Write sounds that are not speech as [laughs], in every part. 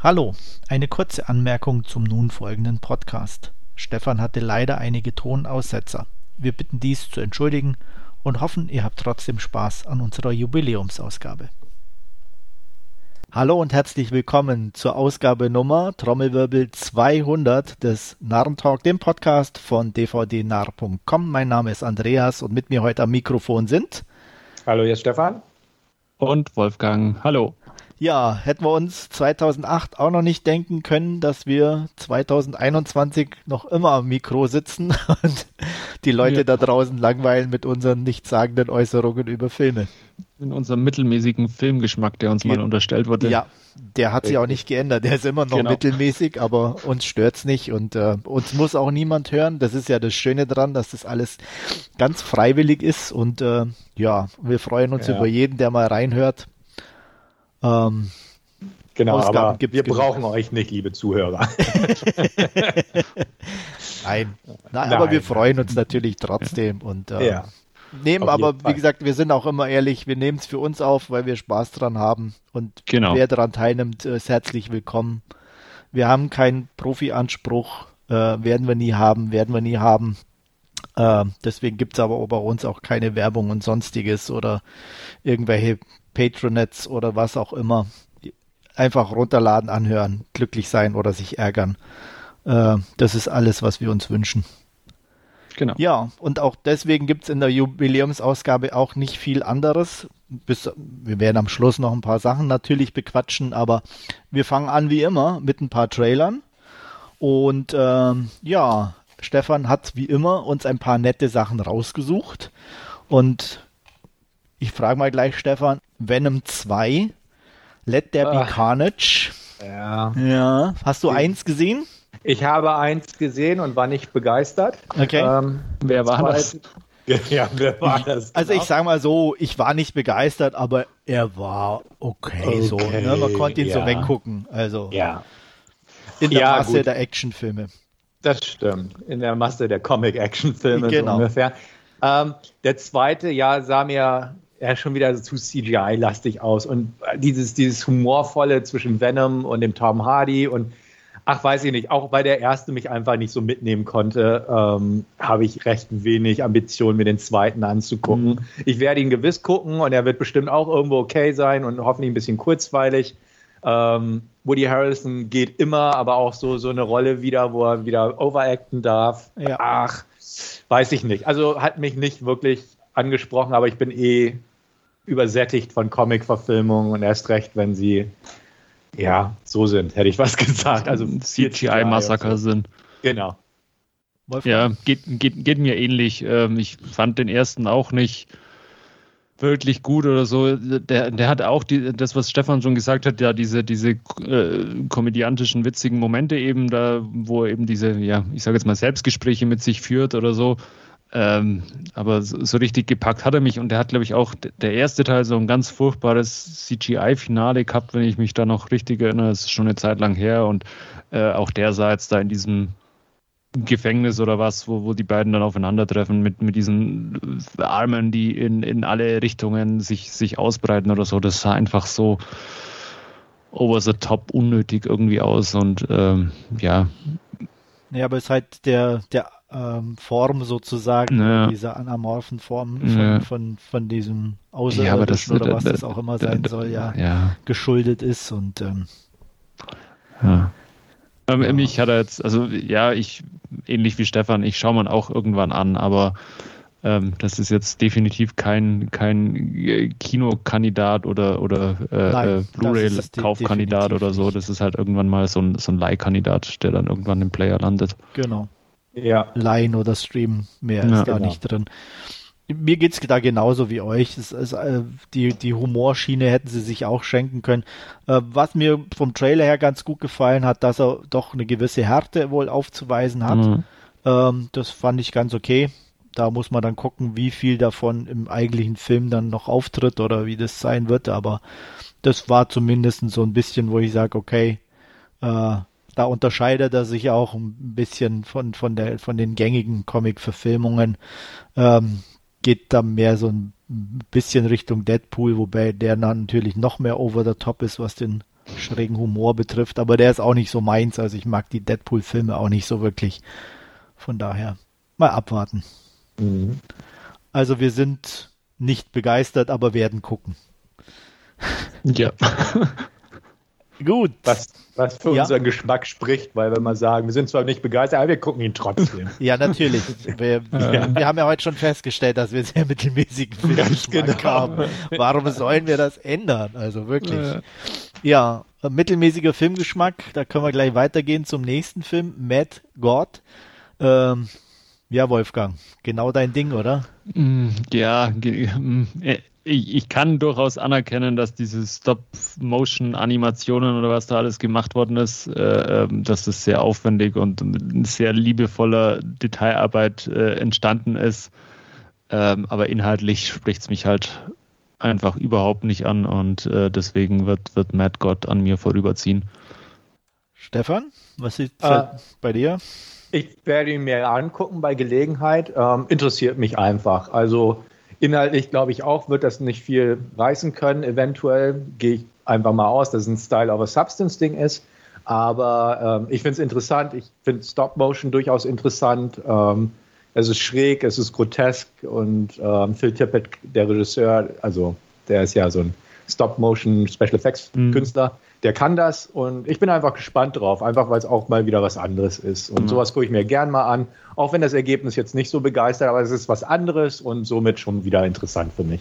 Hallo, eine kurze Anmerkung zum nun folgenden Podcast. Stefan hatte leider einige Tonaussetzer. Wir bitten dies zu entschuldigen und hoffen, ihr habt trotzdem Spaß an unserer Jubiläumsausgabe. Hallo und herzlich willkommen zur Ausgabe Nummer Trommelwirbel 200 des Narrentalk, dem Podcast von dvdnarr.com. Mein Name ist Andreas und mit mir heute am Mikrofon sind. Hallo, hier ist Stefan. Und Wolfgang. Hallo. Ja, hätten wir uns 2008 auch noch nicht denken können, dass wir 2021 noch immer am Mikro sitzen [laughs] und die Leute ja. da draußen langweilen mit unseren nichtssagenden Äußerungen über Filme. In unserem mittelmäßigen Filmgeschmack, der uns mal unterstellt wurde. Ja, der hat sich auch nicht geändert. Der ist immer noch genau. mittelmäßig, aber uns stört's nicht und äh, uns muss auch niemand hören. Das ist ja das Schöne dran, dass das alles ganz freiwillig ist und äh, ja, wir freuen uns ja. über jeden, der mal reinhört. Ähm, genau, Ausgaben aber wir genug. brauchen euch nicht, liebe Zuhörer. [laughs] Nein. Nein, aber wir freuen uns natürlich trotzdem und äh, ja, nehmen aber, wie gesagt, wir sind auch immer ehrlich, wir nehmen es für uns auf, weil wir Spaß dran haben und genau. wer daran teilnimmt, ist herzlich willkommen. Wir haben keinen Profi-Anspruch, äh, werden wir nie haben, werden wir nie haben. Äh, deswegen gibt es aber bei uns auch keine Werbung und sonstiges oder irgendwelche Patronets oder was auch immer. Einfach runterladen, anhören, glücklich sein oder sich ärgern. Äh, das ist alles, was wir uns wünschen. Genau. Ja, und auch deswegen gibt es in der Jubiläumsausgabe auch nicht viel anderes. Bis, wir werden am Schluss noch ein paar Sachen natürlich bequatschen, aber wir fangen an wie immer mit ein paar Trailern. Und ähm, ja, Stefan hat wie immer uns ein paar nette Sachen rausgesucht. Und ich frage mal gleich, Stefan, Venom 2, Let There Be Ach, Carnage. Ja. Ja. Hast du ich, eins gesehen? Ich habe eins gesehen und war nicht begeistert. Okay. Ähm, wer war das? [laughs] Ja, wer war das? Also ich sage mal so, ich war nicht begeistert, aber er war okay, okay so. Ne? Man konnte ihn ja. so weggucken. Also ja. in der ja, Masse gut. der Actionfilme. Das stimmt. In der Masse der Comic-Action-Filme genau. so ungefähr. Ähm, der zweite, ja, sah mir er schon wieder so zu CGI-lastig aus. Und dieses, dieses Humorvolle zwischen Venom und dem Tom Hardy und ach, weiß ich nicht, auch weil der erste mich einfach nicht so mitnehmen konnte, ähm, habe ich recht wenig Ambition, mir den zweiten anzugucken. Mhm. Ich werde ihn gewiss gucken und er wird bestimmt auch irgendwo okay sein und hoffentlich ein bisschen kurzweilig. Ähm, Woody Harrelson geht immer, aber auch so, so eine Rolle wieder, wo er wieder overacten darf. Ja. Ach, weiß ich nicht. Also hat mich nicht wirklich angesprochen, aber ich bin eh übersättigt von Comic-Verfilmungen und erst recht, wenn sie ja so sind, hätte ich was [laughs] gesagt. Also CGI-Massaker so. sind. Genau. Ja, geht, geht, geht mir ähnlich. Ähm, ich fand den ersten auch nicht wirklich gut oder so. Der, der hat auch die, das, was Stefan schon gesagt hat, ja, diese, diese äh, komödiantischen, witzigen Momente eben da, wo er eben diese, ja, ich sage jetzt mal Selbstgespräche mit sich führt oder so. Ähm, aber so, so, richtig gepackt hat er mich und er hat, glaube ich, auch der erste Teil so ein ganz furchtbares CGI-Finale gehabt, wenn ich mich da noch richtig erinnere. Das ist schon eine Zeit lang her und äh, auch der sah jetzt da in diesem Gefängnis oder was, wo, wo die beiden dann aufeinandertreffen mit, mit diesen Armen, die in, in alle Richtungen sich, sich ausbreiten oder so. Das sah einfach so over the top unnötig irgendwie aus und ähm, ja. Ja, aber es ist halt der, der ähm, Form sozusagen, ja. dieser anamorphen Form von, ja. von, von, diesem Außerirdischen ja, oder was das auch immer sein soll, ja, ja, geschuldet ist und ähm, ja. Ähm, mich hat er jetzt, also ja, ich, ähnlich wie Stefan, ich schaue man auch irgendwann an, aber ähm, das ist jetzt definitiv kein, kein Kinokandidat oder, oder äh, äh Blu-ray-Kaufkandidat oder so. Das ist halt irgendwann mal so ein, so ein Leihkandidat, der dann irgendwann im Player landet. Genau ja. leihen oder streamen. Mehr ja, ist da genau. nicht drin. Mir geht es da genauso wie euch. Es, es, äh, die, die Humorschiene hätten sie sich auch schenken können. Äh, was mir vom Trailer her ganz gut gefallen hat, dass er doch eine gewisse Härte wohl aufzuweisen hat. Mhm. Ähm, das fand ich ganz okay. Da muss man dann gucken, wie viel davon im eigentlichen Film dann noch auftritt oder wie das sein wird. Aber das war zumindest so ein bisschen, wo ich sage, okay, äh, da unterscheidet er sich auch ein bisschen von, von, der, von den gängigen Comic-Verfilmungen. Ähm, geht da mehr so ein bisschen Richtung Deadpool, wobei der natürlich noch mehr over the top ist, was den schrägen Humor betrifft, aber der ist auch nicht so meins. Also ich mag die Deadpool-Filme auch nicht so wirklich. Von daher mal abwarten. Mhm. Also wir sind nicht begeistert, aber werden gucken. Ja. [laughs] Gut. Was, was für ja. unseren Geschmack spricht, weil wenn wir sagen, wir sind zwar nicht begeistert, aber wir gucken ihn trotzdem. [laughs] Ja, natürlich. Wir, [laughs] wir, wir haben ja heute schon festgestellt, dass wir sehr mittelmäßigen Filmgeschmack genau. haben. Warum sollen wir das ändern? Also wirklich. Ja, ja mittelmäßiger Filmgeschmack. Da können wir gleich weitergehen zum nächsten Film, Mad God. Ähm, ja, Wolfgang, genau dein Ding, oder? Mm, ja, mm, äh, ich, ich, kann durchaus anerkennen, dass diese Stop-Motion-Animationen oder was da alles gemacht worden ist, äh, ähm, dass das sehr aufwendig und sehr liebevoller Detailarbeit äh, entstanden ist. Ähm, aber inhaltlich spricht es mich halt einfach überhaupt nicht an und äh, deswegen wird, wird Mad God an mir vorüberziehen. Stefan, was ist äh, bei dir? Ich werde ihn mir angucken bei Gelegenheit. Ähm, interessiert mich einfach. Also Inhaltlich glaube ich auch, wird das nicht viel reißen können. Eventuell gehe ich einfach mal aus, dass es ein Style of a Substance Ding ist. Aber ähm, ich finde es interessant. Ich finde Stop Motion durchaus interessant. Ähm, es ist schräg, es ist grotesk und ähm, Phil Tippett, der Regisseur, also der ist ja so ein Stop Motion Special Effects Künstler. Mhm der kann das und ich bin einfach gespannt drauf, einfach weil es auch mal wieder was anderes ist. Und mhm. sowas gucke ich mir gern mal an, auch wenn das Ergebnis jetzt nicht so begeistert, aber es ist was anderes und somit schon wieder interessant für mich.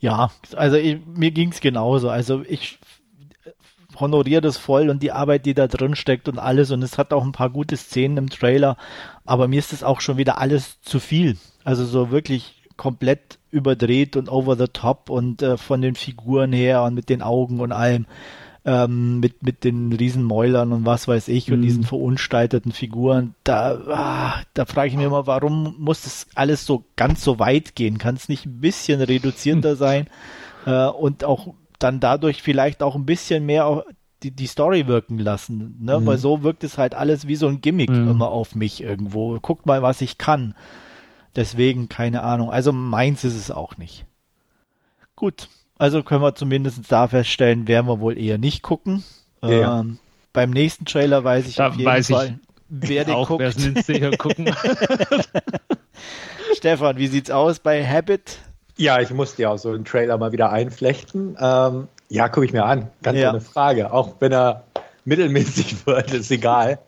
Ja, also ich, mir ging es genauso. Also ich honoriere das voll und die Arbeit, die da drin steckt und alles. Und es hat auch ein paar gute Szenen im Trailer, aber mir ist das auch schon wieder alles zu viel. Also so wirklich komplett überdreht und over the top und äh, von den Figuren her und mit den Augen und allem. Ähm, mit, mit den Riesenmäulern und was weiß ich und mhm. diesen verunstalteten Figuren, da, ah, da frage ich mich immer, warum muss das alles so ganz so weit gehen? Kann es nicht ein bisschen reduzierter [laughs] sein äh, und auch dann dadurch vielleicht auch ein bisschen mehr die, die Story wirken lassen, ne? Mhm. Weil so wirkt es halt alles wie so ein Gimmick mhm. immer auf mich irgendwo. Guckt mal, was ich kann. Deswegen keine Ahnung. Also meins ist es auch nicht. Gut, also können wir zumindest da feststellen, werden wir wohl eher nicht gucken. Ja. Ähm, beim nächsten Trailer weiß ich da auf jeden weiß Fall, wer den auch, guckt. Sicher gucken. [laughs] Stefan, wie sieht's aus bei Habit? Ja, ich musste ja auch so einen Trailer mal wieder einflechten. Ähm, ja, gucke ich mir an. Ganz ja. ohne Frage. Auch wenn er mittelmäßig [laughs] wird, ist egal.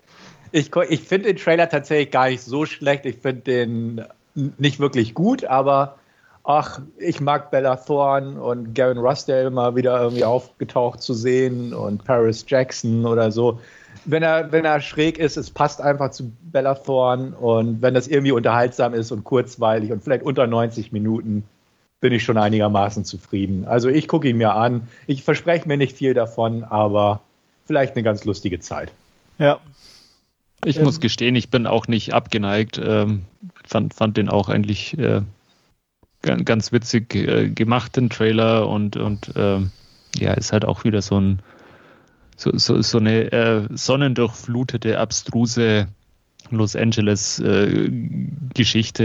Ich, ich finde den Trailer tatsächlich gar nicht so schlecht. Ich finde den nicht wirklich gut, aber ach, ich mag Bella Thorne und Gavin Rossdale mal wieder irgendwie aufgetaucht zu sehen und Paris Jackson oder so. Wenn er, wenn er schräg ist, es passt einfach zu Bella Thorne und wenn das irgendwie unterhaltsam ist und kurzweilig und vielleicht unter 90 Minuten, bin ich schon einigermaßen zufrieden. Also ich gucke ihn mir an. Ich verspreche mir nicht viel davon, aber vielleicht eine ganz lustige Zeit. Ja, ich ähm, muss gestehen, ich bin auch nicht abgeneigt. Ähm, fand, fand den auch eigentlich äh, ganz witzig äh, gemacht, den Trailer und, und ähm, ja, ist halt auch wieder so ein so, so, so eine äh, sonnendurchflutete, abstruse Los Angeles äh,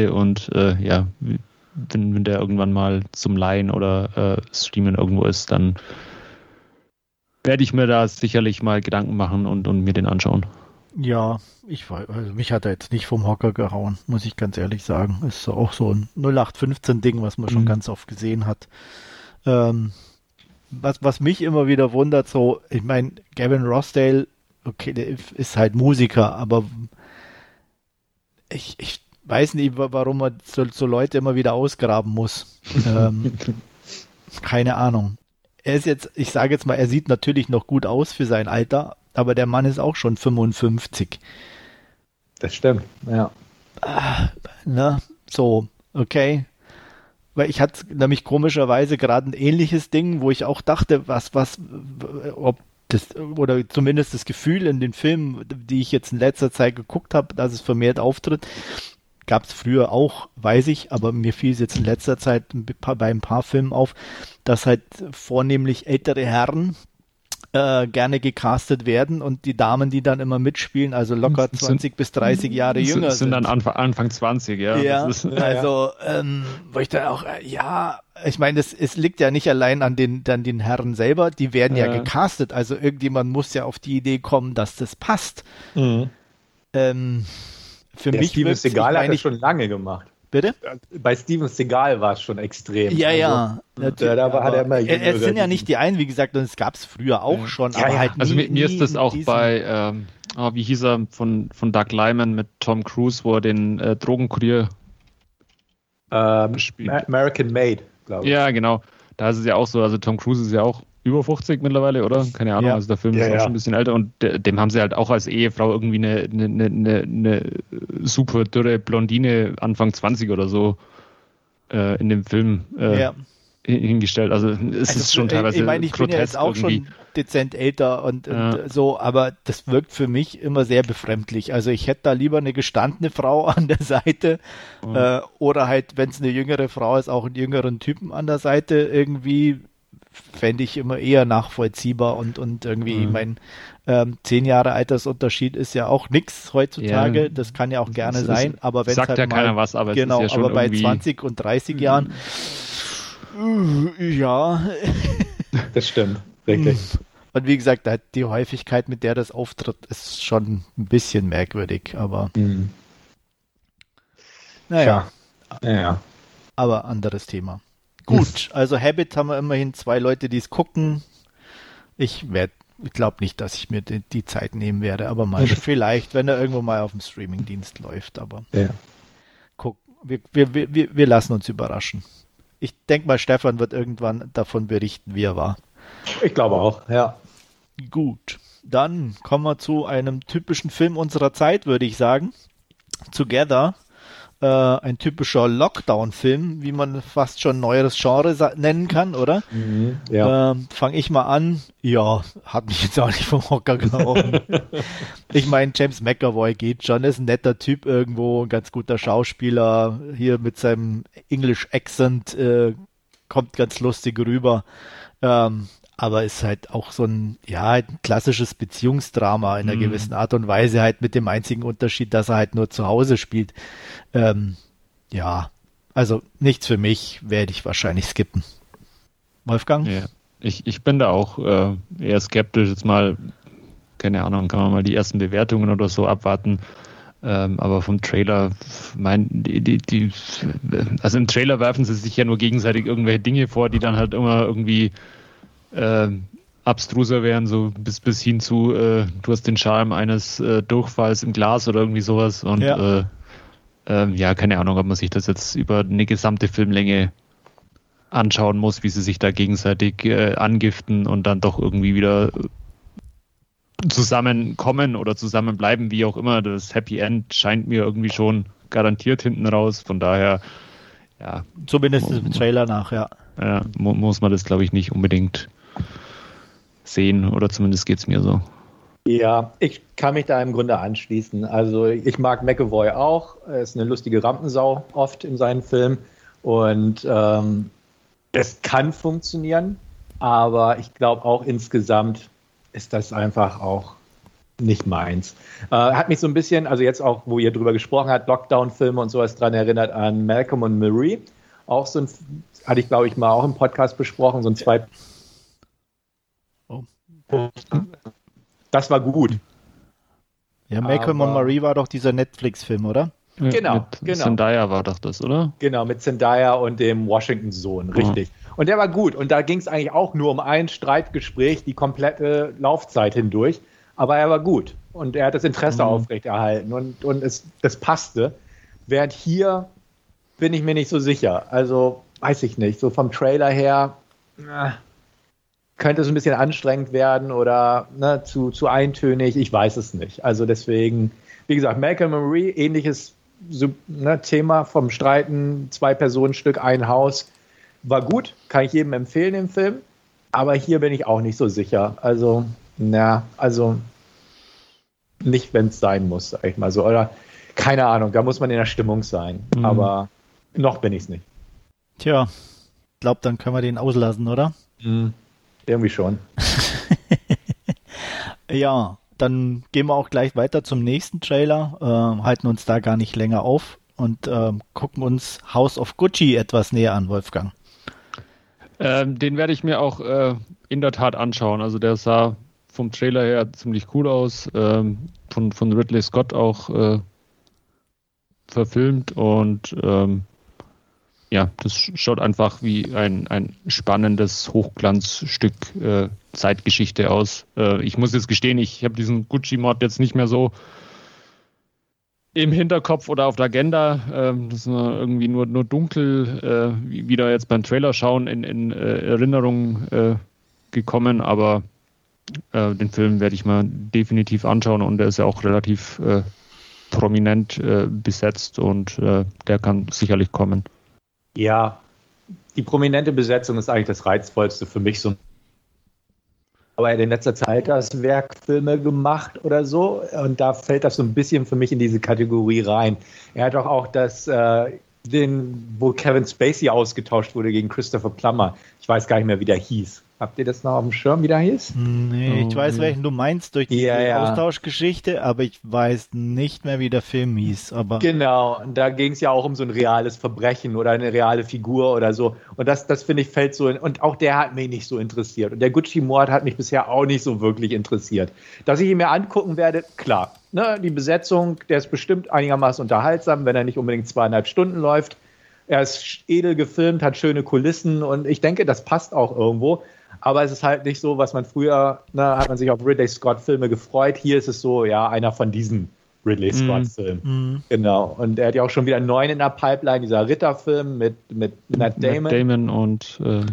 und äh, ja, wenn, wenn der irgendwann mal zum Leihen oder äh, Streamen irgendwo ist, dann werde ich mir da sicherlich mal Gedanken machen und, und mir den anschauen. Ja, ich weiß, also mich hat er jetzt nicht vom Hocker gehauen, muss ich ganz ehrlich sagen. Ist auch so ein 0815-Ding, was man mhm. schon ganz oft gesehen hat. Ähm, was, was mich immer wieder wundert, so, ich meine, Gavin Rossdale, okay, der ist halt Musiker, aber ich, ich weiß nicht, warum man so, so Leute immer wieder ausgraben muss. ähm, [laughs] keine Ahnung. Er ist jetzt, ich sage jetzt mal, er sieht natürlich noch gut aus für sein Alter, aber der Mann ist auch schon 55. Das stimmt, ja. Ah, na, so, okay. Weil ich hatte nämlich komischerweise gerade ein ähnliches Ding, wo ich auch dachte, was, was, ob das, oder zumindest das Gefühl in den Filmen, die ich jetzt in letzter Zeit geguckt habe, dass es vermehrt auftritt, gab es früher auch, weiß ich, aber mir fiel es jetzt in letzter Zeit bei ein paar Filmen auf, dass halt vornehmlich ältere Herren äh, gerne gecastet werden und die Damen, die dann immer mitspielen, also locker 20 sind, bis 30 Jahre jünger sind. Sind dann Anfang, Anfang 20, ja. Ja, ist, also [laughs] ähm, wo ich dann auch, äh, ja, ich meine, es, es liegt ja nicht allein an den, an den Herren selber, die werden ja. ja gecastet, also irgendjemand muss ja auf die Idee kommen, dass das passt. Mhm. Ähm, für Der mich Steven Seagal hat das schon lange gemacht. Bitte? Bei Steven Seagal war es schon extrem. Ja, ja. Also, ja da hat er immer es sind ja nicht die einen, wie gesagt, und es gab es früher auch ja. schon, ja, aber halt Also nie, mir ist das auch bei, ähm, oh, wie hieß er, von, von Doug Lyman mit Tom Cruise, wo er den äh, Drogenkurier ähm, American Made, glaube ich. Ja, genau. Da ist es ja auch so, also Tom Cruise ist ja auch über 50 mittlerweile, oder? Keine Ahnung, ja. also der Film ja, ist auch ja. schon ein bisschen älter und dem haben sie halt auch als Ehefrau irgendwie eine, eine, eine, eine super dürre Blondine Anfang 20 oder so äh, in dem Film äh, hingestellt. Also es also, ist schon teilweise Ich meine, ich bin ja jetzt auch irgendwie. schon dezent älter und, und, so, aber das wirkt für mich immer sehr befremdlich. Also ich hätte da lieber eine gestandene Frau [laughs] an der Seite äh, oder halt, wenn es eine jüngere Frau ist, auch einen jüngeren Typen an der Seite irgendwie fände ich immer eher nachvollziehbar und, und irgendwie, mhm. ich meine, ähm, zehn Jahre Altersunterschied ist ja auch nichts heutzutage, ja. das kann ja auch gerne ist, sein, aber wenn sagt halt ja mal, keiner was, aber genau, ja aber bei 20 und 30 mhm. Jahren, ja. [laughs] Das stimmt, wirklich. Und wie gesagt, die Häufigkeit, mit der das auftritt, ist schon ein bisschen merkwürdig, aber mhm. naja. Ja. ja. Aber anderes Thema. Gut, also Habit haben wir immerhin zwei Leute, die es gucken. Ich werde, ich glaube nicht, dass ich mir die, die, Zeit nehmen werde, aber mal [laughs] vielleicht, wenn er irgendwo mal auf dem Streamingdienst läuft. Aber ja. guck, wir, wir, wir, wir lassen uns überraschen. Ich denke mal, Stefan wird irgendwann davon berichten, wie er war. Ich glaube auch, ja. Gut, dann kommen wir zu einem typischen Film unserer Zeit, würde ich sagen. Together äh, ein typischer Lockdown-Film, wie man fast schon neueres Genre nennen kann, oder? Mhm, ja. Ähm, Fange ich mal an. Ja, hat mich jetzt auch nicht vom Hocker gehauen. [laughs] ich meine, James McAvoy geht schon, ist ein netter Typ irgendwo, ein ganz guter Schauspieler, hier mit seinem English Accent äh, kommt ganz lustig rüber. Ähm, aber ist halt auch so ein, ja, halt ein klassisches Beziehungsdrama in einer mhm. gewissen Art und Weise, halt mit dem einzigen Unterschied, dass er halt nur zu Hause spielt. Ähm, ja, also nichts für mich, werde ich wahrscheinlich skippen. Wolfgang? Ja, ich, ich bin da auch äh, eher skeptisch. Jetzt mal, keine Ahnung, kann man mal die ersten Bewertungen oder so abwarten. Ähm, aber vom Trailer, mein, die, die, die, also im Trailer werfen sie sich ja nur gegenseitig irgendwelche Dinge vor, die dann halt immer irgendwie äh, abstruser wären, so bis, bis hin zu, äh, du hast den Charme eines äh, Durchfalls im Glas oder irgendwie sowas. Und ja. Äh, ähm, ja, keine Ahnung, ob man sich das jetzt über eine gesamte Filmlänge anschauen muss, wie sie sich da gegenseitig äh, angiften und dann doch irgendwie wieder zusammenkommen oder zusammenbleiben, wie auch immer. Das Happy End scheint mir irgendwie schon garantiert hinten raus. Von daher, ja. Zumindest im Trailer nach, ja. Ja, muss man das, glaube ich, nicht unbedingt sehen oder zumindest geht es mir so. Ja, ich kann mich da im Grunde anschließen. Also ich mag McAvoy auch. Er ist eine lustige Rampensau oft in seinen Filmen. Und ähm, es kann funktionieren, aber ich glaube auch insgesamt ist das einfach auch nicht meins. Äh, hat mich so ein bisschen, also jetzt auch, wo ihr drüber gesprochen habt, Lockdown-Filme und sowas dran erinnert an Malcolm und Marie. Auch so ein, hatte ich glaube ich mal auch im Podcast besprochen, so ein zwei das war gut. Ja, Malcolm und Marie war doch dieser Netflix-Film, oder? Genau, mit genau. Zendaya war doch das, oder? Genau, mit Zendaya und dem Washington-Sohn, richtig. Oh. Und der war gut. Und da ging es eigentlich auch nur um ein Streitgespräch die komplette Laufzeit hindurch. Aber er war gut. Und er hat das Interesse mhm. aufrechterhalten. Und, und es, das passte. Während hier bin ich mir nicht so sicher. Also, weiß ich nicht. So vom Trailer her. Äh, könnte es ein bisschen anstrengend werden oder ne, zu, zu eintönig. Ich weiß es nicht. Also deswegen, wie gesagt, Malcolm Marie, ähnliches ne, Thema vom Streiten, zwei Personenstück, ein Haus. War gut, kann ich jedem empfehlen im Film. Aber hier bin ich auch nicht so sicher. Also, na, also nicht, wenn es sein muss, sag ich mal so. Oder keine Ahnung, da muss man in der Stimmung sein. Mhm. Aber noch bin ich es nicht. Tja, glaub, dann können wir den auslassen, oder? Mhm. Irgendwie schon. [laughs] Ja, dann gehen wir auch gleich weiter zum nächsten Trailer, äh, halten uns da gar nicht länger auf und äh, gucken uns House of Gucci etwas näher an, Wolfgang. Ähm, den werde ich mir auch äh, in der Tat anschauen. Also der sah vom Trailer her ziemlich cool aus, ähm, von, von Ridley Scott auch äh, verfilmt und ähm, ja, das schaut einfach wie ein, ein spannendes Hochglanzstück äh, Zeitgeschichte aus. Äh, ich muss jetzt gestehen, ich habe diesen Gucci-Mod jetzt nicht mehr so im Hinterkopf oder auf der Agenda. Ähm, das ist irgendwie nur, nur dunkel äh, wieder jetzt beim Trailer schauen in, in äh, Erinnerung äh, gekommen, aber äh, den Film werde ich mal definitiv anschauen und der ist ja auch relativ äh, prominent äh, besetzt und der kann sicherlich kommen. Ja, die prominente Besetzung ist eigentlich das Reizvollste für mich. So aber er hat in letzter Zeit das Werkfilme gemacht oder so. Und da fällt das so ein bisschen für mich in diese Kategorie rein. Er hat doch auch das, äh, den, wo Kevin Spacey ausgetauscht wurde gegen Christopher Plummer. Ich weiß gar nicht mehr, wie der hieß. Habt ihr das noch auf dem Schirm, wie der hieß? Nee, oh, ich weiß, welchen du meinst durch die ja, ja. Austauschgeschichte, aber ich weiß nicht mehr, wie der Film hieß. Aber genau, da ging es ja auch um so ein reales Verbrechen oder eine reale Figur oder so. Und das, das finde ich, fällt so in, und auch der hat mich nicht so interessiert. Und der Gucci-Mord hat mich bisher auch nicht so wirklich interessiert. Dass ich ihn mir angucken werde, klar. Ne, die Besetzung, der ist bestimmt einigermaßen unterhaltsam, wenn er nicht unbedingt zweieinhalb Stunden läuft. Er ist edel gefilmt, hat schöne Kulissen und ich denke, das passt auch irgendwo aber es ist halt nicht so, was man früher, ne, hat man sich auf Ridley Scott-Filme gefreut. Hier ist es so, ja, einer von diesen Ridley mhm. Scott-Filmen. Mm. Genau. Und er hat ja auch schon wieder einen neuen in der Pipeline, dieser Ritterfilm mit, mit Matt Damon. Matt Damon und äh,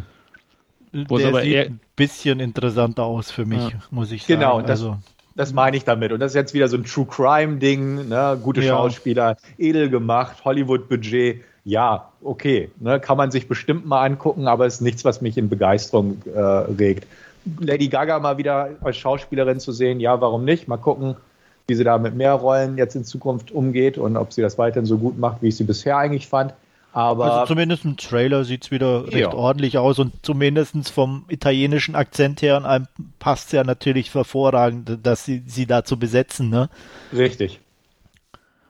der aber sieht ein bisschen interessanter aus für mich, ja. muss ich sagen. Genau, das, also. das meine ich damit. Und das ist jetzt wieder so ein True Crime-Ding, ne? gute ja. Schauspieler, edel gemacht, Hollywood-Budget ja, okay, ne, kann man sich bestimmt mal angucken, aber ist nichts, was mich in Begeisterung äh, regt. Lady Gaga mal wieder als Schauspielerin zu sehen, ja, warum nicht? Mal gucken, wie sie da mit mehr Rollen jetzt in Zukunft umgeht und ob sie das weiterhin so gut macht, wie ich sie bisher eigentlich fand. Aber also zumindest im Trailer sieht es wieder recht ja. ordentlich aus und zumindest vom italienischen Akzent her passt es ja natürlich hervorragend, dass sie sie da zu besetzen, ne? Richtig.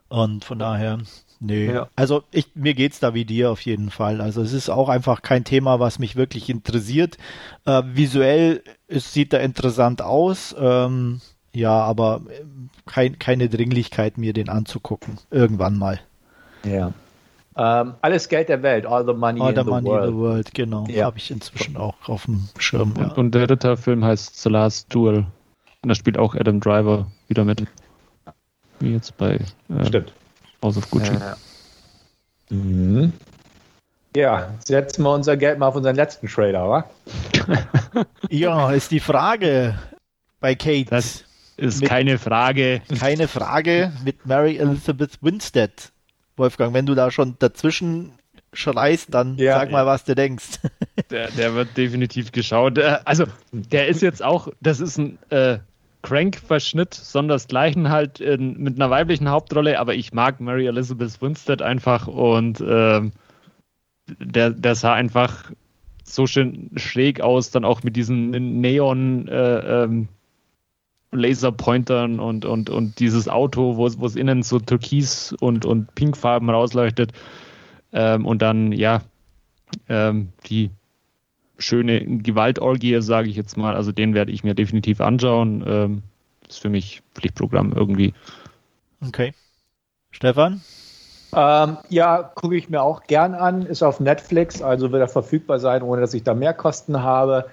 Und von daher, Nee, ja. also ich, mir geht's da wie dir auf jeden Fall. Also es ist auch einfach kein Thema, was mich wirklich interessiert. Äh, visuell es sieht da interessant aus, ähm, ja, aber äh, kein, keine Dringlichkeit, mir den anzugucken. Irgendwann mal. Ja. Ähm, alles Geld der Welt, all the money, all in, the money in the world. Genau, ja. habe ich inzwischen auch auf dem Schirm. Ja. Und, und, der dritte Film heißt The Last Duel. Und da spielt auch Adam Driver wieder mit. Wie jetzt bei äh, Stimmt. House of Gucci. Ja, mhm. ja, setzen wir unser Geld mal auf unseren letzten Trailer, wa? [laughs] ja, ist die Frage bei Kate. Das ist mit, keine Frage. Keine Frage mit Mary Elizabeth Winstead. Wolfgang, wenn du da schon dazwischen schreist, dann ja, sag mal, was du denkst. [laughs] Der, der wird definitiv geschaut. Äh, also, der ist jetzt auch, das ist ein äh, Crank-Verschnitt, sondersgleichen halt in, mit einer weiblichen Hauptrolle, aber ich mag Mary Elizabeth Winstead einfach und ähm, der, der sah einfach so schön schräg aus, dann auch mit diesen Neon äh, ähm, Laserpointern und, und, und dieses Auto, wo es innen so türkis und, und pinkfarben rausleuchtet. Ähm, und dann, ja, ähm, die schöne Gewaltorgie, sage ich jetzt mal. Also den werde ich mir definitiv anschauen. Ähm, ist für mich Pflichtprogramm irgendwie. Okay. Stefan? Ähm, ja, gucke ich mir auch gern an. Ist auf Netflix, also wird er verfügbar sein, ohne dass ich da mehr Kosten habe.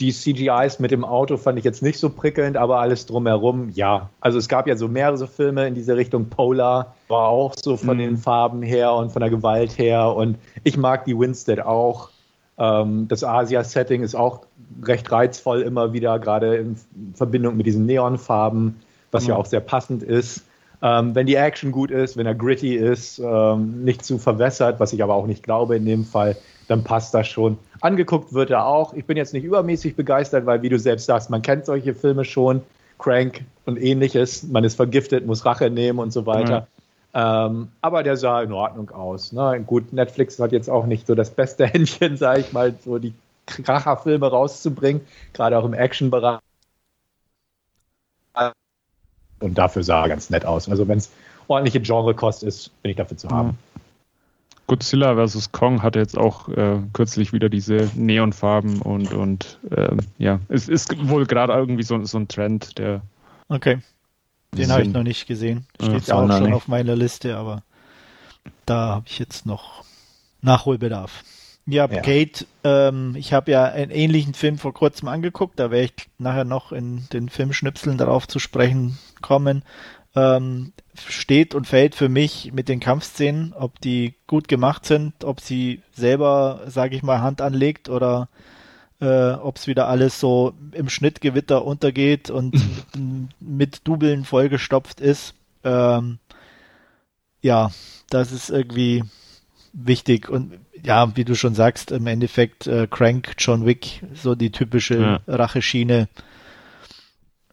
Die CGIs mit dem Auto fand ich jetzt nicht so prickelnd, aber alles drumherum, ja. Also es gab ja so mehrere Filme in diese Richtung. Polar war auch so von mhm. den Farben her und von der Gewalt her. Und ich mag die Winstead auch. Ähm, das Asia-Setting ist auch recht reizvoll immer wieder, gerade in Verbindung mit diesen Neonfarben, was mhm. ja auch sehr passend ist. Ähm, wenn die Action gut ist, wenn er gritty ist, ähm, nicht zu verwässert, was ich aber auch nicht glaube in dem Fall, dann passt das schon. Angeguckt wird er auch. Ich bin jetzt nicht übermäßig begeistert, weil, wie du selbst sagst, man kennt solche Filme schon, Crank und ähnliches. Man ist vergiftet, muss Rache nehmen und so weiter. Mhm. Ähm, aber der sah in Ordnung aus. Ne? Gut, Netflix hat jetzt auch nicht so das beste [laughs] Händchen, sage ich mal, so die Kracherfilme rauszubringen, gerade auch im Action-Bereich. und dafür sah er ganz nett aus. Also wenn es ordentliche Genrekost ist, bin ich dafür zu haben. Mhm. Godzilla vs. Kong hatte jetzt auch äh, kürzlich wieder diese Neonfarben und, und äh, ja, es ist wohl gerade irgendwie so, so ein Trend, der. Okay. Den habe ich noch nicht gesehen. Steht ja auch schon nicht. auf meiner Liste, aber da habe ich jetzt noch Nachholbedarf. Ja, ja. Kate, ähm, ich habe ja einen ähnlichen Film vor kurzem angeguckt, da werde ich nachher noch in den Filmschnipseln darauf zu sprechen kommen. Ähm, steht und fällt für mich mit den Kampfszenen, ob die gut gemacht sind, ob sie selber, sage ich mal, Hand anlegt oder äh, ob es wieder alles so im Schnittgewitter untergeht und [laughs] mit Dubeln vollgestopft ist. Ähm, ja, das ist irgendwie wichtig und ja, wie du schon sagst, im Endeffekt äh, Crank, John Wick, so die typische ja. Racheschiene.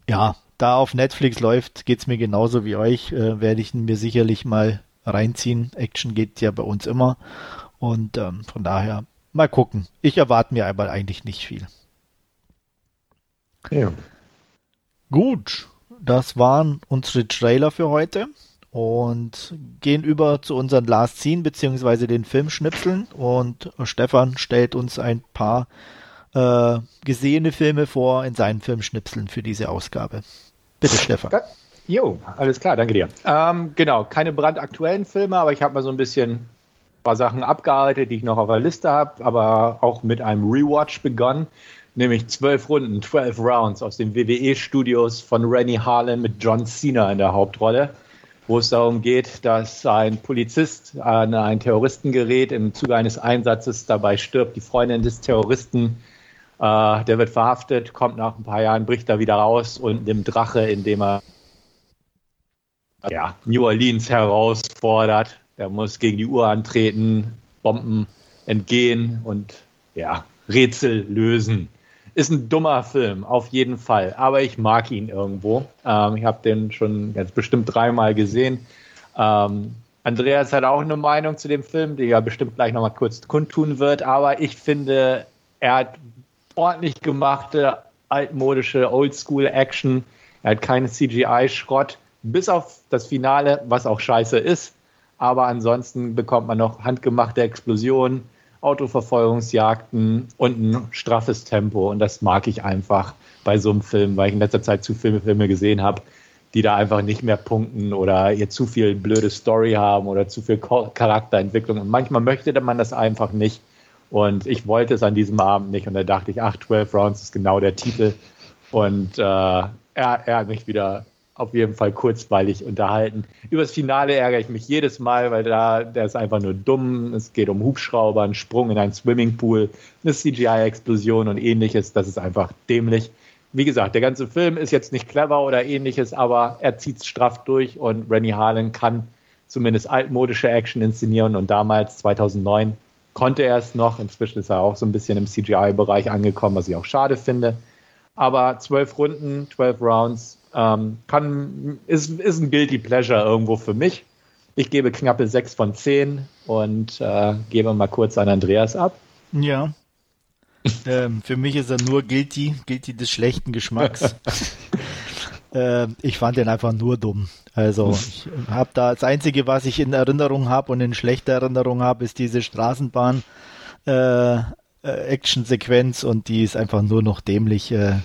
Ja, da auf Netflix läuft, geht's mir genauso wie euch. Äh, werde ich mir sicherlich mal reinziehen. Action geht ja bei uns immer. Und ähm, von daher mal gucken. Ich erwarte mir aber eigentlich nicht viel. Ja. Gut, das waren unsere Trailer für heute und gehen über zu unseren Last Scene beziehungsweise den Filmschnipseln und Stefan stellt uns ein paar äh, gesehene Filme vor in seinen Filmschnipseln für diese Ausgabe. Bitte, Stefan. Jo, alles klar, danke dir. Ähm, genau, keine brandaktuellen Filme, aber ich habe mal so ein bisschen paar Sachen abgearbeitet, die ich noch auf der Liste habe, aber auch mit einem Rewatch begonnen, nämlich zwölf Runden, 12 Rounds aus den WWE-Studios von Rennie Harlan mit John Cena in der Hauptrolle wo es darum geht, dass ein Polizist an einen Terroristen gerät, im Zuge eines Einsatzes dabei stirbt. Die Freundin des Terroristen, äh, der wird verhaftet, kommt nach ein paar Jahren, bricht da wieder raus und nimmt Drache, indem er ja, New Orleans herausfordert. Er muss gegen die Uhr antreten, Bomben entgehen und ja, Rätsel lösen. Ist ein dummer Film, auf jeden Fall. Aber ich mag ihn irgendwo. Ähm, ich habe den schon ganz bestimmt dreimal gesehen. Ähm, Andreas hat auch eine Meinung zu dem Film, die er bestimmt gleich nochmal kurz kundtun wird. Aber ich finde, er hat ordentlich gemachte, altmodische, Oldschool-Action. Er hat keine CGI-Schrott. Bis auf das Finale, was auch scheiße ist. Aber ansonsten bekommt man noch handgemachte Explosionen Autoverfolgungsjagden und ein straffes Tempo. Und das mag ich einfach bei so einem Film, weil ich in letzter Zeit zu viele Filme gesehen habe, die da einfach nicht mehr punkten oder ihr zu viel blöde Story haben oder zu viel Charakterentwicklung. Und manchmal möchte man das einfach nicht. Und ich wollte es an diesem Abend nicht. Und da dachte ich, ach, 12 Rounds ist genau der Titel. Und äh, er, er hat mich wieder auf jeden Fall kurzweilig unterhalten. Über das Finale ärgere ich mich jedes Mal, weil da der ist einfach nur dumm. Es geht um Hubschrauber, einen Sprung in einen Swimmingpool, eine CGI-Explosion und ähnliches. Das ist einfach dämlich. Wie gesagt, der ganze Film ist jetzt nicht clever oder ähnliches, aber er zieht es straff durch und Rennie Harlan kann zumindest altmodische Action inszenieren und damals, 2009, konnte er es noch. Inzwischen ist er auch so ein bisschen im CGI-Bereich angekommen, was ich auch schade finde. Aber zwölf Runden, zwölf Rounds, ähm, kann, ist, ist ein Guilty Pleasure irgendwo für mich. Ich gebe knappe 6 von 10 und äh, gebe mal kurz an Andreas ab. Ja. [laughs] ähm, für mich ist er nur guilty, guilty des schlechten Geschmacks. [laughs] ähm, ich fand den einfach nur dumm. Also ich habe da das Einzige, was ich in Erinnerung habe und in schlechter Erinnerung habe, ist diese Straßenbahn äh, äh, Action-Sequenz und die ist einfach nur noch dämlich. Äh,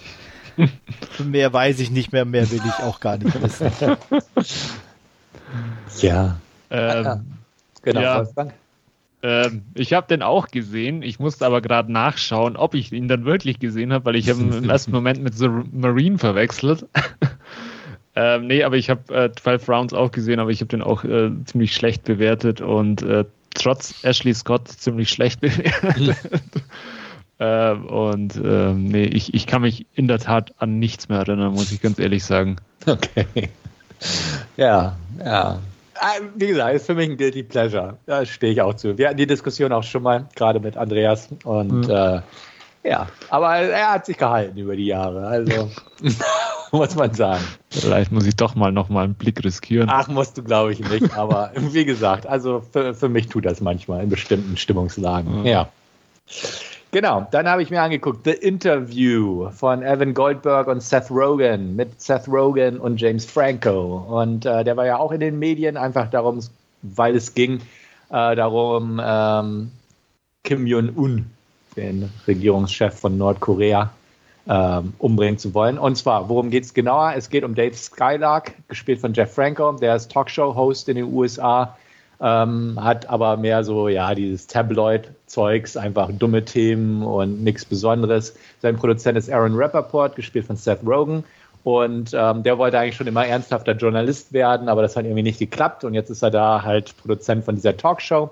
[laughs] mehr weiß ich nicht mehr, mehr will ich auch gar nicht wissen. [laughs] Ja. Ähm, genau, ja. Wolfgang. Ähm, ich habe den auch gesehen. Ich musste aber gerade nachschauen, ob ich ihn dann wirklich gesehen habe, weil ich habe im [laughs] ersten Moment mit The Marine verwechselt. ähm, nee, aber ich habe äh, 12 Rounds auch gesehen, aber ich habe den auch äh, ziemlich schlecht bewertet und äh, trotz Ashley Scott ziemlich schlecht bewertet. Äh, und äh, nee, ich, ich kann mich in der Tat an nichts mehr erinnern, muss ich ganz ehrlich sagen. Okay. Ja, ja. Ah, wie gesagt, ist für mich ein Guilty Pleasure. Da stehe ich auch zu. Wir hatten die Diskussion auch schon mal, gerade mit Andreas. Und mhm. äh, ja, aber er hat sich gehalten über die Jahre. Also [laughs] muss man sagen. Vielleicht muss ich doch mal noch mal einen Blick riskieren. Ach, musst du, glaube ich, nicht. Aber wie gesagt, also für, für mich tut das manchmal in bestimmten Stimmungslagen. Mhm. Ja. Genau, dann habe ich mir angeguckt The Interview von Evan Goldberg und Seth Rogen mit Seth Rogen und James Franco. Und äh, der war ja auch in den Medien, einfach darum, weil es ging äh, darum, ähm, Kim Jong-un, den Regierungschef von Nordkorea, ähm, umbringen zu wollen. Und zwar, worum geht es genauer? Es geht um Dave Skylark, gespielt von Jeff Franco, der ist Talkshow-Host in den USA ähm, hat aber mehr so, ja, dieses Tabloid-Zeugs, einfach dumme Themen und nichts Besonderes. Sein Produzent ist Aaron Rappaport, gespielt von Seth Rogen. Und ähm, der wollte eigentlich schon immer ernsthafter Journalist werden, aber das hat irgendwie nicht geklappt. Und jetzt ist er da halt Produzent von dieser Talkshow.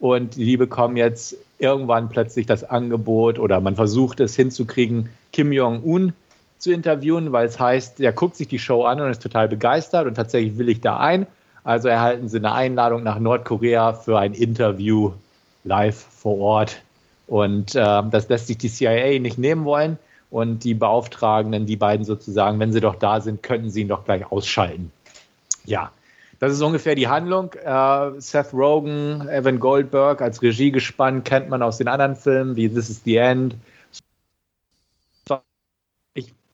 Und die bekommen jetzt irgendwann plötzlich das Angebot oder man versucht es hinzukriegen, Kim Jong-un zu interviewen, weil es heißt, er guckt sich die Show an und ist total begeistert und tatsächlich will ich da ein. Also erhalten sie eine Einladung nach Nordkorea für ein Interview live vor Ort. Und äh, das lässt sich die CIA nicht nehmen wollen. Und die Beauftragenden, die beiden sozusagen, wenn sie doch da sind, könnten sie ihn doch gleich ausschalten. Ja, das ist ungefähr die Handlung. Äh, Seth Rogen, Evan Goldberg als Regiegespann kennt man aus den anderen Filmen wie This is the End,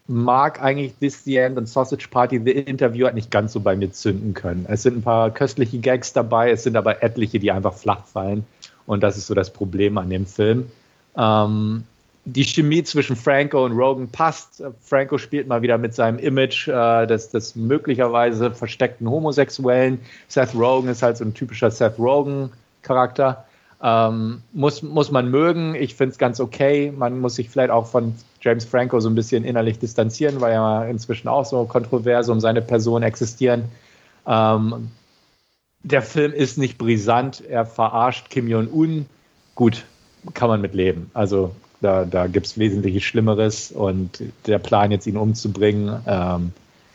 mag eigentlich This the End und Sausage Party The Interview hat nicht ganz so bei mir zünden können. Es sind ein paar köstliche Gags dabei, es sind aber etliche, die einfach flach fallen. Und das ist so das Problem an dem Film. Ähm, die Chemie zwischen Franco und Rogan passt. Franco spielt mal wieder mit seinem Image äh, des, des möglicherweise versteckten Homosexuellen. Seth Rogen ist halt so ein typischer Seth Rogen-Charakter. Ähm, muss, muss man mögen. Ich finde es ganz okay. Man muss sich vielleicht auch von James Franco so ein bisschen innerlich distanzieren, weil ja inzwischen auch so Kontroverse um seine Person existieren. Ähm, der Film ist nicht brisant, er verarscht Kim Jong-un. Gut, kann man mit leben. Also da, da gibt es wesentlich Schlimmeres und der Plan, jetzt ihn umzubringen, ähm,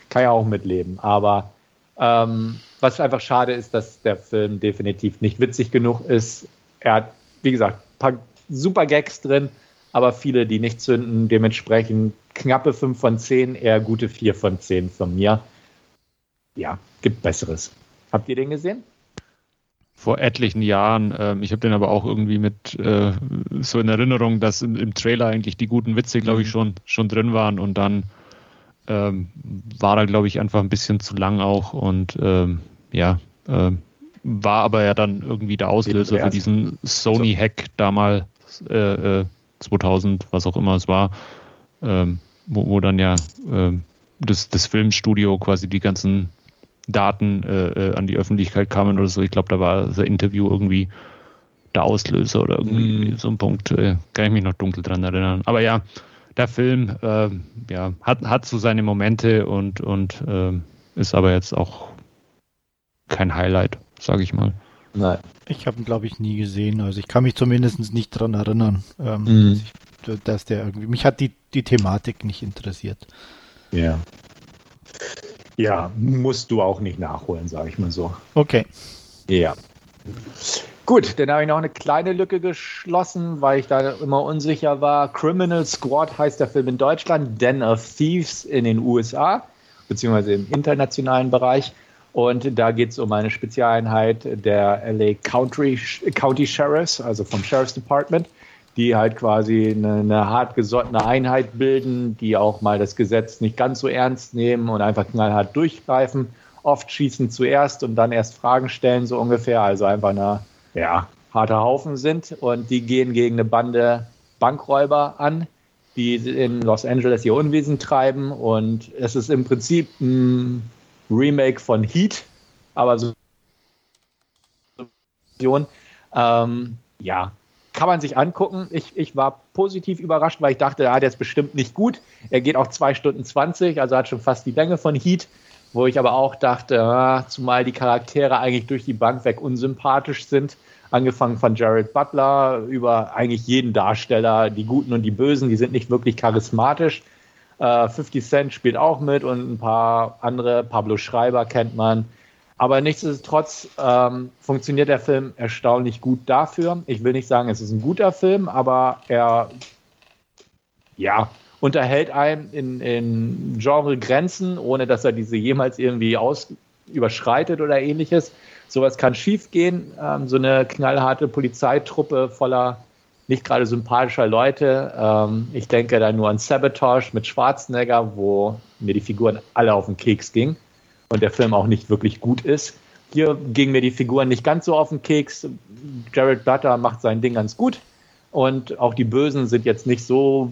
kann ja auch mitleben. Aber ähm, was einfach schade ist, dass der Film definitiv nicht witzig genug ist. Er hat, wie gesagt, ein paar super Gags drin, aber viele, die nicht zünden. Dementsprechend knappe 5 von 10, eher gute 4 von 10 von mir. Ja, gibt Besseres. Habt ihr den gesehen? Vor etlichen Jahren. Ähm, ich habe den aber auch irgendwie mit äh, so in Erinnerung, dass im, im Trailer eigentlich die guten Witze, glaube ich, mhm. schon, schon drin waren und dann ähm, war er, glaube ich, einfach ein bisschen zu lang auch und ähm, ja, äh, war aber ja dann irgendwie der Auslöser für diesen Sony-Hack damals. Äh, äh 2000, was auch immer es war, ähm, wo, wo, dann ja äh, das, das Filmstudio quasi die ganzen Daten äh, äh, an die Öffentlichkeit kamen oder so. Ich glaube, da war das Interview irgendwie der Auslöser oder irgendwie mhm. so ein Punkt. Äh, kann ich mich noch dunkel dran erinnern. Aber ja, der Film äh, ja, hat, hat so seine Momente und, und äh, ist aber jetzt auch kein Highlight, sage ich mal. Nein. Ich habe ihn, glaube ich, nie gesehen. Also ich kann mich zumindest nicht daran erinnern, ähm, mhm. dass, ich, dass, der irgendwie. Mich hat die, die Thematik nicht interessiert. Ja. Ja, musst du auch nicht nachholen, sage ich mal so. Okay. Ja. Gut, dann habe ich noch eine kleine Lücke geschlossen, weil ich da immer unsicher war. Criminal Squad heißt der Film in Deutschland, Den of Thieves in den USA, beziehungsweise im internationalen Bereich. Und da geht es um eine Spezialeinheit der LA County, County Sheriffs, also vom Sheriff's Department, die halt quasi eine, eine hartgesottene Einheit bilden, die auch mal das Gesetz nicht ganz so ernst nehmen und einfach knallhart durchgreifen. Oft schießen zuerst und dann erst Fragen stellen, so ungefähr. Also einfach eine, ja, harter Haufen sind. Und die gehen gegen eine Bande Bankräuber an, die in Los Angeles ihr Unwesen treiben. Und es ist im Prinzip ein Remake von Heat, aber so ähm, ja, kann man sich angucken. Ich, ich war positiv überrascht, weil ich dachte, ja, der ist bestimmt nicht gut. Er geht auch 2 Stunden 20, also hat schon fast die Länge von Heat, wo ich aber auch dachte, ja, zumal die Charaktere eigentlich durch die Bank weg unsympathisch sind. Angefangen von Jared Butler über eigentlich jeden Darsteller, die Guten und die Bösen, die sind nicht wirklich charismatisch. Äh, 50 Cent spielt auch mit und ein paar andere. Pablo Schreiber kennt man. Aber nichtsdestotrotz ähm, funktioniert der Film erstaunlich gut dafür. Ich will nicht sagen, es ist ein guter Film, aber er ja, unterhält einen in, in Genre-Grenzen, ohne dass er diese jemals irgendwie aus, überschreitet oder ähnliches. Sowas kann schiefgehen. Ähm, so eine knallharte Polizeitruppe voller nicht gerade sympathischer Leute. Ähm, ich denke da nur an Sabotage mit Schwarzenegger, wo mir die Figuren alle auf den Keks gingen und der Film auch nicht wirklich gut ist. Hier gingen mir die Figuren nicht ganz so auf den Keks. Jared Butter macht sein Ding ganz gut und auch die Bösen sind jetzt nicht so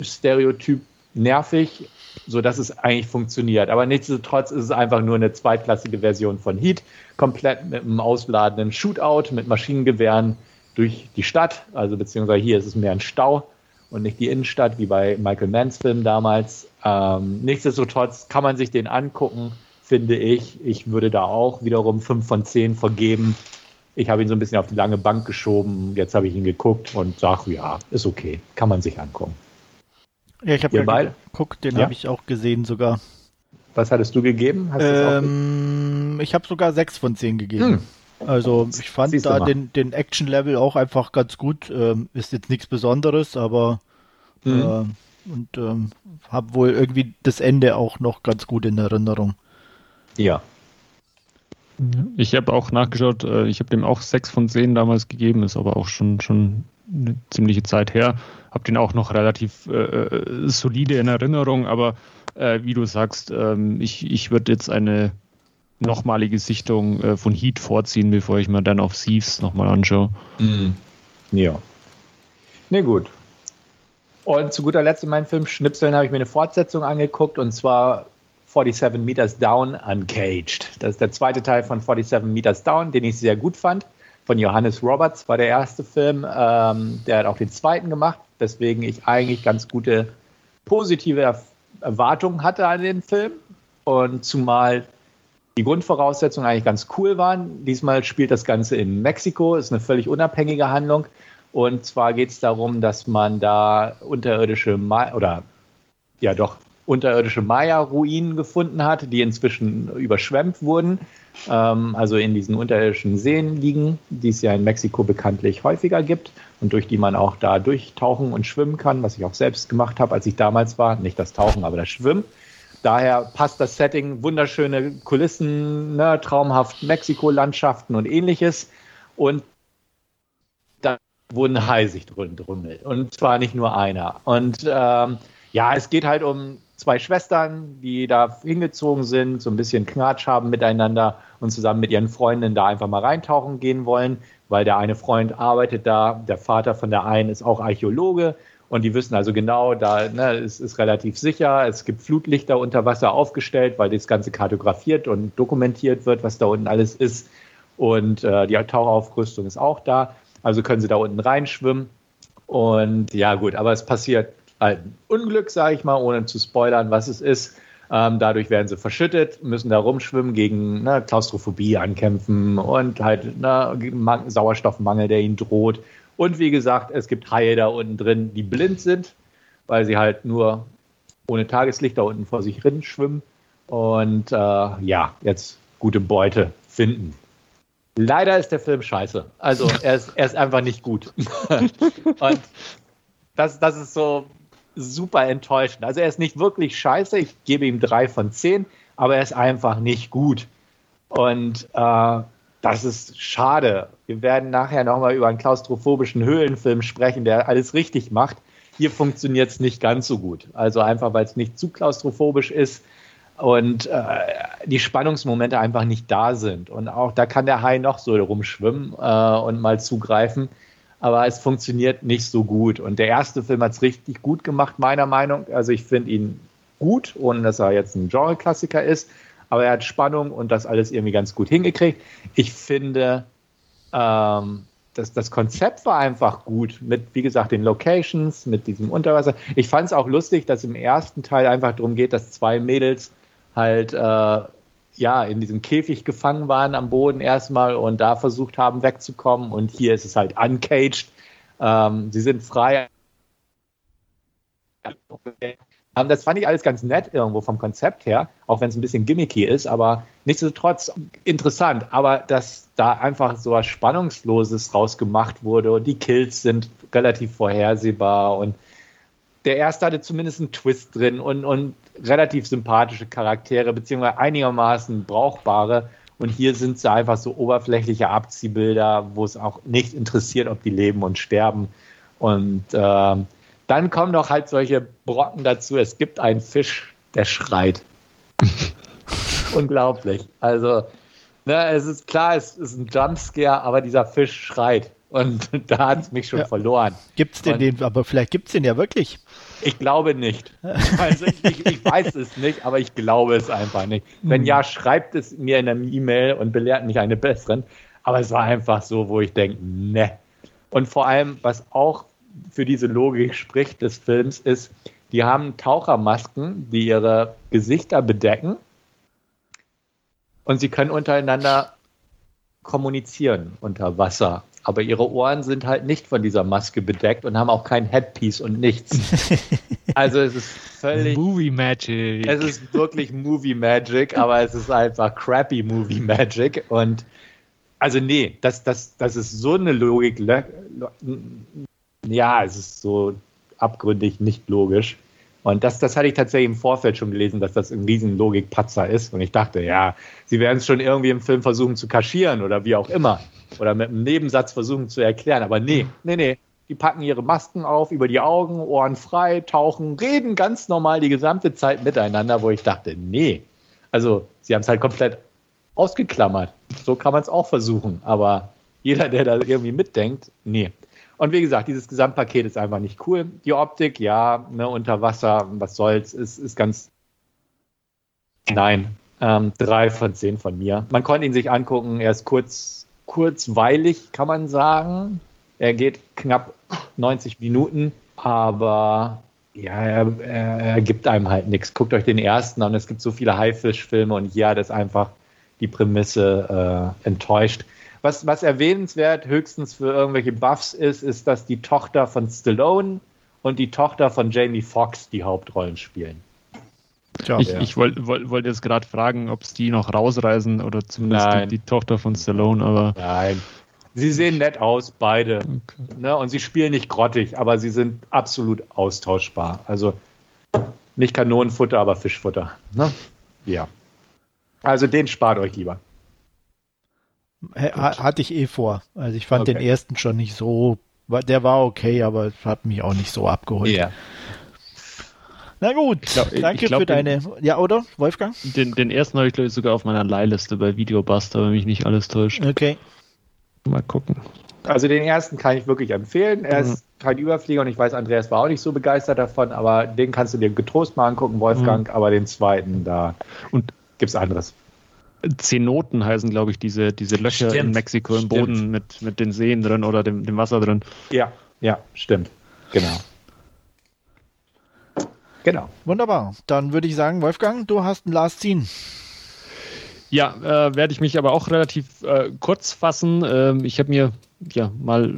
stereotyp nervig, sodass es eigentlich funktioniert. Aber nichtsdestotrotz ist es einfach nur eine zweitklassige Version von Heat, komplett mit einem ausladenden Shootout mit Maschinengewehren durch die Stadt, also beziehungsweise hier ist es mehr ein Stau und nicht die Innenstadt wie bei Michael Manns Film damals. Ähm, nichtsdestotrotz kann man sich den angucken, finde ich. Ich würde da auch wiederum 5 von 10 vergeben. Ich habe ihn so ein bisschen auf die lange Bank geschoben. Jetzt habe ich ihn geguckt und sage, ja, ist okay. Kann man sich angucken. Ja, ich habe ja geguckt, den ja? habe ich auch gesehen sogar. Was hattest du gegeben? Ähm, ich habe sogar 6 von 10 gegeben. Hm. Also [laughs] ich fand Siehst da den, den Action-Level auch einfach ganz gut. Ähm, ist jetzt nichts Besonderes, aber mhm. äh, und ähm, habe wohl irgendwie das Ende auch noch ganz gut in Erinnerung. Ja. Ich habe auch nachgeschaut, äh, ich habe dem auch sechs von zehn damals gegeben, ist aber auch schon, schon eine ziemliche Zeit her. Habe den auch noch relativ äh, äh, solide in Erinnerung, aber äh, wie du sagst, ähm, ich, ich würde jetzt eine nochmalige Sichtung äh, von Heat vorziehen, bevor ich mir dann auf Thieves nochmal anschaue. Mhm. Ja. Ne, gut. Und zu guter Letzt in meinem Film Schnipseln habe ich mir eine Fortsetzung angeguckt und zwar 47 Meters Down Uncaged. Das ist der zweite Teil von 47 Meters Down, den ich sehr gut fand. Von Johannes Roberts war der erste Film. Ähm, der hat auch den zweiten gemacht, weswegen ich eigentlich ganz gute positive Erwartungen hatte an den Film. Und zumal die Grundvoraussetzungen eigentlich ganz cool waren. Diesmal spielt das Ganze in Mexiko, ist eine völlig unabhängige Handlung. Und zwar geht es darum, dass man da unterirdische Ma oder ja doch unterirdische Maya-Ruinen gefunden hat, die inzwischen überschwemmt wurden, ähm, also in diesen unterirdischen Seen liegen, die es ja in Mexiko bekanntlich häufiger gibt und durch die man auch da durchtauchen und schwimmen kann, was ich auch selbst gemacht habe, als ich damals war. Nicht das Tauchen, aber das Schwimmen. Daher passt das Setting, wunderschöne Kulissen, ne, traumhaft Mexiko-Landschaften und ähnliches. Und da wurden sich drin drümmelt. Und zwar nicht nur einer. Und ähm, ja, es geht halt um zwei Schwestern, die da hingezogen sind, so ein bisschen Knatsch haben miteinander und zusammen mit ihren Freundinnen da einfach mal reintauchen gehen wollen, weil der eine Freund arbeitet da, der Vater von der einen ist auch Archäologe und die wissen also genau, da ne, es ist relativ sicher. Es gibt Flutlichter unter Wasser aufgestellt, weil das Ganze kartografiert und dokumentiert wird, was da unten alles ist. Und äh, die Tauchaufrüstung ist auch da. Also können sie da unten reinschwimmen. Und ja, gut, aber es passiert halt ein Unglück, sage ich mal, ohne zu spoilern, was es ist. Ähm, dadurch werden sie verschüttet, müssen da rumschwimmen, gegen ne, Klaustrophobie ankämpfen und halt ne, Sauerstoffmangel, der ihnen droht. Und wie gesagt, es gibt Haie da unten drin, die blind sind, weil sie halt nur ohne Tageslicht da unten vor sich hin schwimmen. Und äh, ja, jetzt gute Beute finden. Leider ist der Film scheiße. Also [laughs] er ist, er ist einfach nicht gut. [laughs] und das, das ist so super enttäuschend. Also er ist nicht wirklich scheiße. Ich gebe ihm drei von zehn, aber er ist einfach nicht gut. Und äh, das ist schade. Wir werden nachher nochmal über einen klaustrophobischen Höhlenfilm sprechen, der alles richtig macht. Hier funktioniert es nicht ganz so gut. Also einfach, weil es nicht zu klaustrophobisch ist und äh, die Spannungsmomente einfach nicht da sind. Und auch da kann der Hai noch so rumschwimmen äh, und mal zugreifen. Aber es funktioniert nicht so gut. Und der erste Film hat es richtig gut gemacht, meiner Meinung. Also ich finde ihn gut, ohne dass er jetzt ein Genre-Klassiker ist aber er hat Spannung und das alles irgendwie ganz gut hingekriegt. Ich finde, ähm, das, das Konzept war einfach gut mit, wie gesagt, den Locations, mit diesem Unterwasser. Ich fand es auch lustig, dass im ersten Teil einfach darum geht, dass zwei Mädels halt äh, ja in diesem Käfig gefangen waren am Boden erstmal und da versucht haben wegzukommen. Und hier ist es halt uncaged. Ähm, sie sind frei. Ähm, das fand ich alles ganz nett irgendwo vom Konzept her, auch wenn es ein bisschen gimmicky ist, aber nichtsdestotrotz interessant. Aber dass da einfach so was Spannungsloses rausgemacht wurde und die Kills sind relativ vorhersehbar und der erste hatte zumindest einen Twist drin und, und relativ sympathische Charaktere, beziehungsweise einigermaßen brauchbare. Und hier sind sie einfach so oberflächliche Abziehbilder, wo es auch nicht interessiert, ob die leben und sterben. Und äh, dann kommen noch halt solche Brocken dazu. Es gibt einen Fisch, der schreit. [laughs] Unglaublich. Also, ne, es ist klar, es ist ein Jumpscare, aber dieser Fisch schreit. Und [laughs] da hat es mich schon ja. verloren. Gibt es denn den, aber vielleicht gibt es den ja wirklich. Ich glaube nicht. Also ich, ich, ich, weiß es nicht, aber ich glaube es einfach nicht. Wenn hm. ja, schreibt es mir in einem E-Mail und belehrt mich eine besseren. Aber es war einfach so, wo ich denke, ne. Und vor allem, was auch für diese Logik spricht des Films, ist, die haben Tauchermasken, die ihre Gesichter bedecken und sie können untereinander kommunizieren unter Wasser aber ihre Ohren sind halt nicht von dieser Maske bedeckt und haben auch kein Headpiece und nichts. [laughs] Also es ist völlig. Movie Magic. Es ist wirklich Movie Magic, aber es ist einfach crappy Movie Magic. Und also nee, das, das, das ist so eine Logik. Ja, es ist so abgründig nicht logisch. Und das, das hatte ich tatsächlich im Vorfeld schon gelesen, dass das ein riesen Logikpatzer ist. Und ich dachte, ja, sie werden es schon irgendwie im Film versuchen zu kaschieren oder wie auch immer. Oder mit einem Nebensatz versuchen zu erklären. Aber nee, nee, nee. Die packen ihre Masken auf, über die Augen, Ohren frei, tauchen, reden ganz normal die gesamte Zeit miteinander, wo ich dachte, nee. Also, sie haben es halt komplett ausgeklammert. So kann man es auch versuchen. Aber jeder, der da irgendwie mitdenkt, nee. Und wie gesagt, dieses Gesamtpaket ist einfach nicht cool. Die Optik, ja, ne, unter Wasser, was soll's, ist, ist ganz. Nein. Ähm, drei von zehn von mir. Man konnte ihn sich angucken, er ist kurz, kurzweilig, kann man sagen. Er geht knapp 90 Minuten, aber ja, er, er, er gibt einem halt nichts. Guckt euch den ersten an, es gibt so viele Haifisch-Filme und ja, das ist einfach die Prämisse äh, enttäuscht. Was, was erwähnenswert höchstens für irgendwelche Buffs ist, ist, dass die Tochter von Stallone und die Tochter von Jamie Foxx die Hauptrollen spielen. Tja, ich, ja. ich wollte wollt, wollt jetzt gerade fragen, ob es die noch rausreisen oder zumindest die, die, Tochter von Stallone, aber. Nein. Sie sehen nett aus, beide. Okay. Ne? Und sie spielen nicht grottig, aber sie sind absolut austauschbar. Also nicht Kanonenfutter, aber Fischfutter. Ne? Ja. Also den spart euch lieber. Hatte ich eh vor. Also ich fand okay. den ersten schon nicht so, der war okay, aber hat mich auch nicht so abgeholt. Ja. Na gut, glaub, danke glaub, für deine. ja, oder? Wolfgang? Den, den ersten habe ich, glaube ich, sogar auf meiner Leihliste bei Videobuster, wenn mich nicht alles täuscht. Okay. Mal gucken. Also den ersten kann ich wirklich empfehlen. Er mhm. ist kein Überflieger und ich weiß, Andreas war auch nicht so begeistert davon, aber den kannst du dir getrost mal angucken, Wolfgang. Mhm. Aber den zweiten, da gibt es anderes. Zenoten heißen, glaube ich, diese, diese Löcher stimmt, in Mexiko im stimmt. Boden mit, mit den Seen drin oder dem, dem Wasser drin. Ja, ja, stimmt. Genau. Genau. Wunderbar. Dann würde ich sagen, Wolfgang, du hast ein Last Scene. Ja, äh, werde ich mich aber auch relativ äh, kurz fassen. Ähm, ich habe mir ja mal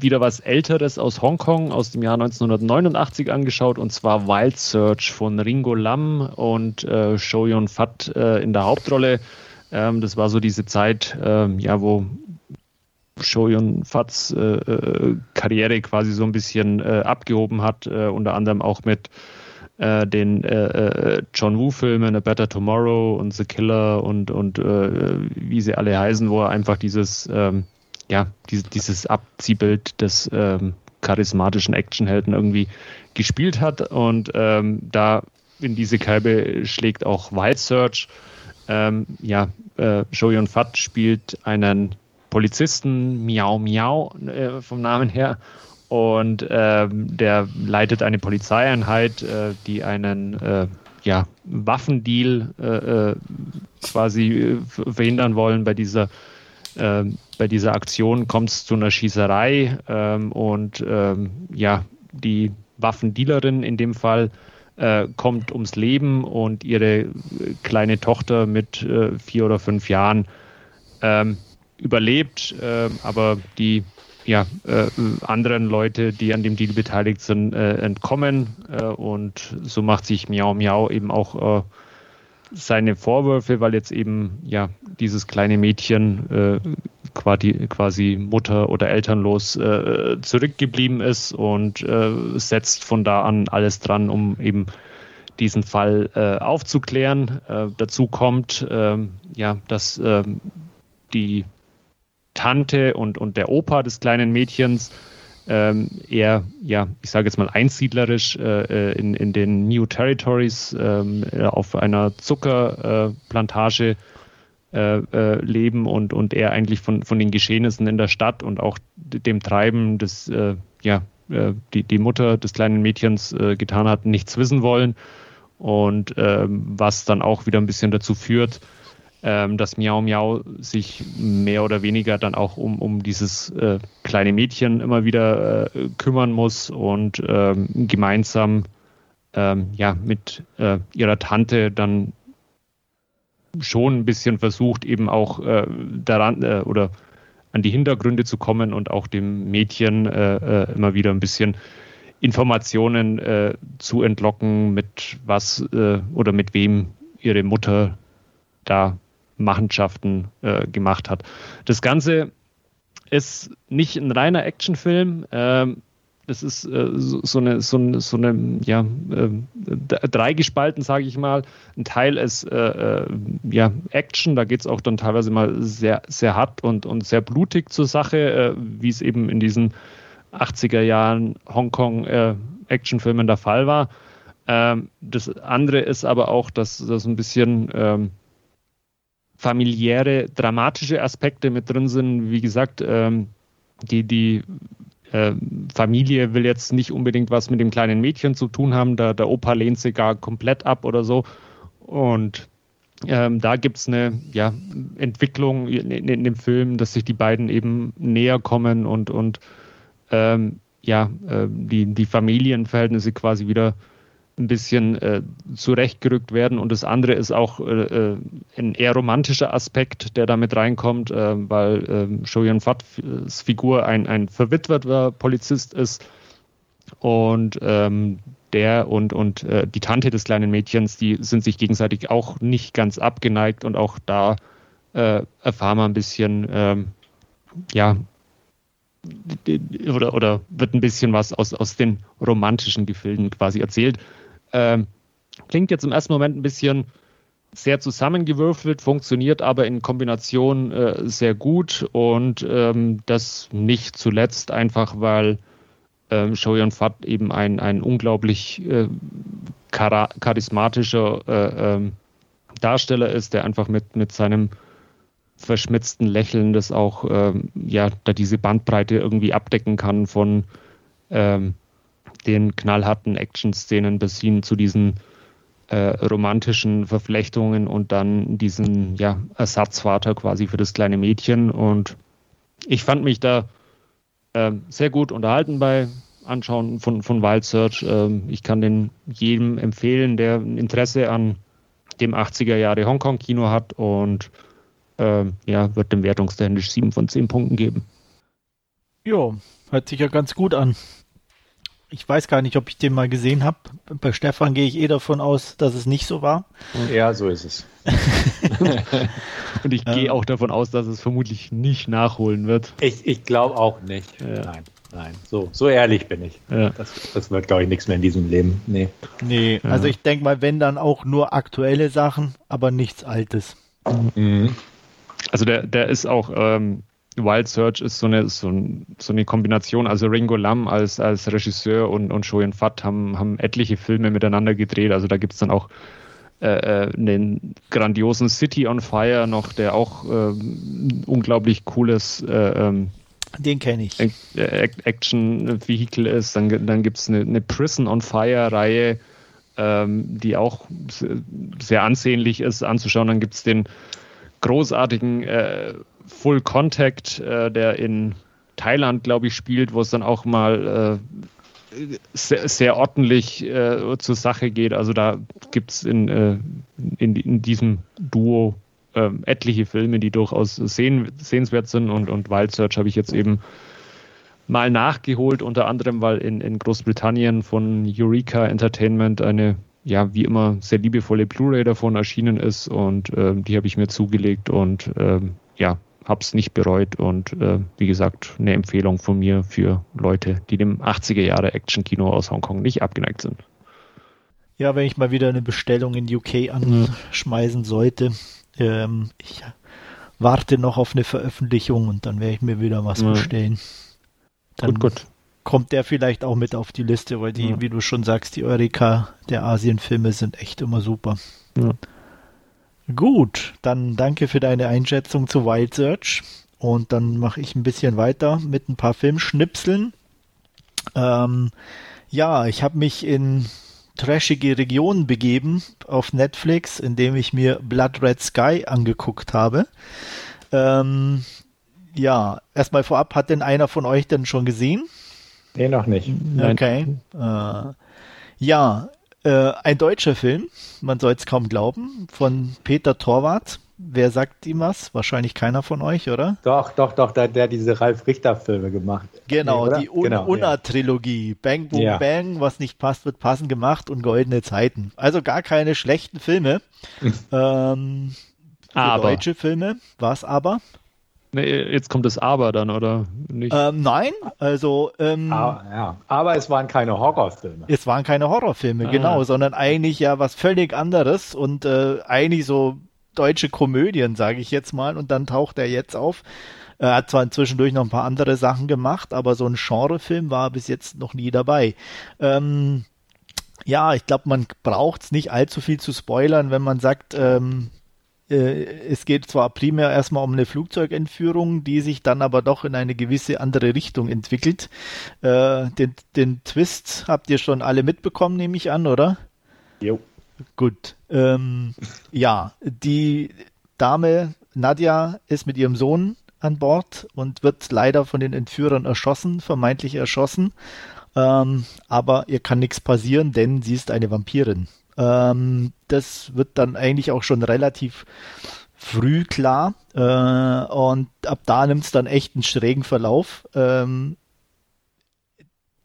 wieder was Älteres aus Hongkong aus dem Jahr 1989 angeschaut und zwar Wild Search von Ringo Lam und äh, Show Yun Fat äh, in der Hauptrolle. Ähm, das war so diese Zeit, äh, ja, wo Show Yun Fats äh, äh, Karriere quasi so ein bisschen äh, abgehoben hat, unter anderem auch mit den John Woo-Filmen A Better Tomorrow und The Killer und, und wie sie alle heißen, wo er einfach dieses ähm, ja, dieses, dieses Abziehbild des ähm, charismatischen Actionhelden irgendwie gespielt hat. Und ähm, da in diese Kalbe schlägt auch Wild Search. Ähm, ja, äh, Shoyun Fat spielt einen Polizisten, Miau Miau äh, vom Namen her. Und ähm, der leitet eine Polizeieinheit, äh, die einen äh, ja, Waffendeal äh, äh, quasi verhindern wollen bei dieser bei dieser Aktion kommt es zu einer Schießerei ähm, und ähm, ja, die Waffendealerin in dem Fall äh, kommt ums Leben und ihre kleine Tochter mit äh, vier oder fünf Jahren ähm, überlebt, äh, aber die ja, äh, anderen Leute, die an dem Deal beteiligt sind, äh, entkommen äh, und so macht sich Miau Miau eben auch seine Vorwürfe, weil jetzt eben ja dieses kleine Mädchen äh, quasi, quasi Mutter oder elternlos äh, zurückgeblieben ist und äh, setzt von da an alles dran, um eben diesen Fall äh, aufzuklären. Äh, dazu kommt ähm, ja, dass ähm, die Tante und, und der Opa des kleinen Mädchens ähm, eher, ja, ich sage jetzt mal einsiedlerisch äh, äh in, in den New Territories ähm, äh, auf einer Zuckerplantage äh, äh, leben und, und eher eigentlich von, von den Geschehnissen in der Stadt und auch dem Treiben des, äh, ja, die, die Mutter des kleinen Mädchens getan hat, nichts wissen wollen. Und ähm, was dann auch wieder ein bisschen dazu führt, ähm, dass Miau Miau sich mehr oder weniger dann auch um, um dieses äh, kleine Mädchen immer wieder äh, kümmern muss und ähm, gemeinsam ähm, ja, mit äh, ihrer Tante dann schon ein bisschen versucht, eben auch äh, daran äh, oder an die Hintergründe zu kommen und auch dem Mädchen äh, immer wieder ein bisschen Informationen zu entlocken, mit was oder mit wem ihre Mutter da Machenschaften äh, gemacht hat. Das Ganze ist nicht ein reiner Actionfilm. Ähm, das ist äh, so, so, eine, so, eine, so eine, ja, äh, dreigespalten, sage ich mal. Ein Teil ist äh, äh ja, Action, da geht es auch dann teilweise mal sehr, sehr hart und, und sehr blutig zur Sache, äh, wie es eben in diesen 80er Jahren Hongkong äh, der Fall war. Ähm, das andere ist aber auch, dass das ein bisschen ähm, familiäre, dramatische Aspekte mit drin sind. Wie gesagt, ähm, die, die äh, Familie will jetzt nicht unbedingt was mit dem kleinen Mädchen zu tun haben. Der, der Opa lehnt sie gar komplett ab oder so. Und ähm, da gibt es eine ja, Entwicklung in, in, dem Film, dass sich die beiden eben näher kommen und, und ähm, ja, äh, die, die Familienverhältnisse quasi wieder ein bisschen äh, zurechtgerückt werden. Und das andere ist auch äh, äh ein eher romantischer Aspekt, der damit reinkommt, äh, weil äh, Shoyan Fats Figur ein, ein verwitweter Polizist ist. Und ähm, der und, und äh, die Tante des kleinen Mädchens, die sind sich gegenseitig auch nicht ganz abgeneigt und auch da äh, erfahren wir ein bisschen, ähm, ja, oder, oder wird ein bisschen was aus, aus den romantischen Gefilden quasi erzählt. Ähm, klingt jetzt im ersten Moment ein bisschen sehr zusammengewürfelt, funktioniert aber in Kombination äh, sehr gut und ähm, das nicht zuletzt einfach, weil ähm, Shoyan Fat eben ein, ein unglaublich äh, char charismatischer äh, ähm, Darsteller ist, der einfach mit, mit seinem verschmitzten Lächeln das auch, ähm, ja, da diese Bandbreite irgendwie abdecken kann von ähm, den knallharten Action-Szenen bis hin zu diesen äh, romantischen Verflechtungen und dann diesen ja, Ersatzvater quasi für das kleine Mädchen. Und ich fand mich da äh, sehr gut unterhalten bei Anschauen von, von Wild Search. Äh, ich kann den jedem empfehlen, der Interesse an dem 80er Jahre Hongkong-Kino hat und äh, ja, wird dem wertungstechnisch 7 von 10 Punkten geben. Jo, hört sich ja ganz gut an. Ich weiß gar nicht, ob ich den mal gesehen habe. Bei Stefan gehe ich eh davon aus, dass es nicht so war. Ja, so ist es. [laughs] Und ich gehe auch davon aus, dass es vermutlich nicht nachholen wird. Ich, ich glaube auch nicht. Ja. Nein, nein. So, so ehrlich bin ich. Ja. Das, das wird, glaube ich, nichts mehr in diesem Leben. Nee. Nee, also ich denke mal, wenn dann auch nur aktuelle Sachen, aber nichts Altes. Mhm. Also der, der ist auch ähm, Wild Search ist so eine, so, so, eine Kombination. Also Ringo Lam als, als Regisseur und, und Shoyan Fat haben, haben etliche Filme miteinander gedreht. Also da gibt es dann auch äh, äh, einen grandiosen City on Fire noch, der auch äh, unglaublich cooles äh, ähm, den kenne ich. Action-Vehikel ist. Dann, dann gibt es eine, eine, Prison on Fire-Reihe, ähm, die auch sehr ansehnlich ist anzuschauen. Dann gibt es den großartigen äh, Full Contact, äh, der in Thailand, glaube ich, spielt, wo es dann auch mal äh, sehr, sehr, ordentlich äh, zur Sache geht. Also da gibt es in, äh, in, in, diesem Duo ähm, etliche Filme, die durchaus sehen, sehenswert sind und, und Wild Search habe ich jetzt eben mal nachgeholt, unter anderem, weil in, in Großbritannien von Eureka Entertainment eine ja, wie immer sehr liebevolle Blu-ray davon erschienen ist und äh, die habe ich mir zugelegt und äh, ja, habe es nicht bereut und äh, wie gesagt, eine Empfehlung von mir für Leute, die dem 80er Jahre Action-Kino aus Hongkong nicht abgeneigt sind. Ja, wenn ich mal wieder eine Bestellung in UK anschmeißen sollte, ähm, ich warte noch auf eine Veröffentlichung und dann werde ich mir wieder was ja. bestellen. Dann gut, gut. kommt der vielleicht auch mit auf die Liste, weil die, ja. wie du schon sagst, die Eureka der Asienfilme sind echt immer super. Ja. Gut, dann danke für deine Einschätzung zu Wild Search. Und dann mache ich ein bisschen weiter mit ein paar Filmschnipseln. Ähm, ja, ich habe mich in trashige Regionen begeben auf Netflix, indem ich mir Blood Red Sky angeguckt habe. Ähm, ja, erstmal vorab, hat denn einer von euch denn schon gesehen? Nee, noch nicht. Okay. Äh, ja, äh, ein deutscher Film, man soll es kaum glauben, von Peter Torwart. Wer sagt ihm was? Wahrscheinlich keiner von euch, oder? Doch, doch, doch, der, der diese Ralf Richter-Filme gemacht. Genau, nee, die Un genau, Unna-Trilogie. Ja. Bang, Boom, ja. Bang, was nicht passt, wird passend gemacht und goldene Zeiten. Also gar keine schlechten Filme. [laughs] ähm, aber. Deutsche Filme war es aber. Nee, jetzt kommt das Aber dann, oder nicht? Ähm, nein, also. Ähm, ah, ja. Aber es waren keine Horrorfilme. Es waren keine Horrorfilme, ah. genau, sondern eigentlich ja was völlig anderes und äh, eigentlich so deutsche Komödien, sage ich jetzt mal, und dann taucht er jetzt auf. Er hat zwar zwischendurch noch ein paar andere Sachen gemacht, aber so ein Genrefilm war bis jetzt noch nie dabei. Ähm, ja, ich glaube, man braucht es nicht allzu viel zu spoilern, wenn man sagt, ähm, äh, es geht zwar primär erstmal um eine Flugzeugentführung, die sich dann aber doch in eine gewisse andere Richtung entwickelt. Äh, den, den Twist habt ihr schon alle mitbekommen, nehme ich an, oder? Jo. Gut. Ähm, ja, die Dame Nadja ist mit ihrem Sohn an Bord und wird leider von den Entführern erschossen, vermeintlich erschossen. Ähm, aber ihr kann nichts passieren, denn sie ist eine Vampirin. Ähm, das wird dann eigentlich auch schon relativ früh klar. Äh, und ab da nimmt es dann echt einen schrägen Verlauf. Ähm,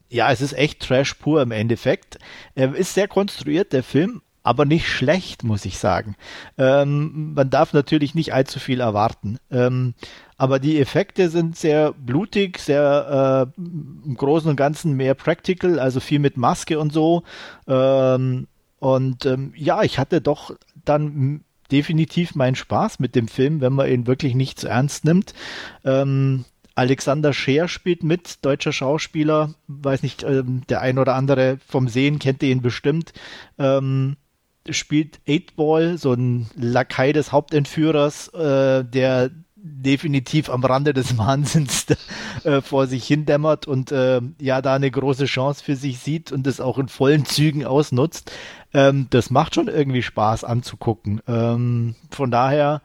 ja, es ist echt Trash pur im Endeffekt. Er ist sehr konstruiert, der Film, aber nicht schlecht, muss ich sagen. Ähm, man darf natürlich nicht allzu viel erwarten. Ähm, aber die Effekte sind sehr blutig, sehr äh, im Großen und Ganzen mehr practical, also viel mit Maske und so. Ähm, und ähm, ja, ich hatte doch dann definitiv meinen Spaß mit dem Film, wenn man ihn wirklich nicht zu ernst nimmt. Ähm, Alexander Scheer spielt mit, deutscher Schauspieler. Weiß nicht, ähm, der ein oder andere vom Sehen kennt ihn bestimmt. Ähm, spielt Eight Ball, so ein Lakai des Hauptentführers, äh, der definitiv am Rande des [laughs] Wahnsinns äh, vor sich hindämmert und äh, ja da eine große Chance für sich sieht und es auch in vollen Zügen ausnutzt. Ähm, das macht schon irgendwie Spaß anzugucken. Ähm, von daher,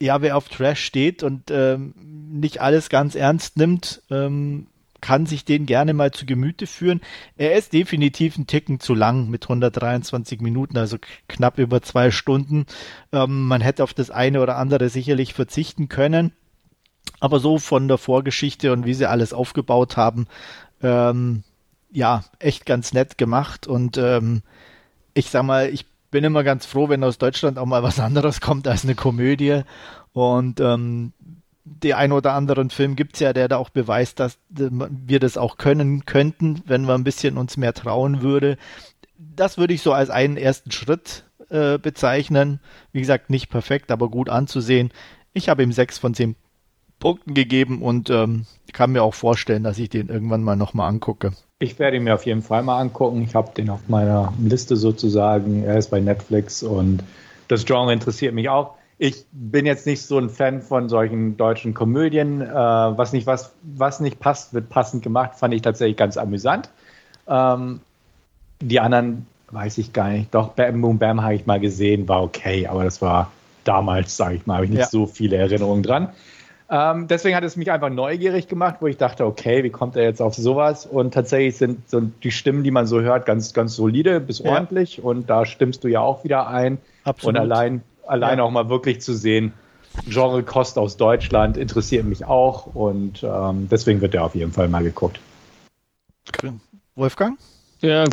ja, wer auf Trash steht und ähm, nicht alles ganz ernst nimmt, ähm, kann sich den gerne mal zu Gemüte führen. Er ist definitiv ein Ticken zu lang mit 123 Minuten, also knapp über zwei Stunden. Ähm, man hätte auf das eine oder andere sicherlich verzichten können. Aber so von der Vorgeschichte und wie sie alles aufgebaut haben, ähm, ja, echt ganz nett gemacht. Und ähm, ich sag mal, ich bin immer ganz froh, wenn aus Deutschland auch mal was anderes kommt als eine Komödie. Und ähm, der ein oder anderen Film gibt es ja, der da auch beweist, dass wir das auch können könnten, wenn wir ein bisschen uns mehr trauen würde. Das würde ich so als einen ersten Schritt äh, bezeichnen. Wie gesagt, nicht perfekt, aber gut anzusehen. Ich habe ihm sechs von zehn Punkten gegeben und ähm, kann mir auch vorstellen, dass ich den irgendwann mal nochmal angucke. Ich werde ihn mir auf jeden Fall mal angucken. Ich habe den auf meiner Liste sozusagen. Er ist bei Netflix und das Genre interessiert mich auch ich bin jetzt nicht so ein Fan von solchen deutschen Komödien. Äh, was, nicht, was, was nicht passt, wird passend gemacht, fand ich tatsächlich ganz amüsant. Ähm, die anderen weiß ich gar nicht. Doch, Bam Boom Bam habe ich mal gesehen, war okay, aber das war damals, sage ich mal, habe ich nicht ja. so viele Erinnerungen dran. Ähm, deswegen hat es mich einfach neugierig gemacht, wo ich dachte, okay, wie kommt er jetzt auf sowas? Und tatsächlich sind so die Stimmen, die man so hört, ganz, ganz solide bis ja. ordentlich. Und da stimmst du ja auch wieder ein. Absolut. Und allein allein ja. auch mal wirklich zu sehen, Genre Kost aus Deutschland interessiert mich auch und ähm, deswegen wird der auf jeden Fall mal geguckt. Wolfgang? Ja,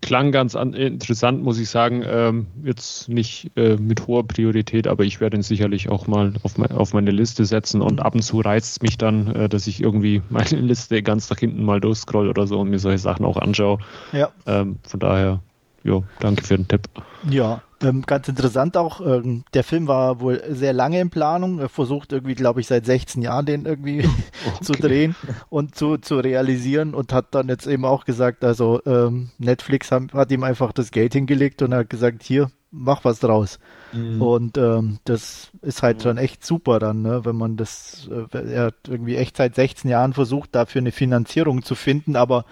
klang ganz an, interessant, muss ich sagen. Ähm, jetzt nicht äh, mit hoher Priorität, aber ich werde ihn sicherlich auch mal auf, me auf meine Liste setzen und ab und zu reizt es mich dann, äh, dass ich irgendwie [laughs] meine Liste ganz nach hinten mal durchscroll oder so und mir solche Sachen auch anschaue. Ja. Ähm, von daher, ja, danke für den Tipp. Ja, Ähm, ganz interessant auch, ähm, der Film war wohl sehr lange in Planung. Er versucht irgendwie, glaube ich, seit 16 Jahren den irgendwie [laughs] okay. [laughs] zu drehen und zu, zu realisieren und hat dann jetzt eben auch gesagt, also ähm, Netflix hat, hat ihm einfach das Geld hingelegt und hat gesagt, hier, mach was draus. Mhm. Und ähm, das ist halt schon echt super dann, ne, wenn man das, äh, er hat irgendwie echt seit 16 Jahren versucht, dafür eine Finanzierung zu finden, aber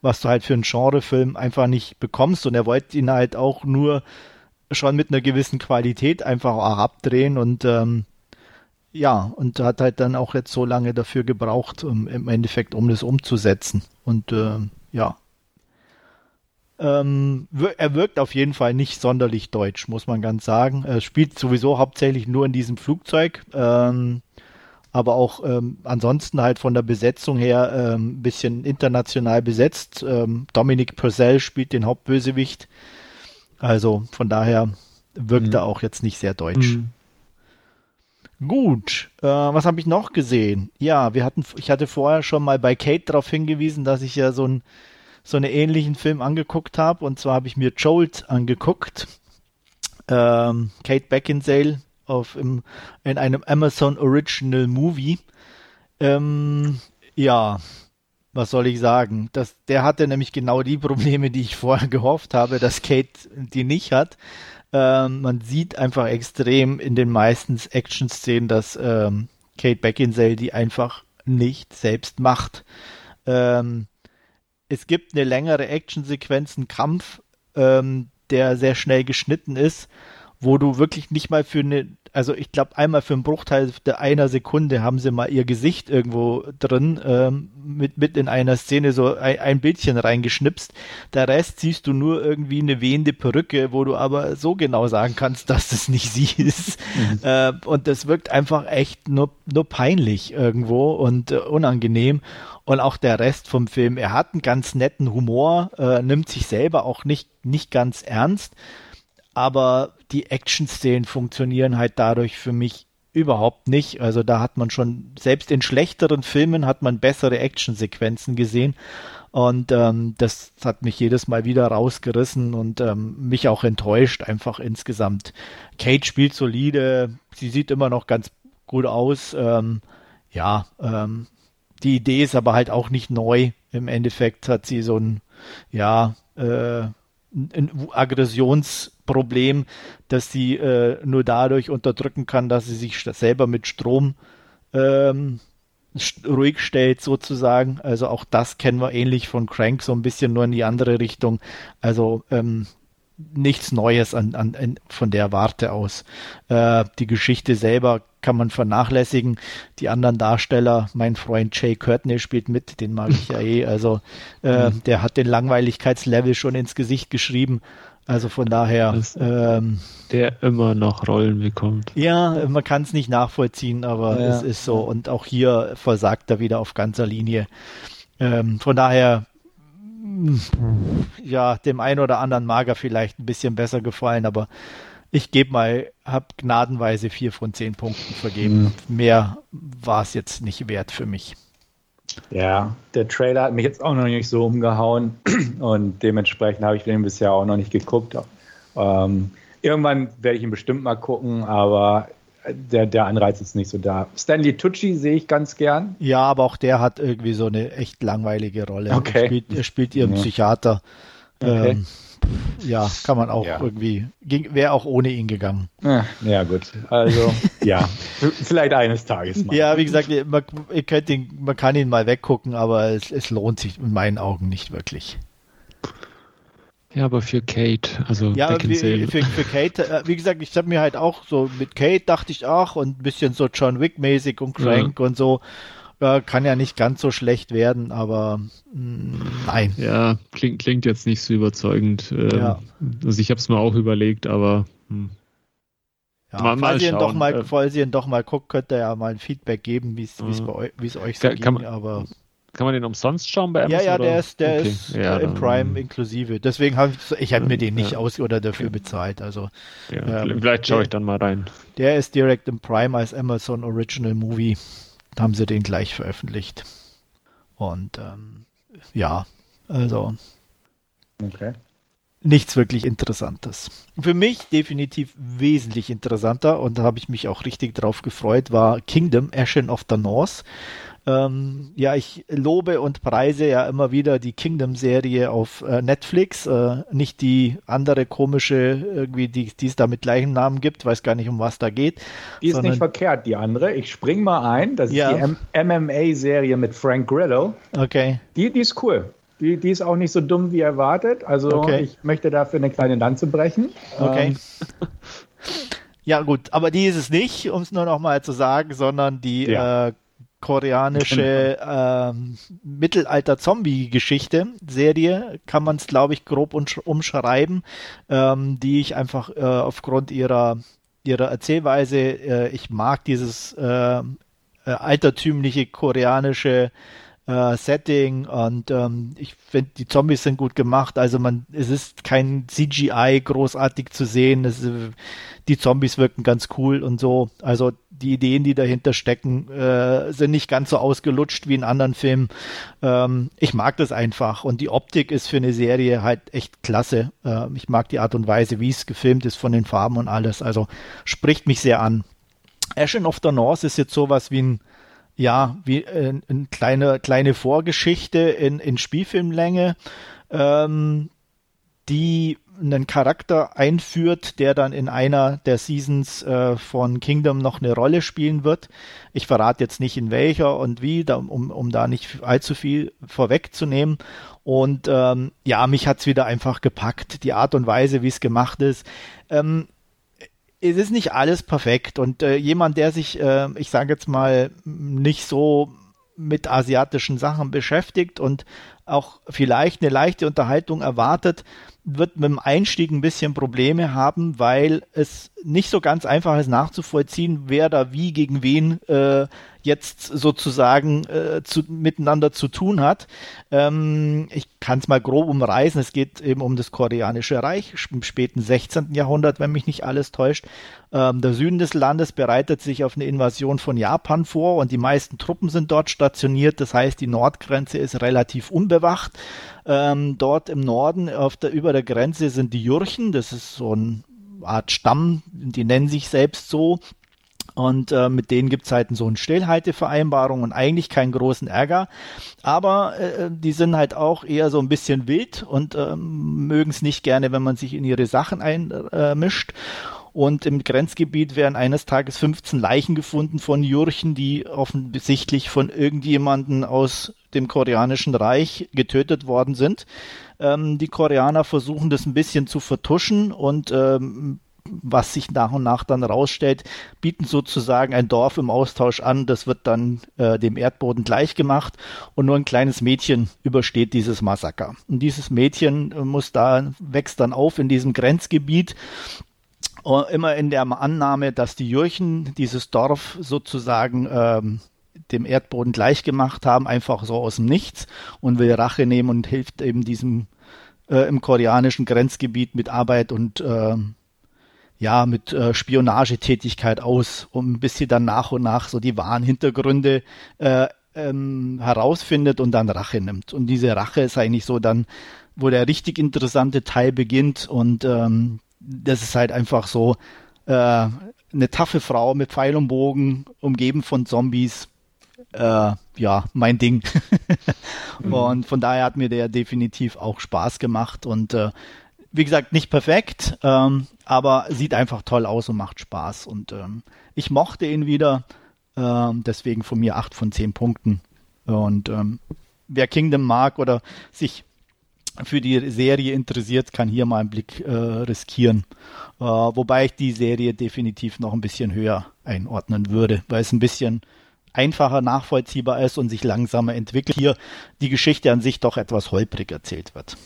was du halt für einen Genrefilm einfach nicht bekommst und er wollte ihn halt auch nur schon mit einer gewissen Qualität einfach auch abdrehen und ähm, ja, und hat halt dann auch jetzt so lange dafür gebraucht, um, im Endeffekt, um das umzusetzen. Und äh, ja. Ähm, er wirkt auf jeden Fall nicht sonderlich deutsch, muss man ganz sagen. Er spielt sowieso hauptsächlich nur in diesem Flugzeug. Ähm, aber auch ähm, ansonsten halt von der Besetzung her ein ähm, bisschen international besetzt. Ähm, Dominic Purcell spielt den Hauptbösewicht. Also von daher wirkt mhm. er auch jetzt nicht sehr deutsch. Mhm. Gut, äh, was habe ich noch gesehen? Ja, wir hatten, ich hatte vorher schon mal bei Kate darauf hingewiesen, dass ich ja so, ein, so einen ähnlichen Film angeguckt habe. Und zwar habe ich mir Jolt angeguckt. Ähm, Kate Beckinsale auf im, in einem Amazon Original Movie. Ähm, ja, was soll ich sagen? Das, der hatte nämlich genau die Probleme, die ich vorher [laughs] gehofft habe, dass Kate die nicht hat. Ähm, man sieht einfach extrem in den meisten Action-Szenen, dass ähm, Kate Beckinsale die einfach nicht selbst macht. Ähm, es gibt eine längere Action-Sequenz, einen Kampf, ähm, der sehr schnell geschnitten ist, wo du wirklich nicht mal für eine also ich glaube, einmal für einen Bruchteil der einer Sekunde haben sie mal ihr Gesicht irgendwo drin, ähm, mit, mit in einer Szene so ein, ein, Bildchen reingeschnipst. Der Rest siehst du nur irgendwie eine wehende Perücke, wo du aber so genau sagen kannst, dass das nicht sie [laughs] ist. Mhm. Äh, und das wirkt einfach echt nur, nur peinlich irgendwo und äh, unangenehm. Und auch der Rest vom Film, er hat einen ganz netten Humor, äh, nimmt sich selber auch nicht, nicht ganz ernst aber die Action-Szenen funktionieren halt dadurch für mich überhaupt nicht. Also da hat man schon, selbst in schlechteren Filmen hat man bessere Action-Sequenzen gesehen. Und ähm, das hat mich jedes Mal wieder rausgerissen und ähm, mich auch enttäuscht, einfach insgesamt. Kate spielt solide, sie sieht immer noch ganz gut aus. Ähm, ja, ähm, die Idee ist aber halt auch nicht neu. Im Endeffekt hat sie so ein, ja, äh, ein Aggressionsproblem, das sie äh, nur dadurch unterdrücken kann, dass sie sich selber mit Strom ähm, ruhig stellt sozusagen. Also auch das kennen wir ähnlich von Crank so ein bisschen nur in die andere Richtung. Also ähm, nichts Neues an, an, an, von der Warte aus. Äh, die Geschichte selber kann man vernachlässigen. Die anderen Darsteller, mein Freund Jay Courtney spielt mit, den mag ich ja eh. Also äh, mhm. der hat den Langweiligkeitslevel schon ins Gesicht geschrieben. Also von daher. Ähm, der immer noch Rollen bekommt. Ja, man kann es nicht nachvollziehen, aber ja. es ist so. Und auch hier versagt er wieder auf ganzer Linie. Ähm, von daher ja, dem einen oder anderen mag er vielleicht ein bisschen besser gefallen, aber ich gebe mal, habe gnadenweise vier von zehn Punkten vergeben. Mhm. Mehr war es jetzt nicht wert für mich. Ja, der Trailer hat mich jetzt auch noch nicht so umgehauen und dementsprechend habe ich den bisher auch noch nicht geguckt. Ähm, irgendwann werde ich ihn bestimmt mal gucken, aber der, der Anreiz ist nicht so da. Stanley Tucci sehe ich ganz gern. Ja, aber auch der hat irgendwie so eine echt langweilige Rolle. Okay. Er spielt, er spielt ihren ja. Psychiater. Okay. Ähm, ja, kann man auch ja. irgendwie, wäre auch ohne ihn gegangen. Ja, gut. Also, ja, vielleicht eines Tages mal. Ja, wie gesagt, man, ihr könnt ihn, man kann ihn mal weggucken, aber es, es lohnt sich in meinen Augen nicht wirklich. Ja, aber für Kate, also ja, für, für, Kate, äh, wie gesagt, ich habe mir halt auch so mit Kate dachte ich auch und ein bisschen so John Wick mäßig und Crank ja. und so. Ja, kann ja nicht ganz so schlecht werden, aber mh, mm, nein. Ja, klingt, klingt jetzt nicht so überzeugend. Ähm, ja. Also ich habe es mir auch überlegt, aber hm. Ja, mal, falls, ihr doch mal, äh, falls ihr ihn doch mal guckt, könnt ihr ja mal ein Feedback geben, wie es äh, euch so kann, ging, aber kann man den umsonst schauen bei Amazon? Ja, ja, der ist, der okay. ist ja, im Prime inklusive. Deswegen habe ich, ich habe mir den nicht ja. aus oder dafür bezahlt. Also ja, ähm, vielleicht schaue ich dann mal rein. Der ist direkt im Prime als Amazon Original Movie. Da haben sie den gleich veröffentlicht. Und ähm, ja, also okay. nichts wirklich Interessantes. Für mich definitiv wesentlich interessanter und da habe ich mich auch richtig drauf gefreut, war Kingdom Ashen of the North. Ähm, ja, ich lobe und preise ja immer wieder die Kingdom-Serie auf äh, Netflix, äh, nicht die andere komische, irgendwie, die, die es da mit gleichem Namen gibt, weiß gar nicht, um was da geht. Die ist nicht verkehrt, die andere. Ich spring mal ein, das ja. ist die MMA-Serie mit Frank Grillo. Okay. Die, die ist cool. Die, die ist auch nicht so dumm wie erwartet. Also okay. ich möchte dafür eine kleine Lanze brechen. Okay. Ähm. [laughs] Ja, gut, aber die ist es nicht, um es nur noch mal zu sagen, sondern die ja. äh, koreanische ähm, Mittelalter-Zombie-Geschichte, Serie, kann man es, glaube ich, grob umschreiben, ähm, die ich einfach äh, aufgrund ihrer, ihrer Erzählweise, äh, ich mag dieses äh, äh altertümliche koreanische äh, Setting und ähm, ich finde, die Zombies sind gut gemacht. Also man, es ist kein CGI großartig zu sehen. Es, die Zombies wirken ganz cool und so. Also die Ideen, die dahinter stecken, äh, sind nicht ganz so ausgelutscht wie in anderen Filmen. Ähm, ich mag das einfach und die Optik ist für eine Serie halt echt klasse. Äh, ich mag die Art und Weise, wie es gefilmt ist von den Farben und alles. Also spricht mich sehr an. Ashen of the North ist jetzt sowas wie ein ja, wie äh, eine kleine, kleine Vorgeschichte in, in Spielfilmlänge, ähm, die einen Charakter einführt, der dann in einer der Seasons äh, von Kingdom noch eine Rolle spielen wird. Ich verrate jetzt nicht in welcher und wie, da, um, um da nicht allzu viel vorwegzunehmen. Und ähm, ja, mich hat's wieder einfach gepackt, die Art und Weise, wie es gemacht ist. Ähm, es ist nicht alles perfekt und äh, jemand, der sich, äh, ich sage jetzt mal, nicht so mit asiatischen Sachen beschäftigt und auch vielleicht eine leichte Unterhaltung erwartet, wird mit dem Einstieg ein bisschen Probleme haben, weil es nicht so ganz einfach ist nachzuvollziehen, wer da wie gegen wen äh, jetzt sozusagen äh, zu, miteinander zu tun hat. Ähm, ich kann es mal grob umreißen. Es geht eben um das Koreanische Reich im späten 16. Jahrhundert, wenn mich nicht alles täuscht. Ähm, der Süden des Landes bereitet sich auf eine Invasion von Japan vor und die meisten Truppen sind dort stationiert. Das heißt, die Nordgrenze ist relativ unbewacht. Ähm, dort im Norden auf der, über der Grenze sind die Jurchen. Das ist so eine Art Stamm, die nennen sich selbst so. Und äh, mit denen gibt's halt so eine Stillhaltevereinbarung und eigentlich keinen großen Ärger. Aber äh, die sind halt auch eher so ein bisschen wild und ähm, mögen es nicht gerne, wenn man sich in ihre Sachen einmischt. Äh, und im Grenzgebiet werden eines Tages 15 Leichen gefunden von Jurchen, die offensichtlich von irgendjemanden aus dem koreanischen Reich getötet worden sind. Ähm, die Koreaner versuchen das ein bisschen zu vertuschen und ähm, was sich nach und nach dann rausstellt, bieten sozusagen ein Dorf im Austausch an. Das wird dann äh, dem Erdboden gleichgemacht und nur ein kleines Mädchen übersteht dieses Massaker. Und dieses Mädchen äh, muss da, wächst dann auf in diesem Grenzgebiet äh, immer in der Annahme, dass die Jurchen dieses Dorf sozusagen ähm, dem Erdboden gleichgemacht haben, einfach so aus dem Nichts und will Rache nehmen und hilft eben diesem äh, im koreanischen Grenzgebiet mit Arbeit und äh, ja, mit äh, Spionagetätigkeit aus, um bis sie dann nach und nach so die wahren Hintergründe äh, ähm, herausfindet und dann Rache nimmt. Und diese Rache ist eigentlich so dann, wo der richtig interessante Teil beginnt und ähm, das ist halt einfach so äh, eine taffe Frau mit Pfeil und Bogen, umgeben von Zombies. Äh, ja, mein Ding. [laughs] mhm. Und von daher hat mir der definitiv auch Spaß gemacht und äh, wie gesagt, nicht perfekt, ähm, aber sieht einfach toll aus und macht Spaß. Und ähm, ich mochte ihn wieder, ähm, deswegen von mir 8 von 10 Punkten. Und ähm, wer Kingdom mag oder sich für die Serie interessiert, kann hier mal einen Blick äh, riskieren. Äh, wobei ich die Serie definitiv noch ein bisschen höher einordnen würde, weil es ein bisschen einfacher nachvollziehbar ist und sich langsamer entwickelt. Hier die Geschichte an sich doch etwas holprig erzählt wird.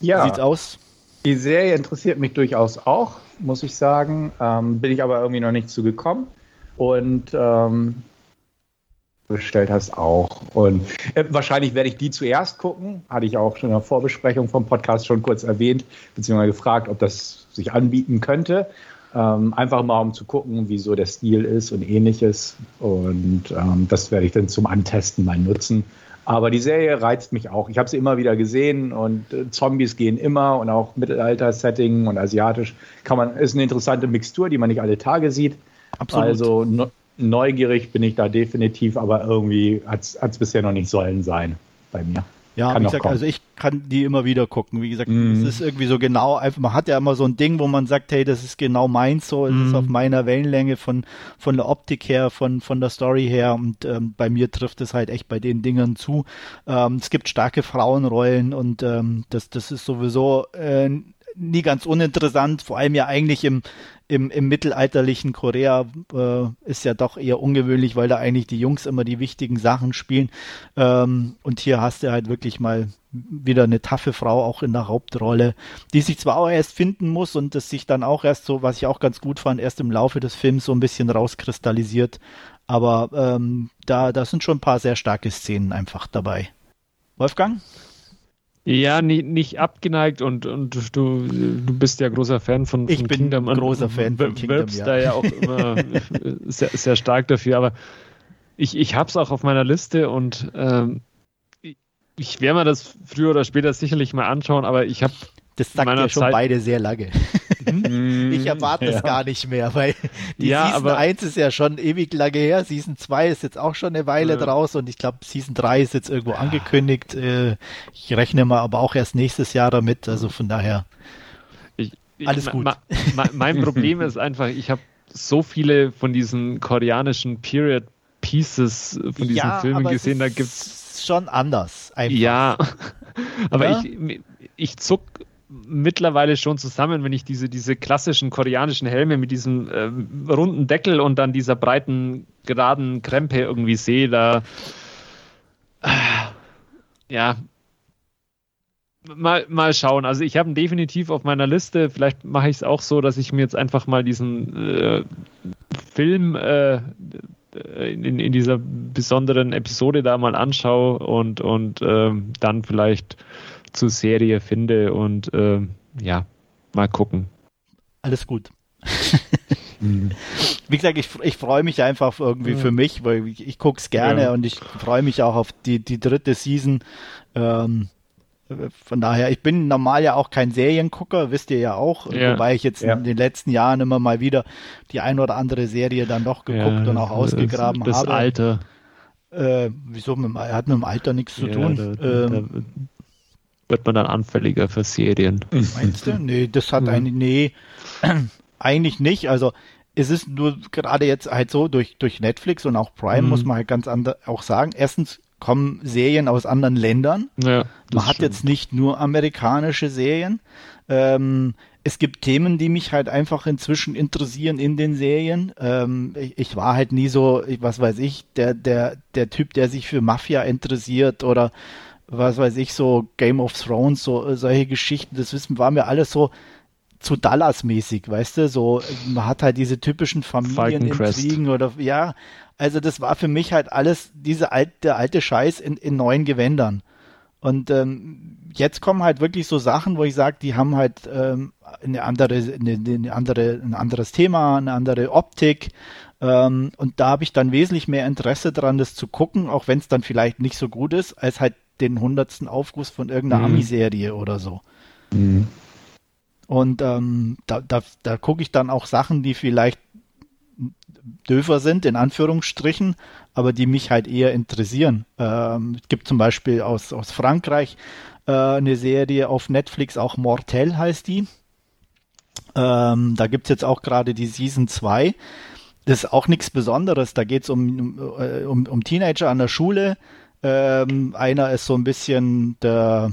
Ja. Sieht's aus? Die Serie interessiert mich durchaus auch, muss ich sagen. Ähm, bin ich aber irgendwie noch nicht zugekommen. Und ähm, bestellt hast auch. Und äh, wahrscheinlich werde ich die zuerst gucken. Hatte ich auch schon in der Vorbesprechung vom Podcast schon kurz erwähnt, beziehungsweise gefragt, ob das sich anbieten könnte. Ähm, einfach mal um zu gucken, wie so der Stil ist und ähnliches. Und ähm, das werde ich dann zum Antesten mal nutzen. Aber die Serie reizt mich auch. Ich habe sie immer wieder gesehen und äh, Zombies gehen immer und auch Mittelalter-Setting und asiatisch kann man, ist eine interessante Mixtur, die man nicht alle Tage sieht. Absolut. Also ne, neugierig bin ich da definitiv, aber irgendwie hat es bisher noch nicht sollen sein bei mir. Ja, kann wie gesagt, also ich kann die immer wieder gucken. Wie gesagt, mm. es ist irgendwie so genau, einfach, man hat ja immer so ein Ding, wo man sagt, hey, das ist genau meins so, es mm. ist auf meiner Wellenlänge von, von der Optik her, von, von der Story her und ähm, bei mir trifft es halt echt bei den Dingern zu. Ähm, es gibt starke Frauenrollen und ähm, das, das ist sowieso äh, nie ganz uninteressant, vor allem ja eigentlich im, im, im mittelalterlichen Korea äh, ist ja doch eher ungewöhnlich, weil da eigentlich die Jungs immer die wichtigen Sachen spielen. Ähm, und hier hast du halt wirklich mal wieder eine taffe Frau auch in der Hauptrolle, die sich zwar auch erst finden muss und das sich dann auch erst so, was ich auch ganz gut fand, erst im Laufe des Films so ein bisschen rauskristallisiert. Aber ähm, da, da sind schon ein paar sehr starke Szenen einfach dabei. Wolfgang? Ja, nie, nicht abgeneigt und, und du, du bist ja großer Fan von, von ich bin Kingdom. Ich großer Fan von Kingdom, wirbst ja. da ja auch immer [laughs] sehr, sehr stark dafür, aber ich, ich habe es auch auf meiner Liste und ähm, ich, ich werde mir das früher oder später sicherlich mal anschauen, aber ich habe das sagt ja schon Zeit beide sehr lange. Mhm. ich erwarte ja. es gar nicht mehr, weil die ja, Season aber, 1 ist ja schon ewig lange her. Season 2 ist jetzt auch schon eine Weile ja. draus und ich glaube, Season 3 ist jetzt irgendwo angekündigt. Äh, ich rechne mal aber auch erst nächstes Jahr damit. Also von daher ich, alles gut. Ma, ma, mein Problem ist einfach, ich habe so viele von diesen koreanischen Period Pieces von diesen Filmen gesehen, da gibt es schon anders. Einfach. Ja, [laughs] aber ich, ich zuck mittlerweile schon zusammen, wenn ich diese, diese klassischen koreanischen Helme mit diesem ähm, runden Deckel und dann dieser breiten, geraden Krempe irgendwie sehe, da äh, ja, mal, mal schauen. Also ich habe ihn definitiv auf meiner Liste. Vielleicht mache ich es auch so, dass ich mir jetzt einfach mal diesen äh, Film äh, in, in dieser besonderen Episode da mal anschaue und, und äh, dann vielleicht zur Serie finde und äh, ja, mal gucken. Alles gut. [laughs] Mhm. Wie gesagt, ich, ich freue mich einfach irgendwie ja. für mich, weil ich, ich gucke es gerne ja. und ich freue mich auch auf die, die dritte Season. Ähm, von daher, ich bin normal ja auch kein Seriengucker, wisst ihr ja auch, ja. wobei ich jetzt in den letzten Jahren immer mal wieder die ein oder andere Serie dann doch geguckt und auch ausgegraben das, das habe. Das Alter. Äh, wieso? Mit, hat mit dem Alter nichts zu tun. Da, ähm, wird man dann anfälliger für Serien. Meinst du? Nee, das hat mhm. eigentlich, nee, [clears throat] eigentlich nicht. Also es ist nur gerade jetzt halt so durch, durch Netflix und auch Prime, mhm. muss man halt ganz anders auch sagen. Erstens kommen Serien aus anderen Ländern. Ja, man hat stimmt. jetzt nicht nur amerikanische Serien. Ähm, es gibt Themen, die mich halt einfach inzwischen interessieren in den Serien. Ähm, ich, ich, war halt nie so, was weiß ich, der, der, der Typ, der sich für Mafia interessiert oder was weiß ich, so Game of Thrones, so äh, solche Geschichten, das wissen, war mir alles so zu Dallas-mäßig, weißt du, so, man hat halt diese typischen Familienintrigen oder, ja, also das war für mich halt alles diese alte, alte Scheiß in, in neuen Gewändern. Und ähm, jetzt kommen halt wirklich so Sachen, wo ich sage, die haben halt ähm, eine andere, eine, eine andere, ein anderes Thema, eine andere Optik. Ähm, und da habe ich dann wesentlich mehr Interesse dran, das zu gucken, auch wenn es dann vielleicht nicht so gut ist, als halt den hundertsten Aufguss von irgendeiner mhm. Ami-Serie oder so. Mhm. Und ähm, da, da, da gucke ich dann auch Sachen, die vielleicht döfer sind, in Anführungsstrichen, aber die mich halt eher interessieren. Ähm, es gibt zum Beispiel aus, aus Frankreich äh, eine Serie auf Netflix, auch Mortel heißt die. Ähm, da gibt es jetzt auch gerade die Season 2. Das ist auch nichts Besonderes. Da geht es um, um, um Teenager an der Schule, ähm, einer ist so ein bisschen der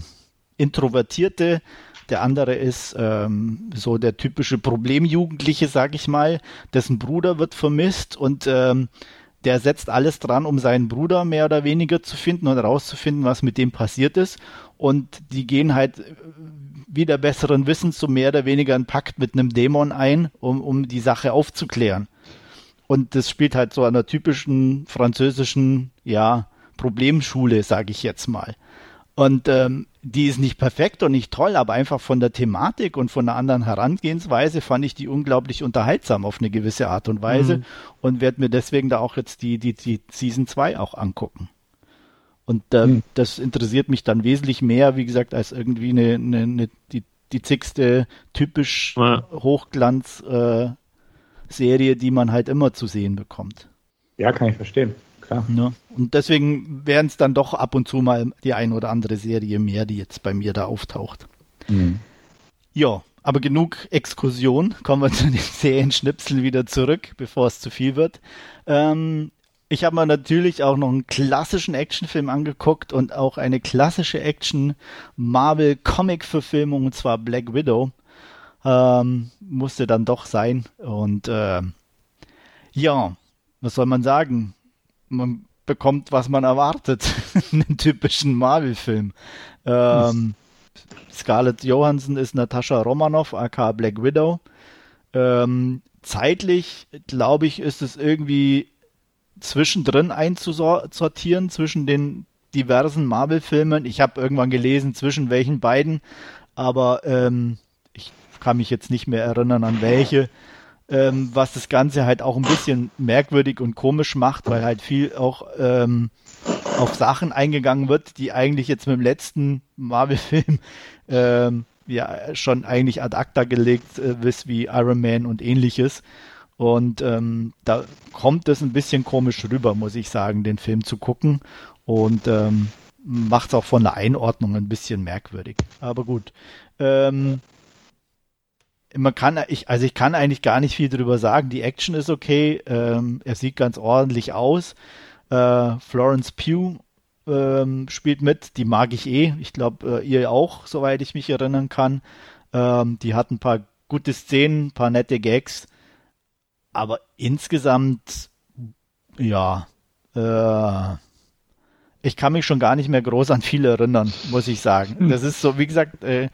Introvertierte, der andere ist ähm, so der typische Problemjugendliche, sag ich mal, dessen Bruder wird vermisst und ähm, der setzt alles dran, um seinen Bruder mehr oder weniger zu finden und herauszufinden, was mit dem passiert ist. Und die gehen halt äh, wieder besseren Wissens so mehr oder weniger einen Pakt mit einem Dämon ein, um, um die Sache aufzuklären. Und das spielt halt so einer typischen französischen, ja, Problemschule, sage ich jetzt mal. Und ähm, die ist nicht perfekt und nicht toll, aber einfach von der Thematik und von einer anderen Herangehensweise fand ich die unglaublich unterhaltsam auf eine gewisse Art und Weise mhm. und werde mir deswegen da auch jetzt die, die, die Season 2 auch angucken. Und äh, hm. das interessiert mich dann wesentlich mehr, wie gesagt, als irgendwie eine, eine, eine die, die zigste typisch ja. Hochglanz-Serie, äh, die man halt immer zu sehen bekommt. Ja, kann ich verstehen. Klar. Ja. Und deswegen wären es dann doch ab und zu mal die ein oder andere Serie mehr, die jetzt bei mir da auftaucht. Mhm. Ja, aber genug Exkursion. Kommen wir zu den [laughs] Serienschnipseln wieder zurück, bevor es zu viel wird. Ähm, ich habe mir natürlich auch noch einen klassischen Actionfilm angeguckt und auch eine klassische Action-Marvel-Comic-Verfilmung, und zwar Black Widow. Ähm, musste dann doch sein. Und äh, ja, was soll man sagen? Man bekommt, was man erwartet. [laughs] Einen typischen Marvel-Film. Ähm, Scarlett Johansson ist Natascha Romanoff, aka Black Widow. Ähm, zeitlich, glaube ich, ist es irgendwie zwischendrin einzusortieren zwischen den diversen Marvel-Filmen. Ich habe irgendwann gelesen, zwischen welchen beiden, aber ähm, ich kann mich jetzt nicht mehr erinnern, an welche. Ähm, was das Ganze halt auch ein bisschen merkwürdig und komisch macht, weil halt viel auch ähm, auf Sachen eingegangen wird, die eigentlich jetzt mit dem letzten Marvel-Film ähm, ja schon eigentlich ad acta gelegt äh, ist, wie Iron Man und ähnliches. Und ähm, da kommt es ein bisschen komisch rüber, muss ich sagen, den Film zu gucken. Und ähm, macht es auch von der Einordnung ein bisschen merkwürdig. Aber gut. Ähm, man kann, ich, also ich kann eigentlich gar nicht viel drüber sagen. Die Action ist okay. Ähm, er sieht ganz ordentlich aus. Äh, Florence Pugh ähm, spielt mit. Die mag ich eh. Ich glaube, äh, ihr auch, soweit ich mich erinnern kann. Ähm, die hat ein paar gute Szenen, ein paar nette Gags. Aber insgesamt, ja, äh, ich kann mich schon gar nicht mehr groß an viele erinnern, muss ich sagen. Hm. Das ist so, wie gesagt, äh,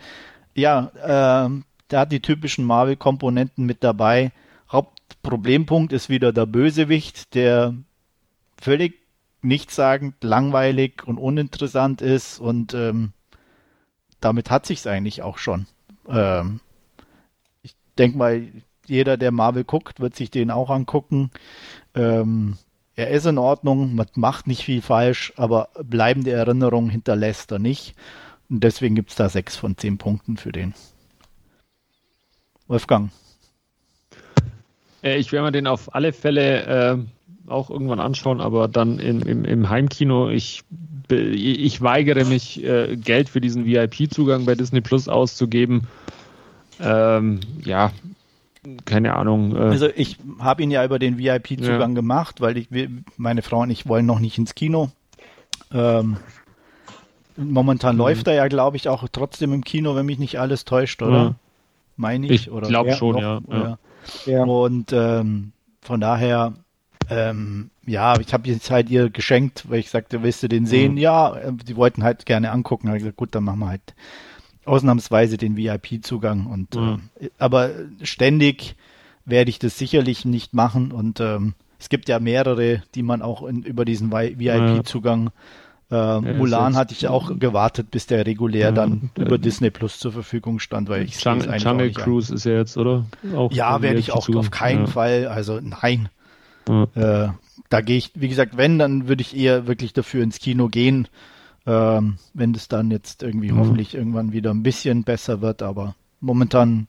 ja, äh, der hat die typischen Marvel-Komponenten mit dabei. Hauptproblempunkt ist wieder der Bösewicht, der völlig nichtssagend, langweilig und uninteressant ist und ähm, damit hat sich's eigentlich auch schon. Ähm, ich denke mal, jeder, der Marvel guckt, wird sich den auch angucken. Ähm, er ist in Ordnung, man macht nicht viel falsch, aber bleibende Erinnerungen hinterlässt er nicht. Und deswegen gibt es da sechs von zehn Punkten für den. Wolfgang. Äh, ich werde mir den auf alle Fälle äh, auch irgendwann anschauen, aber dann im, im, im Heimkino. Ich, ich weigere mich, äh, Geld für diesen VIP-Zugang bei Disney Plus auszugeben. Ähm, ja, keine Ahnung. Äh, also ich habe ihn ja über den VIP-Zugang ja. gemacht, weil ich meine Frau und ich wollen noch nicht ins Kino. Ähm, momentan mhm. läuft er ja, glaube ich, auch trotzdem im Kino, wenn mich nicht alles täuscht, oder? Ja. Meine ich? Ich glaube schon, ja, ja. Und ähm, von daher, ähm, ja, ich habe jetzt halt ihr geschenkt, weil ich sagte, willst du den sehen? Mhm. Ja, äh, die wollten halt gerne angucken. Da habe ich gesagt, gut, dann machen wir halt ausnahmsweise den VIP-Zugang. Und mhm. äh, aber ständig werde ich das sicherlich nicht machen. Und ähm, es gibt ja mehrere, die man auch in, über diesen VIP-Zugang äh, ja, Mulan hatte ich auch gewartet, bis der regulär ja, dann über Disney Plus zur Verfügung stand, weil ich Jungle, Jungle Cruise ist ja jetzt, oder? Auch ja, werde ich auch auf keinen ja. Fall, also nein. Äh, da gehe ich, wie gesagt, wenn, dann würde ich eher wirklich dafür ins Kino gehen, ähm, wenn es dann jetzt irgendwie mhm. hoffentlich irgendwann wieder ein bisschen besser wird, aber momentan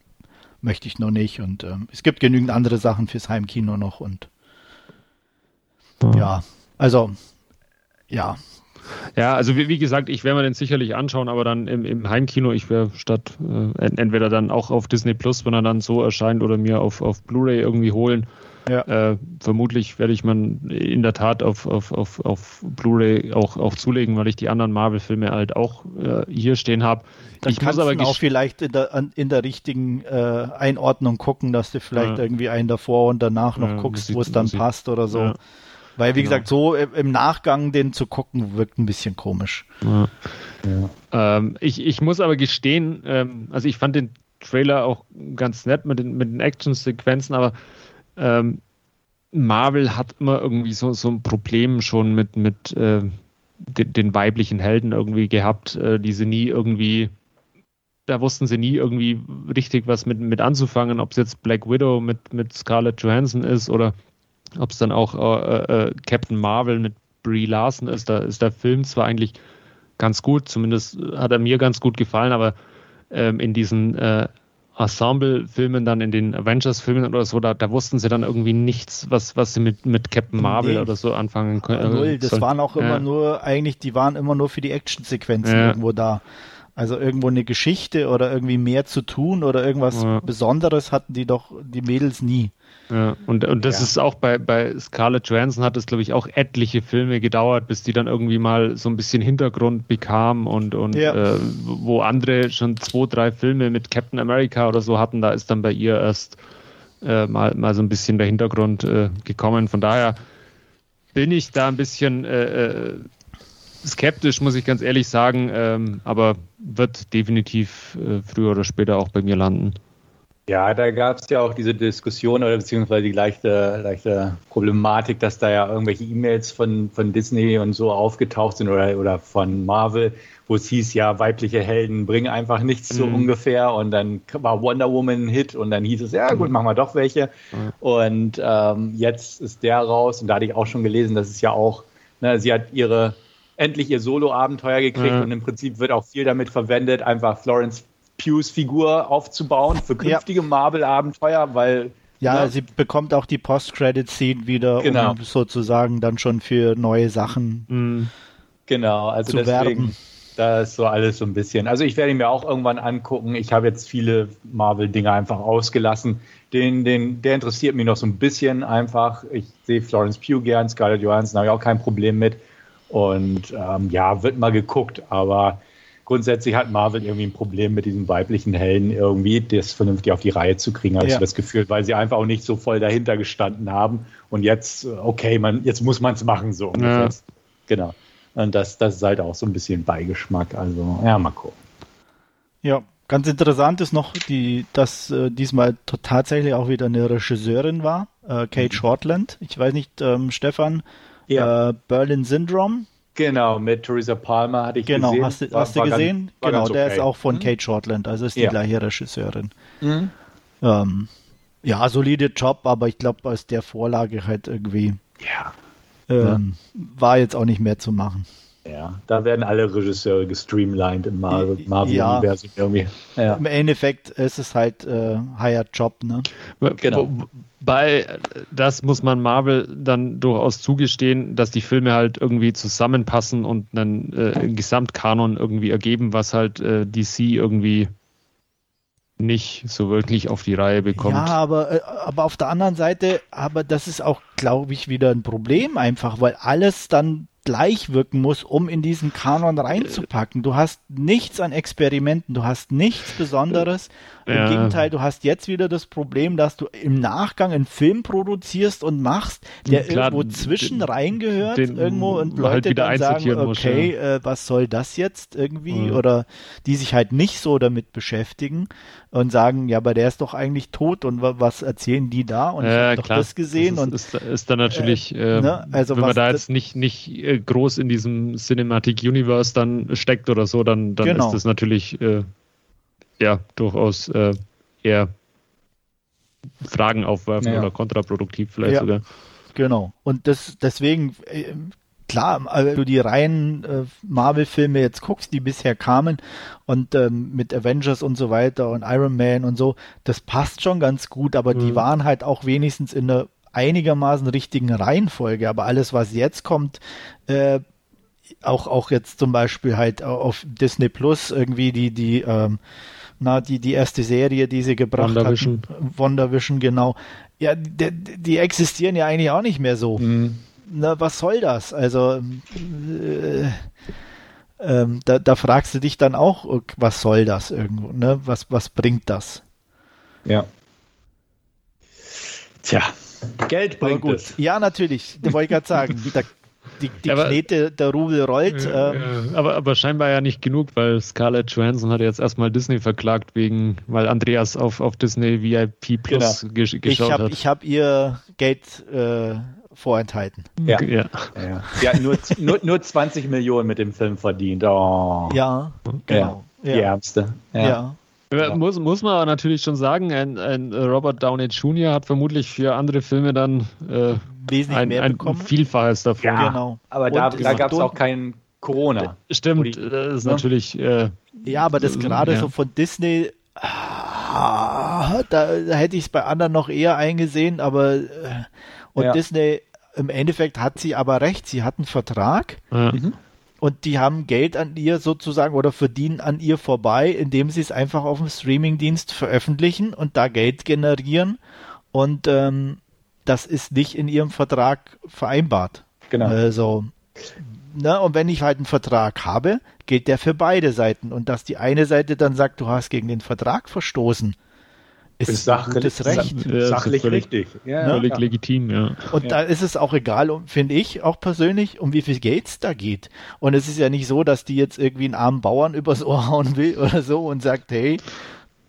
möchte ich noch nicht und ähm, es gibt genügend andere Sachen fürs Heimkino noch und ja, also ja. Ja, also wie, wie gesagt, ich werde mir den sicherlich anschauen, aber dann im, im Heimkino, ich werde statt äh, entweder dann auch auf Disney Plus, wenn er dann so erscheint, oder mir auf, auf Blu-ray irgendwie holen. Ja. Äh, vermutlich werde ich man in der Tat auf, auf, auf, auf Blu-ray auch, auch zulegen, weil ich die anderen Marvel-Filme halt auch äh, hier stehen habe. Ich kannst muss aber auch vielleicht in der, in der richtigen äh, Einordnung gucken, dass du vielleicht ja. irgendwie einen davor und danach noch ja, guckst, wo es dann passt oder so. Ja. Weil, wie genau. gesagt, so im Nachgang den zu gucken, wirkt ein bisschen komisch. Ähm, ich, ich muss aber gestehen, ähm, also ich fand den Trailer auch ganz nett mit den, mit den Action-Sequenzen, aber ähm, Marvel hat immer irgendwie so, so ein Problem schon mit, mit äh, den, den, weiblichen Helden irgendwie gehabt, äh, die sie nie irgendwie, da wussten sie nie irgendwie richtig was mit, mit anzufangen, ob es jetzt Black Widow mit, mit Scarlett Johansson ist oder ob es dann auch äh, äh, Captain Marvel mit Brie Larson ist. Da ist der Film zwar eigentlich ganz gut, zumindest hat er mir ganz gut gefallen, aber ähm, in diesen äh, Ensemble-Filmen, dann in den Avengers-Filmen oder so, da, da, wussten sie dann irgendwie nichts, was, was sie mit, mit Captain Marvel nee. oder so anfangen können. Null, das sollen. waren auch immer ja. nur, eigentlich, die waren immer nur für die Actionsequenzen ja. irgendwo da. Also irgendwo eine Geschichte oder irgendwie mehr zu tun oder irgendwas ja. Besonderes hatten die doch, die Mädels nie. Ja, und, und das ja. ist auch bei, bei Scarlett Johansson hat es, glaube ich, auch etliche Filme gedauert, bis die dann irgendwie mal so ein bisschen Hintergrund bekam und, und ja. äh, wo andere schon zwei, drei Filme mit Captain America oder so hatten, da ist dann bei ihr erst äh, mal, mal so ein bisschen der Hintergrund äh, gekommen. Von daher bin ich da ein bisschen äh, äh, skeptisch, muss ich ganz ehrlich sagen, ähm, aber wird definitiv äh, früher oder später auch bei mir landen. Ja, da gab es ja auch diese Diskussion oder beziehungsweise die leichte, leichte Problematik, dass da ja irgendwelche E-Mails von, von Disney und so aufgetaucht sind oder, oder von Marvel, wo es hieß, ja, weibliche Helden bringen einfach nichts mhm. so ungefähr. Und dann war Wonder Woman ein Hit und dann hieß es, ja gut, machen wir doch welche. Mhm. Und ähm, jetzt ist der raus und da hatte ich auch schon gelesen, dass es ja auch, ne, sie hat ihre endlich ihr Solo-Abenteuer gekriegt mhm. und im Prinzip wird auch viel damit verwendet, einfach Florence Pews Figur aufzubauen für künftige ja. Marvel-Abenteuer, weil ja, ne? sie bekommt auch die Post-Credit-Scene wieder, genau. um sozusagen dann schon für neue Sachen mhm. genau, also zu deswegen, werben. Da ist so alles so ein bisschen. Also ich werde ihn mir auch irgendwann angucken. Ich habe jetzt viele Marvel-Dinge einfach ausgelassen. Den, den, der interessiert mich noch so ein bisschen einfach. Ich sehe Florence Pugh gern, Scarlett Johansson habe ich auch kein Problem mit. Und ähm, ja, wird mal geguckt, aber grundsätzlich hat Marvel irgendwie ein Problem mit diesen weiblichen Helden irgendwie, das vernünftig auf die Reihe zu kriegen, habe ja. ich das Gefühl, weil sie einfach auch nicht so voll dahinter gestanden haben. Und jetzt, okay, man, jetzt muss man es machen, so. Ja. Genau. Und das, das ist halt auch so ein bisschen Beigeschmack. Also, ja, mal gucken. Ja, ganz interessant ist noch, die, dass äh, diesmal tatsächlich auch wieder eine Regisseurin war, äh, Kate mhm. Shortland. Ich weiß nicht, ähm, Stefan, ja. äh, Berlin Syndrome Genau, mit Theresa Palmer hatte ich genau, gesehen. Hast du, hast du gesehen? Ganz, genau, der okay. ist auch von mhm. Kate Shortland, also ist die ja. gleiche Regisseurin. Mhm. Ähm, ja, solide Job, aber ich glaube, aus der Vorlage halt irgendwie ja. Ähm, ja. war jetzt auch nicht mehr zu machen. Ja, da werden alle Regisseure gestreamlined im Marvel-Universum ja. irgendwie. Ja. Im Endeffekt ist es halt äh, Higher Job, ne? Genau. Bei das muss man Marvel dann durchaus zugestehen, dass die Filme halt irgendwie zusammenpassen und einen äh, Gesamtkanon irgendwie ergeben, was halt äh, DC irgendwie nicht so wirklich auf die Reihe bekommt. Ja, aber, äh, aber auf der anderen Seite, aber das ist auch, glaube ich, wieder ein Problem einfach, weil alles dann gleich wirken muss, um in diesen Kanon reinzupacken. Du hast nichts an Experimenten, du hast nichts Besonderes. Im ja. Gegenteil, du hast jetzt wieder das Problem, dass du im Nachgang einen Film produzierst und machst, der Klar, irgendwo zwischen reingehört, irgendwo und halt Leute halt dann sagen, okay, ja. äh, was soll das jetzt irgendwie? Mhm. Oder die sich halt nicht so damit beschäftigen und sagen, ja, aber der ist doch eigentlich tot und was erzählen die da? Und ja, ich habe doch das gesehen. Das ist, und ist, ist dann natürlich, äh, äh, ne? also wenn man da jetzt nicht, nicht äh, groß in diesem Cinematic Universe dann steckt oder so, dann, dann genau. ist das natürlich äh, ja durchaus äh, eher Fragen aufwerfen ja. oder kontraproduktiv vielleicht ja. sogar. Genau. Und das deswegen äh, klar, wenn du die reinen äh, Marvel-Filme jetzt guckst, die bisher kamen und ähm, mit Avengers und so weiter und Iron Man und so, das passt schon ganz gut, aber mhm. die waren halt auch wenigstens in der einigermaßen richtigen Reihenfolge. Aber alles, was jetzt kommt, äh, auch, auch jetzt zum Beispiel halt auf Disney Plus irgendwie die, die, ähm, na, die, die erste Serie, die sie gebracht WandaVision. hatten. WandaVision, genau. Ja, die, die, existieren ja eigentlich auch nicht mehr so. Mhm. Na, was soll das? Also, äh, ähm, da, da fragst du dich dann auch, was soll das irgendwo, ne? Was, was bringt das? Ja. Tja, Geld bringt gut. es. Ja, natürlich. Da wollte ich gerade sagen. [laughs] Da, die, die aber, Knete, der Rubel rollt. Ja, ähm. aber, aber scheinbar ja nicht genug, weil Scarlett Johansson hat jetzt erstmal Disney verklagt, wegen, weil Andreas auf, auf Disney VIP Plus genau. gesch geschaut ich hab, hat. Ich habe ihr Geld äh, vorenthalten. Ja. ja. ja. Sie hat nur, nur, nur 20 Millionen mit dem Film verdient. Oh. Ja, genau. Ja. Die Ärmste. ja. ja. Ja. Muss, muss man natürlich schon sagen, ein, ein, Robert Downey Jr. hat vermutlich für andere Filme dann äh, wesentlich ein, mehr ein bekommen. Vielfaches davon. Ja, genau. Aber da, da gab es auch kein Corona. Stimmt, die, das ist ne? natürlich. Äh, ja, aber das gerade ja. so von Disney, ah, da, da, hätte ich es bei anderen noch eher eingesehen, aber äh, und ja. Disney im Endeffekt hat sie aber recht, sie hat einen Vertrag. Mhm. Und die haben Geld an ihr sozusagen oder verdienen an ihr vorbei, indem sie es einfach auf dem Streamingdienst veröffentlichen und da Geld generieren. Und ähm, das ist nicht in ihrem Vertrag vereinbart. Genau. Also, ne, und wenn ich halt einen Vertrag habe, gilt der für beide Seiten. Und dass die eine Seite dann sagt, du hast gegen den Vertrag verstoßen, ist sachlich, gutes Recht. Sachlich völlig, richtig. Ja, völlig ja. legitim, ja. Und ja. da ist es auch egal, finde ich auch persönlich, um wie viel Geld es da geht. Und es ist ja nicht so, dass die jetzt irgendwie einen armen Bauern übers Ohr hauen will oder so und sagt, hey,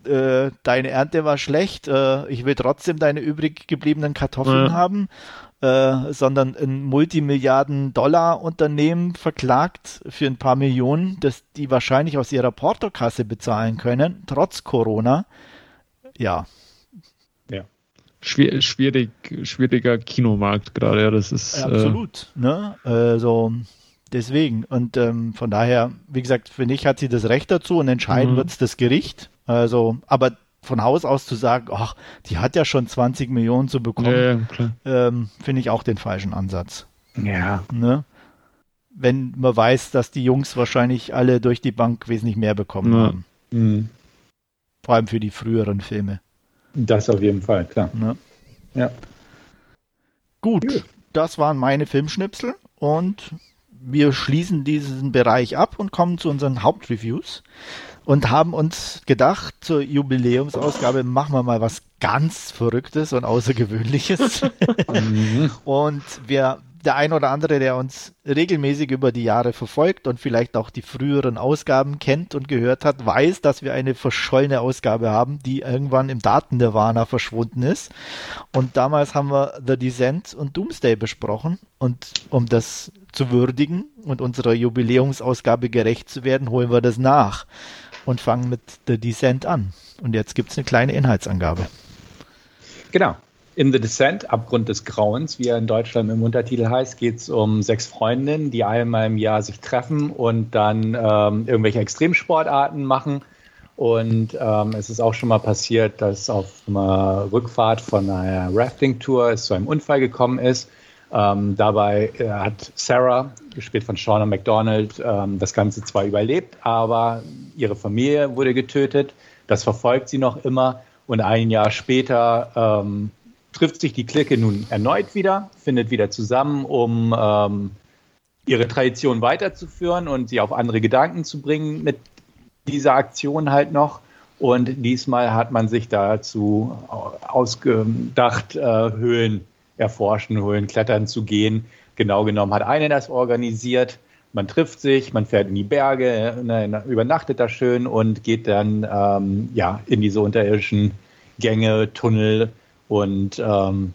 äh, deine Ernte war schlecht, äh, ich will trotzdem deine übrig gebliebenen Kartoffeln ja. haben, äh, sondern ein Multimilliarden-Dollar-Unternehmen verklagt für ein paar Millionen, das die wahrscheinlich aus ihrer Portokasse bezahlen können, trotz Corona. Ja. Ja. Schwier schwierig, schwieriger Kinomarkt gerade, ja, das ist. Ja, äh, absolut, ne? Also, deswegen. Und ähm, von daher, wie gesagt, finde ich, hat sie das Recht dazu und entscheiden mhm. wird es das Gericht. Also, aber von Haus aus zu sagen, ach, die hat ja schon 20 Millionen zu bekommen, ja, ähm, finde ich auch den falschen Ansatz. Ja. Ne? Wenn man weiß, dass die Jungs wahrscheinlich alle durch die Bank wesentlich mehr bekommen ja. haben. Mhm. Vor allem für die früheren Filme. Das auf jeden Fall, klar. Ne? Ja. Gut, Gut, das waren meine Filmschnipsel und wir schließen diesen Bereich ab und kommen zu unseren Hauptreviews und haben uns gedacht, zur Jubiläumsausgabe machen wir mal was ganz Verrücktes und Außergewöhnliches. [laughs] Mhm. und wir, der ein oder andere, der uns regelmäßig über die Jahre verfolgt und vielleicht auch die früheren Ausgaben kennt und gehört hat, weiß, dass wir eine verschollene Ausgabe haben, die irgendwann im Daten-Nirvana verschwunden ist. Und damals haben wir The Descent und Doomsday besprochen. Und um das zu würdigen und unserer Jubiläumsausgabe gerecht zu werden, holen wir das nach und fangen mit The Descent an. Und jetzt gibt es eine kleine Inhaltsangabe. Genau. In The Descent, Abgrund des Grauens, wie er in Deutschland im Untertitel heißt, geht es um sechs Freundinnen, die einmal im Jahr sich treffen und dann ähm, irgendwelche Extremsportarten machen. Und ähm, es ist auch schon mal passiert, dass auf einer Rückfahrt von einer Rafting-Tour es zu einem Unfall gekommen ist ähm, dabei äh, hat Sarah, gespielt von Shauna McDonald, ähm, das Ganze zwar überlebt, aber ihre Familie wurde getötet. Das verfolgt sie noch immer. Und ein Jahr später ähm, trifft sich die Clique nun erneut wieder, findet wieder zusammen, um ähm, ihre Tradition weiterzuführen und sie auf andere Gedanken zu bringen mit dieser Aktion halt noch. Und diesmal hat man sich dazu ausgedacht, äh, Höhlen erforschen, holen, klettern zu gehen. Genau genommen hat eine das organisiert. Man trifft sich, man fährt in die Berge, ne, übernachtet da schön und geht dann ähm, ja, in diese unterirdischen Gänge, Tunnel und ähm,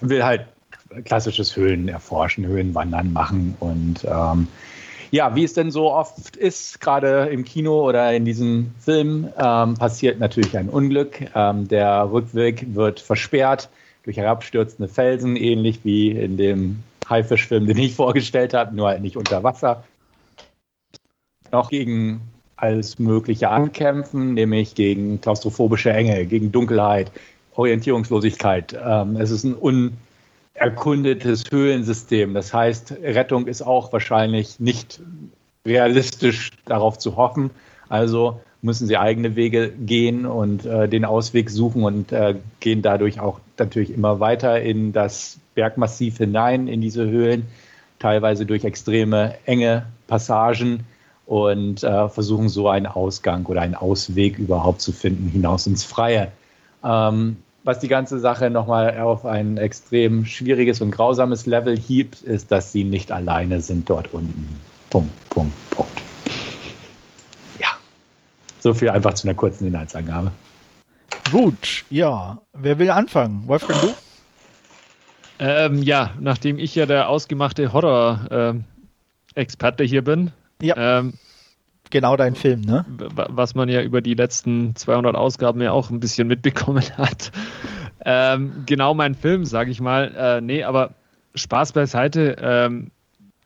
will halt klassisches Höhlen erforschen, Höhlenwandern machen und ähm, ja, wie es denn so oft ist, gerade im Kino oder in diesem Film, ähm, passiert natürlich ein Unglück. Ähm, der Rückweg wird versperrt durch herabstürzende Felsen, ähnlich wie in dem Haifischfilm, den ich vorgestellt habe, nur halt nicht unter Wasser. Noch gegen alles Mögliche ankämpfen, nämlich gegen klaustrophobische Enge, gegen Dunkelheit, Orientierungslosigkeit. Ähm, es ist ein unerkundetes Höhlensystem. Das heißt, Rettung ist auch wahrscheinlich nicht realistisch darauf zu hoffen. Also müssen sie eigene Wege gehen und äh, den Ausweg suchen und äh, gehen dadurch auch natürlich immer weiter in das Bergmassiv hinein, in diese Höhlen, teilweise durch extreme enge Passagen und äh, versuchen so einen Ausgang oder einen Ausweg überhaupt zu finden, hinaus ins Freie. Ähm, was die ganze Sache nochmal auf ein extrem schwieriges und grausames Level hebt, ist, dass sie nicht alleine sind dort unten. Punkt, Punkt, Punkt. So viel einfach zu einer kurzen Inhaltsangabe. Gut, ja. Wer will anfangen? Wolfgang, du? Ähm, ja, nachdem ich ja der ausgemachte Horror-Experte hier bin. Ja. Ähm, genau dein Film, ne? Was man ja über die letzten 200 Ausgaben ja auch ein bisschen mitbekommen [laughs] hat. Ähm, genau mein Film, sage ich mal. Äh, nee, aber Spaß beiseite. Ähm,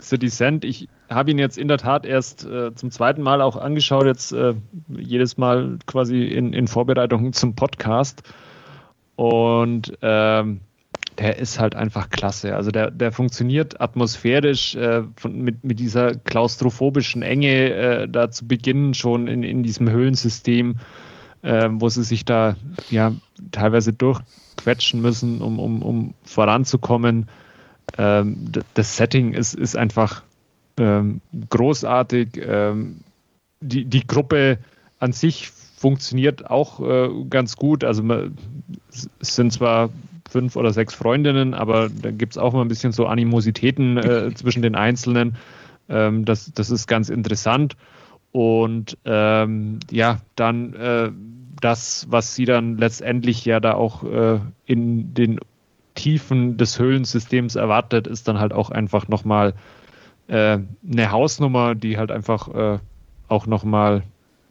The Descent, ich habe ihn jetzt in der Tat erst äh, zum zweiten Mal auch angeschaut, jetzt äh, jedes Mal quasi in, in Vorbereitung zum Podcast. Und ähm, der ist halt einfach klasse. Also der, der funktioniert atmosphärisch äh, von, mit, mit dieser klaustrophobischen Enge äh, da zu Beginn schon in, in diesem Höhlensystem, äh, wo sie sich da ja teilweise durchquetschen müssen, um, um, um voranzukommen. Ähm, das Setting ist, ist einfach ähm, großartig. Ähm, die, die Gruppe an sich funktioniert auch äh, ganz gut. Also es sind zwar fünf oder sechs Freundinnen, aber da gibt es auch mal ein bisschen so Animositäten äh, [laughs] zwischen den Einzelnen. Ähm, das, das ist ganz interessant. Und ähm, ja, dann äh, das, was sie dann letztendlich ja da auch äh, in den Tiefen des Höhlensystems erwartet, ist dann halt auch einfach nochmal äh, eine Hausnummer, die halt einfach äh, auch nochmal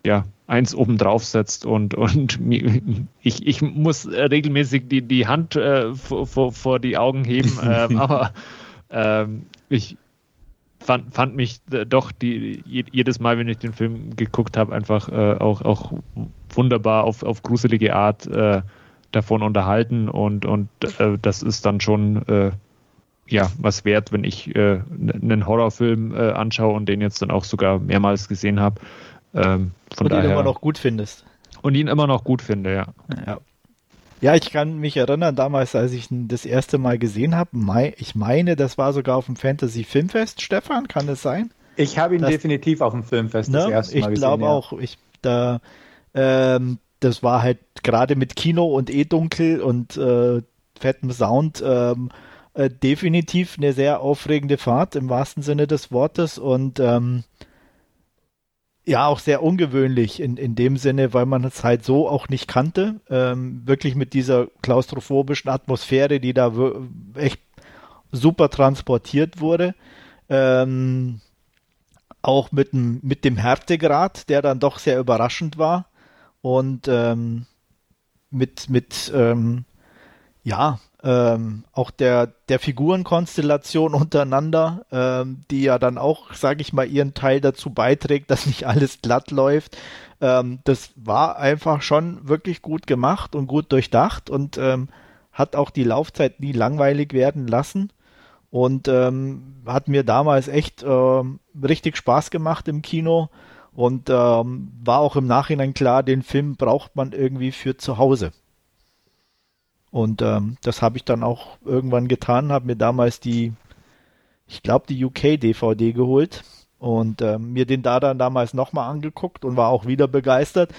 ja, eins oben drauf setzt und, und [laughs] ich, ich muss regelmäßig die, die Hand äh, vor, vor die Augen heben, [laughs] äh, aber äh, ich fand, fand mich doch die, jedes Mal, wenn ich den Film geguckt habe, einfach äh, auch, auch wunderbar auf, auf gruselige Art äh, davon unterhalten und, und äh, das ist dann schon äh, ja was wert, wenn ich äh, einen Horrorfilm äh, anschaue und den jetzt dann auch sogar mehrmals gesehen habe. Ähm, und daher, ihn immer noch gut findest. Und ihn immer noch gut finde, ja. ja. Ja, ich kann mich erinnern, damals, als ich ihn das erste Mal gesehen habe, ich meine, das war sogar auf dem Fantasy Filmfest, Stefan, kann das sein? Ich habe ihn das, definitiv auf dem Filmfest ne? das erste Mal ich gesehen. Ich glaube ja. auch, ich, da, ähm, das war halt gerade mit Kino und eh dunkel und äh, fettem Sound ähm, äh, definitiv eine sehr aufregende Fahrt im wahrsten Sinne des Wortes und ähm, ja auch sehr ungewöhnlich in, in dem Sinne, weil man es halt so auch nicht kannte. Ähm, wirklich mit dieser klaustrophobischen Atmosphäre, die da echt super transportiert wurde. Ähm, auch mit dem, mit dem Härtegrad, der dann doch sehr überraschend war und ähm, mit, mit ähm, ja, ähm, auch der, der Figurenkonstellation untereinander, ähm, die ja dann auch, sage ich mal, ihren Teil dazu beiträgt, dass nicht alles glatt läuft. Ähm, das war einfach schon wirklich gut gemacht und gut durchdacht und ähm, hat auch die Laufzeit nie langweilig werden lassen und ähm, hat mir damals echt äh, richtig Spaß gemacht im Kino. Und ähm, war auch im Nachhinein klar, den Film braucht man irgendwie für zu Hause. Und ähm, das habe ich dann auch irgendwann getan, habe mir damals die, ich glaube, die UK-DVD geholt und ähm, mir den da dann damals nochmal angeguckt und war auch wieder begeistert.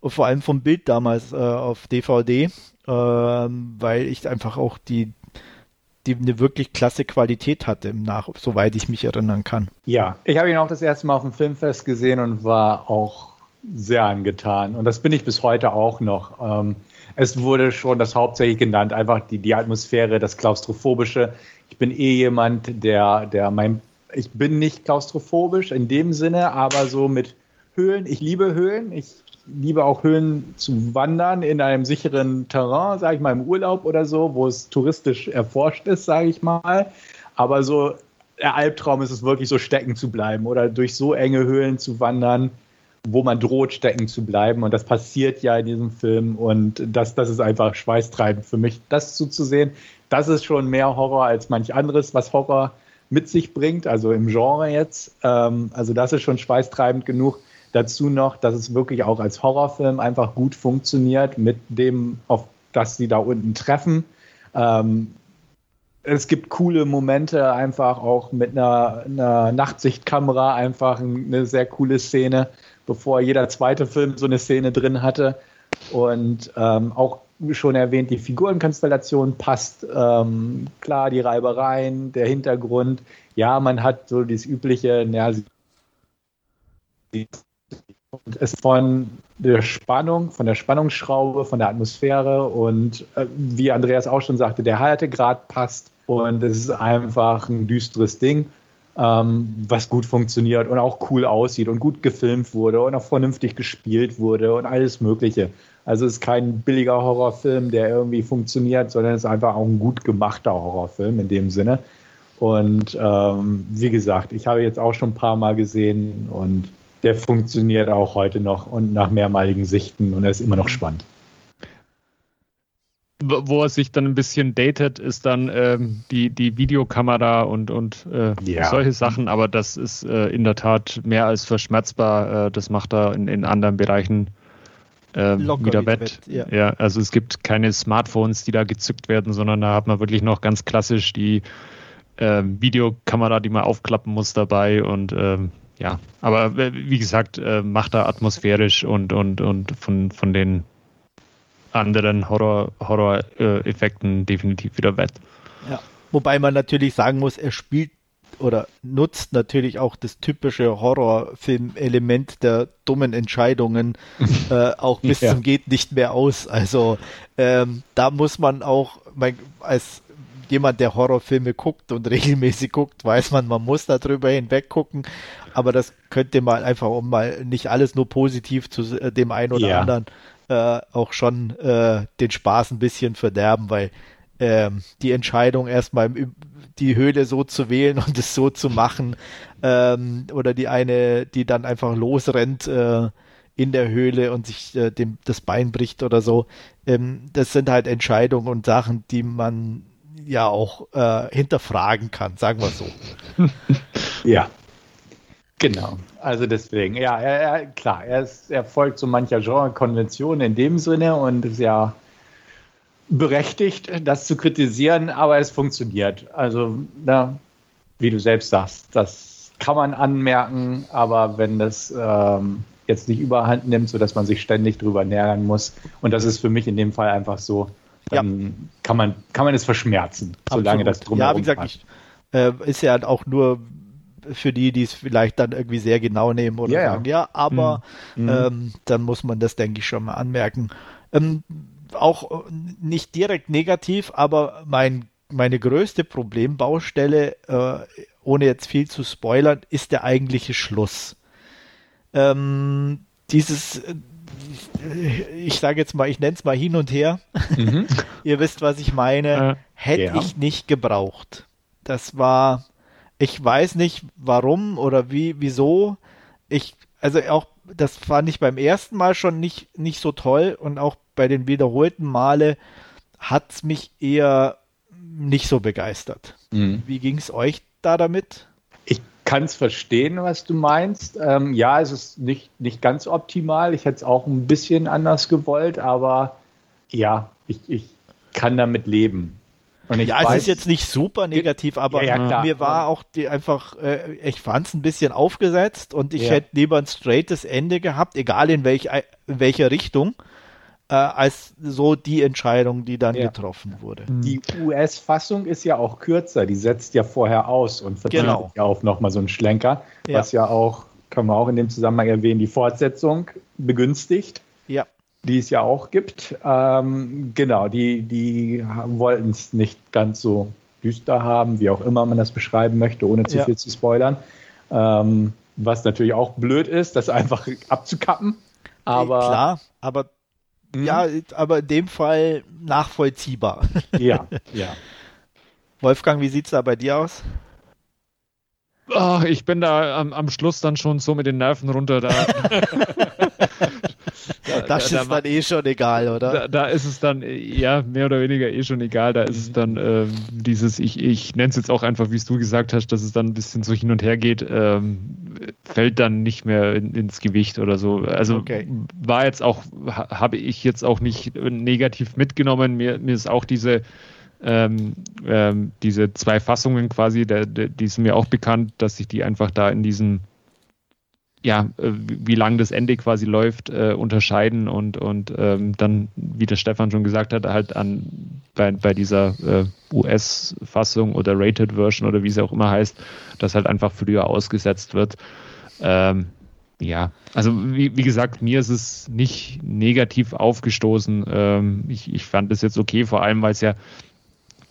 Und vor allem vom Bild damals äh, auf DVD, äh, weil ich einfach auch die, die eine wirklich klasse Qualität hatte, im Nach soweit ich mich erinnern kann. Ja, ich habe ihn auch das erste Mal auf dem Filmfest gesehen und war auch sehr angetan. Und das bin ich bis heute auch noch. Ähm, es wurde schon das hauptsächlich genannt, einfach die, die Atmosphäre, das Klaustrophobische. Ich bin eh jemand, der, der mein, ich bin nicht klaustrophobisch in dem Sinne, aber so mit Höhlen, ich liebe Höhlen, ich liebe auch Höhlen zu wandern in einem sicheren Terrain, sage ich mal im Urlaub oder so, wo es touristisch erforscht ist, sage ich mal. Aber so der Albtraum ist es wirklich so stecken zu bleiben oder durch so enge Höhlen zu wandern, wo man droht, stecken zu bleiben. Und das passiert ja in diesem Film. Und das, das ist einfach schweißtreibend für mich, das zuzusehen. Das ist schon mehr Horror als manch anderes, was Horror mit sich bringt, also im Genre jetzt. Ähm, also das ist schon schweißtreibend genug. Dazu noch, dass es wirklich auch als Horrorfilm einfach gut funktioniert mit dem, auf das sie da unten treffen. Ähm, es gibt coole Momente, einfach auch mit einer, einer Nachtsichtkamera, einfach eine sehr coole Szene, bevor jeder zweite Film so eine Szene drin hatte. Und ähm, auch schon erwähnt, die Figurenkonstellation passt. Ähm, klar, die Reibereien, der Hintergrund. Ja, man hat so das übliche, ja, es von der Spannung, von der Spannungsschraube, von der Atmosphäre und äh, wie Andreas auch schon sagte, der Haltegrad passt und es ist einfach ein düsteres Ding, ähm, was gut funktioniert und auch cool aussieht und gut gefilmt wurde und auch vernünftig gespielt wurde und alles Mögliche. Also es ist kein billiger Horrorfilm, der irgendwie funktioniert, sondern es ist einfach auch ein gut gemachter Horrorfilm in dem Sinne. Und ähm, wie gesagt, ich habe jetzt auch schon ein paar Mal gesehen und der funktioniert auch heute noch und nach mehrmaligen Sichten und er ist immer noch spannend. Wo er sich dann ein bisschen datet, ist dann ähm, die, die Videokamera und, und äh, ja. solche Sachen, aber das ist äh, in der Tat mehr als verschmerzbar. Äh, das macht er in, in anderen Bereichen äh, wieder wett. Ja. ja. also es gibt keine Smartphones, die da gezückt werden, sondern da hat man wirklich noch ganz klassisch die äh, Videokamera, die man aufklappen muss dabei und ähm, ja, aber wie gesagt, äh, macht er atmosphärisch und, und, und von, von den anderen Horror-Effekten Horror, definitiv wieder wett. Ja. Wobei man natürlich sagen muss, er spielt oder nutzt natürlich auch das typische Horrorfilm-Element der dummen Entscheidungen [laughs] äh, auch bis ja. zum geht nicht mehr aus. Also ähm, da muss man auch mein, als jemand, der Horrorfilme guckt und [laughs] regelmäßig guckt, weiß man, man muss darüber hinweg gucken. Aber das könnte mal einfach, um mal nicht alles nur positiv zu äh, dem einen oder ja. anderen äh, auch schon äh, den Spaß ein bisschen verderben, weil ähm, die Entscheidung erstmal die Höhle so zu wählen und es so zu machen ähm, oder die eine, die dann einfach losrennt äh, in der Höhle und sich äh, dem, das Bein bricht oder so, ähm, das sind halt Entscheidungen und Sachen, die man ja auch äh, hinterfragen kann, sagen wir so. [laughs] ja. Genau, also deswegen, ja, er, er, klar, er, ist, er folgt so mancher Genre-Konvention in dem Sinne und ist ja berechtigt, das zu kritisieren, aber es funktioniert. Also, na, wie du selbst sagst, das kann man anmerken, aber wenn das ähm, jetzt nicht überhand nimmt, sodass man sich ständig drüber nähern muss, und das ist für mich in dem Fall einfach so, dann ja. kann, man, kann man es verschmerzen, solange Absolut. das drumherum Ja, wie gesagt, ich, äh, ist ja auch nur für die, die es vielleicht dann irgendwie sehr genau nehmen oder ja, sagen, ja, aber mhm. ähm, dann muss man das, denke ich, schon mal anmerken. Ähm, auch nicht direkt negativ, aber mein, meine größte Problembaustelle, äh, ohne jetzt viel zu spoilern, ist der eigentliche Schluss. Ähm, dieses, äh, ich sage jetzt mal, ich nenne es mal hin und her. Mhm. [laughs] Ihr wisst, was ich meine. Äh, Hätte ja. ich nicht gebraucht. Das war, ich weiß nicht warum oder wie, wieso. Ich, also auch, das fand ich beim ersten Mal schon nicht, nicht so toll und auch bei den wiederholten Male hat es mich eher nicht so begeistert. Mhm. Wie ging es euch da damit? Ich kann es verstehen, was du meinst. Ähm, ja, es ist nicht, nicht ganz optimal. Ich hätte es auch ein bisschen anders gewollt, aber ja, ich, ich kann damit leben ja, weiß, es ist jetzt nicht super negativ, aber ja, ja, mir war auch die einfach, äh, ich fand es ein bisschen aufgesetzt und ich ja. hätte lieber ein straightes Ende gehabt, egal in, welch, in welcher Richtung, äh, als so die Entscheidung, die dann getroffen wurde. Mhm. Die US-Fassung ist ja auch kürzer, die setzt ja vorher aus und verzichtet genau. ja auf nochmal so einen Schlenker, was ja auch, kann man auch in dem Zusammenhang erwähnen, die Fortsetzung begünstigt. Ja die es ja auch gibt. Ähm, genau, die, die wollten es nicht ganz so düster haben, wie auch immer man das beschreiben möchte, ohne zu ja. viel zu spoilern. Ähm, was natürlich auch blöd ist, das einfach abzukappen. Aber klar, aber mh. ja, aber in dem Fall nachvollziehbar. Ja, [laughs] ja. Wolfgang, wie sieht es da bei dir aus? Oh, ich bin da am, am Schluss dann schon so mit den Nerven runter. Da, [laughs] da [laughs] das da, ist da, dann eh schon egal, oder? Da, ist es dann, ja, mehr oder weniger eh schon egal. Da ist es dann ähm, dieses, ich, ich nenne es jetzt auch einfach, wie es du gesagt hast, dass es dann ein bisschen so hin und her geht, ähm, fällt dann nicht mehr in, ins Gewicht oder so. Also okay. war jetzt auch, habe ich jetzt auch nicht negativ mitgenommen. Mir, mir ist auch diese ähm, ähm, diese zwei Fassungen quasi, der, der, die sind mir auch bekannt, dass sich die einfach da in diesem, ja, äh, wie lang das Ende quasi läuft, äh, unterscheiden und, und ähm, dann, wie der Stefan schon gesagt hat, halt an bei, bei dieser äh, US-Fassung oder Rated Version oder wie sie auch immer heißt, das halt einfach früher ausgesetzt wird. Ähm, ja, also wie, wie, gesagt, mir ist es nicht negativ aufgestoßen. Ähm, ich, ich fand es jetzt okay, vor allem weil es ja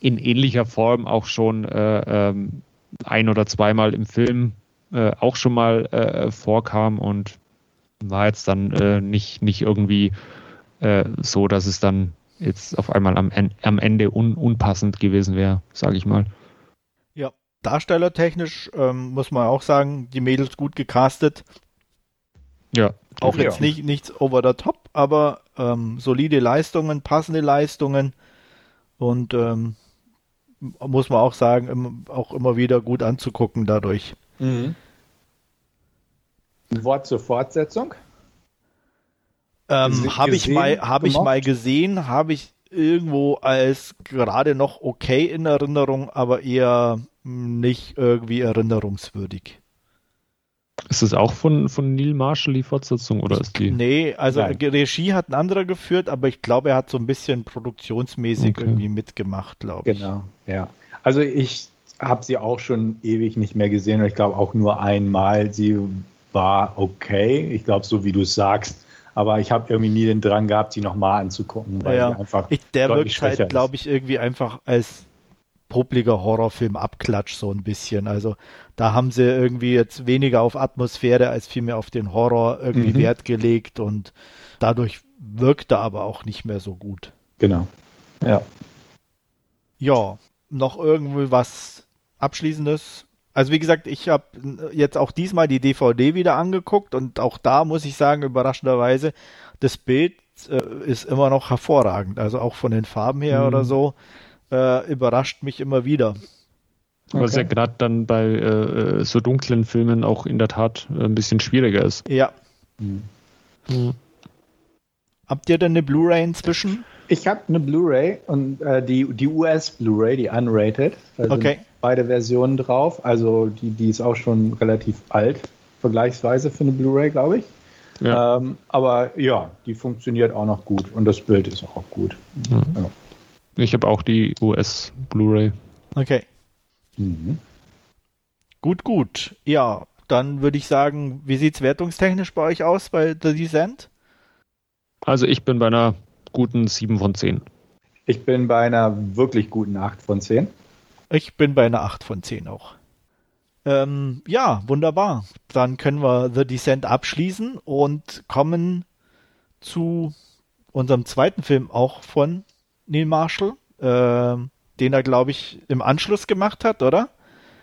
in ähnlicher Form auch schon äh, ähm, ein oder zweimal im Film äh, auch schon mal äh, vorkam und war jetzt dann äh, nicht, nicht irgendwie äh, so, dass es dann jetzt auf einmal am, am Ende un, unpassend gewesen wäre, sage ich mal. Ja, darstellertechnisch ähm, muss man auch sagen, die Mädels gut gecastet. Ja. Auch jetzt nicht nichts over the top, aber ähm, solide Leistungen, passende Leistungen und ähm, muss man auch sagen, im, auch immer wieder gut anzugucken dadurch. Mhm. Ein Wort zur Fortsetzung? Ähm, habe ich mal, habe ich mal gesehen, habe ich irgendwo als gerade noch okay in Erinnerung, aber eher nicht irgendwie erinnerungswürdig. Ist das auch von, von Neil Marshall die Fortsetzung oder ist die? Nee, also Nein. Regie hat ein anderer geführt, aber ich glaube, er hat so ein bisschen produktionsmäßig okay. irgendwie mitgemacht, glaube ich. Genau, ja. Also ich habe sie auch schon ewig nicht mehr gesehen und ich glaube auch nur einmal. Sie war okay, ich glaube, so wie du es sagst. Aber ich habe irgendwie nie den Drang gehabt, sie nochmal anzugucken. Weil ja, einfach ich, der wirkt halt, glaube ich, irgendwie einfach als popliger Horrorfilm abklatscht so ein bisschen. Also da haben sie irgendwie jetzt weniger auf Atmosphäre als vielmehr auf den Horror irgendwie mhm. Wert gelegt und dadurch wirkt er aber auch nicht mehr so gut. Genau. Ja. Ja, noch irgendwie was Abschließendes? Also wie gesagt, ich habe jetzt auch diesmal die DVD wieder angeguckt und auch da muss ich sagen, überraschenderweise, das Bild äh, ist immer noch hervorragend. Also auch von den Farben her mhm. oder so äh, überrascht mich immer wieder. Was okay. ja gerade dann bei äh, so dunklen Filmen auch in der Tat äh, ein bisschen schwieriger ist. Ja. Mhm. Mhm. Habt ihr denn eine Blu-ray inzwischen? Ich habe eine Blu-ray und äh, die, die US Blu-ray, die unrated. Da okay. Beide Versionen drauf. Also die, die ist auch schon relativ alt, vergleichsweise für eine Blu-ray, glaube ich. Ja. Ähm, aber ja, die funktioniert auch noch gut und das Bild ist auch gut. Mhm. Ja. Ich habe auch die US Blu-ray. Okay. Mhm. Gut, gut. Ja, dann würde ich sagen, wie sieht es wertungstechnisch bei euch aus bei The Descent? Also ich bin bei einer guten 7 von 10. Ich bin bei einer wirklich guten 8 von 10. Ich bin bei einer 8 von 10 auch. Ähm, ja, wunderbar. Dann können wir The Descent abschließen und kommen zu unserem zweiten Film auch von Neil Marshall, äh, den er, glaube ich, im Anschluss gemacht hat, oder?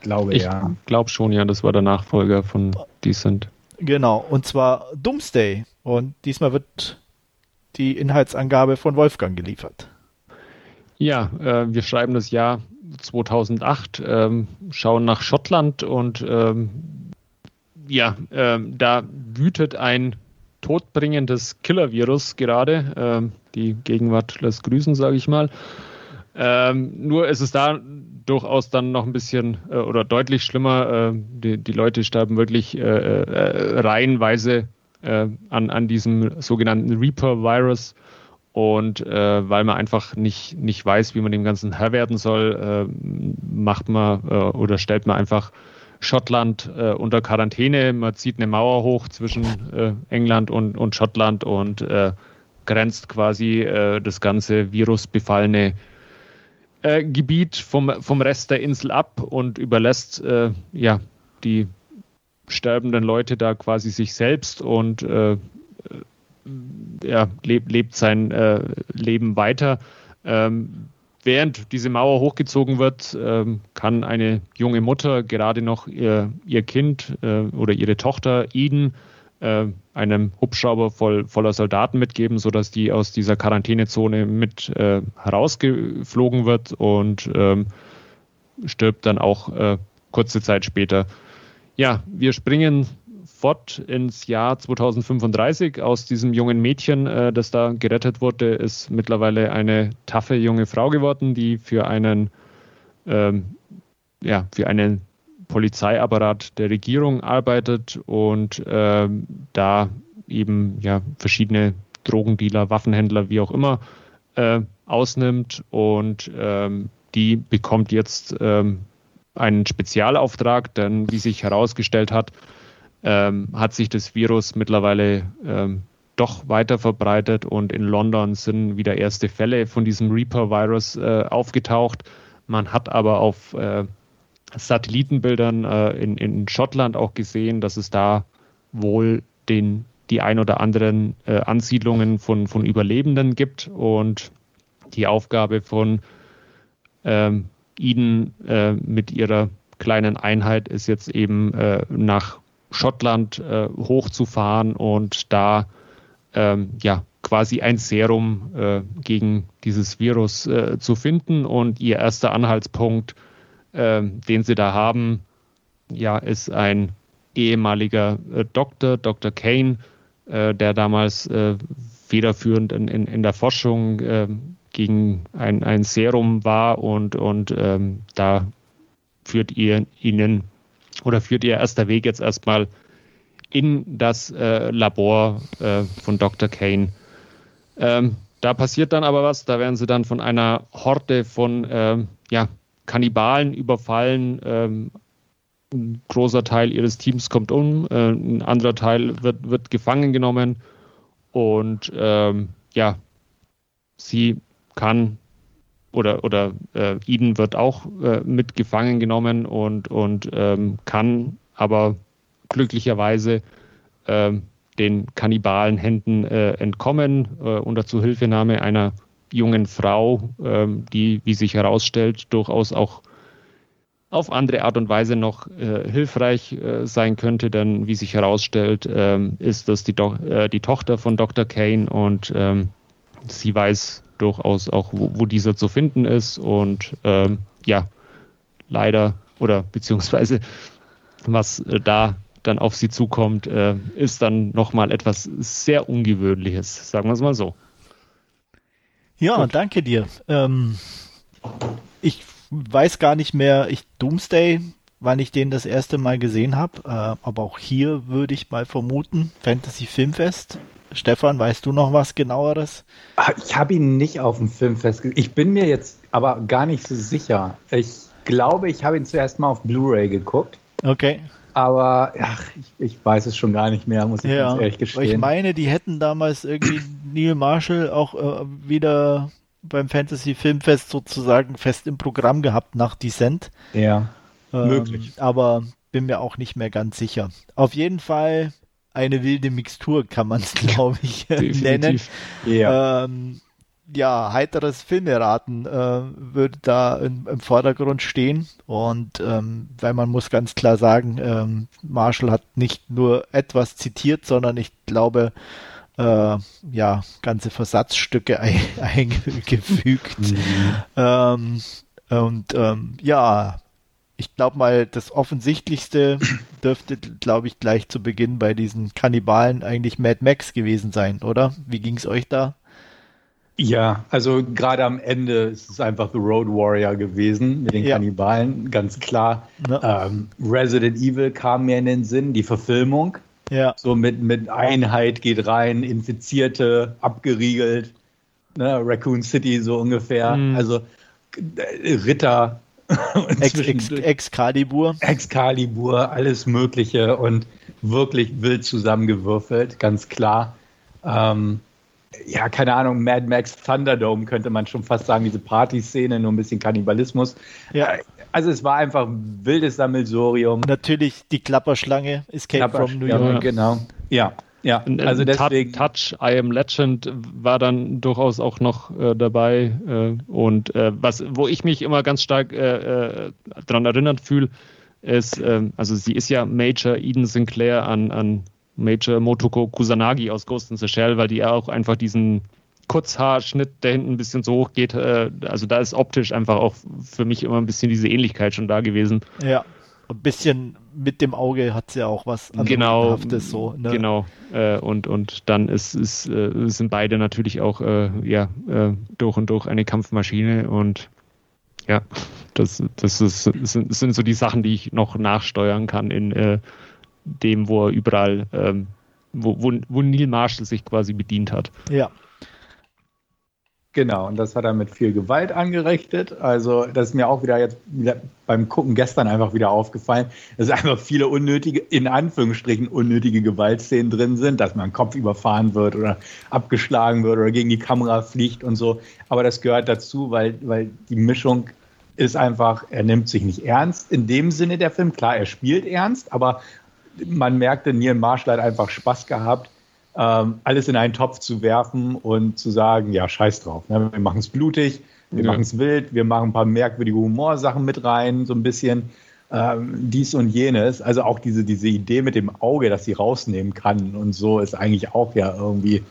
Glaube ich ja. glaube schon, ja, das war der Nachfolger von Decent. Genau, und zwar Doomsday. Und diesmal wird die Inhaltsangabe von Wolfgang geliefert. Ja, äh, wir schreiben das Jahr 2008, ähm, schauen nach Schottland und ähm, ja, ähm, da wütet ein todbringendes Killer-Virus gerade. Ähm, die Gegenwart lässt grüßen, sage ich mal. Ähm, nur ist es da durchaus dann noch ein bisschen äh, oder deutlich schlimmer. Äh, die, die, Leute sterben wirklich äh, äh reihenweise äh, an, an diesem sogenannten Reaper-Virus. Und äh, weil man einfach nicht, nicht weiß, wie man dem Ganzen Herr werden soll, macht man oder stellt man einfach Schottland äh, unter Quarantäne. Man zieht eine Mauer hoch zwischen äh, England und, und Schottland und äh, grenzt quasi äh, das ganze virusbefallene äh, Gebiet vom, vom Rest der Insel ab und überlässt äh, ja, die sterbenden Leute da quasi sich selbst und ja, lebt, lebt sein Leben weiter. Ähm, während diese Mauer hochgezogen wird, ähm, kann eine junge Mutter gerade noch ihr, ihr Kind äh, oder ihre Tochter Eden äh, einem Hubschrauber voll, voller Soldaten mitgeben, sodass die aus dieser Quarantänezone mit äh, herausgeflogen wird und ähm, stirbt dann auch äh, kurze Zeit später. Ja, wir springen fort ins Jahr 2035. Aus diesem jungen Mädchen, äh, das da gerettet wurde, ist mittlerweile eine taffe junge Frau geworden, die für einen, ähm, ja, für einen Polizeiapparat der Regierung arbeitet und ähm, da eben ja verschiedene Drogendealer, Waffenhändler, wie auch immer, äh, ausnimmt und ähm, die bekommt jetzt ähm, einen Spezialauftrag, denn wie sich herausgestellt hat, ähm, hat sich das Virus mittlerweile ähm, doch weiter verbreitet und in London sind wieder erste Fälle von diesem Reaper-Virus äh, aufgetaucht. Man hat aber auf äh, Satellitenbildern äh, in, in Schottland auch gesehen, dass es da wohl den, die ein oder anderen äh, Ansiedlungen von, von Überlebenden gibt und die Aufgabe von ähm, Eden äh, mit ihrer kleinen Einheit ist jetzt eben äh, nach Schottland äh, hochzufahren und da ähm, ja quasi ein Serum äh, gegen dieses Virus äh, zu finden. Und ihr erster Anhaltspunkt, äh, den sie da haben, ja, ist ein ehemaliger äh, Doktor, Dr. Kane, äh, der damals federführend in, in, in der Forschung gegen ein, ein Serum war und, und ähm, da führt ihr ihnen oder führt ihr erster Weg jetzt erstmal in das äh, Labor äh, von Dr. Kane. Ähm, da passiert dann aber was, da werden sie dann von einer Horde von ähm, ja, Kannibalen überfallen. Ähm, ein großer Teil ihres Teams kommt um, äh, ein anderer Teil wird, wird gefangen genommen und ähm, ja, sie kann oder, oder äh, Eden wird auch äh, mit gefangen genommen und, und ähm, kann aber glücklicherweise äh, den kannibalen Händen äh, entkommen äh, unter Zuhilfenahme einer jungen Frau, ähm, die, wie sich herausstellt, durchaus auch auf andere Art und Weise noch äh, hilfreich äh, sein könnte, denn wie sich herausstellt, ähm, ist das die, Do äh, die Tochter von Dr. Kane und ähm, sie weiß durchaus auch, wo, wo dieser zu finden ist. Und ähm, ja, leider oder [laughs] beziehungsweise was äh, da dann auf sie zukommt, äh, ist dann nochmal etwas sehr Ungewöhnliches, sagen wir es mal so. Ja, Gut. danke dir. Ähm, ich weiß gar nicht mehr, ich Doomsday, wann ich den das erste Mal gesehen habe, äh, aber auch hier würde ich mal vermuten, Fantasy Filmfest Stefan, weißt du noch was genaueres? Ah, ich habe ihn nicht auf dem Film festgelegt. Ich bin mir jetzt aber gar nicht so sicher. Ich glaube, ich habe ihn zuerst mal auf Blu-ray geguckt. Okay. Aber ach, ich, ich, weiß es schon gar nicht mehr, muss ich ja, ganz ehrlich gestehen. Ich meine, die hätten damals irgendwie Neil Marshall auch äh, wieder beim Fantasy Filmfest sozusagen fest im Programm gehabt nach Descent. Ja, ähm, möglich. Aber bin mir auch nicht mehr ganz sicher. Auf jeden Fall eine wilde Mixtur, kann man es, [laughs] glaube ich, [laughs] nennen. Ja. Ähm, ja, heiteres Filmeraten äh, würde da in, im Vordergrund stehen. Und ähm, weil man muss ganz klar sagen, ähm, Marshall hat nicht nur etwas zitiert, sondern ich glaube, äh, ja, ganze Versatzstücke ein, [laughs] eingefügt. Mhm. Ähm, und ähm, ja, ich glaube mal, das Offensichtlichste [clears throat] dürfte, glaube ich, gleich zu Beginn bei diesen Kannibalen eigentlich Mad Max gewesen sein, oder? Wie ging es euch da? Ja, also gerade am Ende ist es einfach The Road Warrior gewesen mit den ja. Kannibalen, ganz klar. Ähm, Resident Evil kam mir in den Sinn, die Verfilmung. Ja. So mit, mit Einheit geht rein, Infizierte, abgeriegelt. Ne, Raccoon City so ungefähr. Mhm. Also äh, Ritter, [laughs] Ex, Ex, Excalibur. Excalibur, alles Mögliche und wirklich wild zusammengewürfelt, ganz klar. Ähm, ja, keine Ahnung, Mad Max Thunderdome könnte man schon fast sagen, diese Partyszene, nur ein bisschen Kannibalismus. Ja. Also es war einfach ein wildes Sammelsorium. Natürlich die Klapperschlange, Escape Klapper from New York. Genau, ja. Ja, also deswegen. Touch, I Am Legend war dann durchaus auch noch äh, dabei. Äh, und äh, was, wo ich mich immer ganz stark äh, äh, daran erinnert fühle, ist, ähm, also sie ist ja Major Eden Sinclair an, an Major Motoko Kusanagi aus Ghost in the Shell, weil die ja auch einfach diesen Kurzhaarschnitt, der hinten ein bisschen so hoch geht, äh, also da ist optisch einfach auch für mich immer ein bisschen diese Ähnlichkeit schon da gewesen. Ja ein bisschen mit dem Auge hat sie ja auch was genau so ne? genau. Äh, und und dann ist, ist äh, sind beide natürlich auch äh, ja äh, durch und durch eine Kampfmaschine und ja das das ist, sind, sind so die Sachen die ich noch nachsteuern kann in äh, dem wo er überall ähm, wo, wo, wo Neil Marshall sich quasi bedient hat. Ja Genau, und das hat er mit viel Gewalt angerechnet. Also, das ist mir auch wieder jetzt beim Gucken gestern einfach wieder aufgefallen, dass einfach viele unnötige, in Anführungsstrichen unnötige Gewaltszenen drin sind, dass man Kopf überfahren wird oder abgeschlagen wird oder gegen die Kamera fliegt und so. Aber das gehört dazu, weil, weil die Mischung ist einfach, er nimmt sich nicht ernst in dem Sinne der Film. Klar, er spielt ernst, aber man merkte, Neil Marshall hat einfach Spaß gehabt ähm, alles in einen Topf zu werfen und zu sagen, ja, scheiß drauf. Ne? Wir machen es blutig, wir ja. machen es wild, wir machen ein paar merkwürdige Humorsachen mit rein, so ein bisschen. ähm, dies und jenes. Also auch diese, diese Idee mit dem Auge, dass sie rausnehmen kann und so, ist eigentlich auch ja irgendwie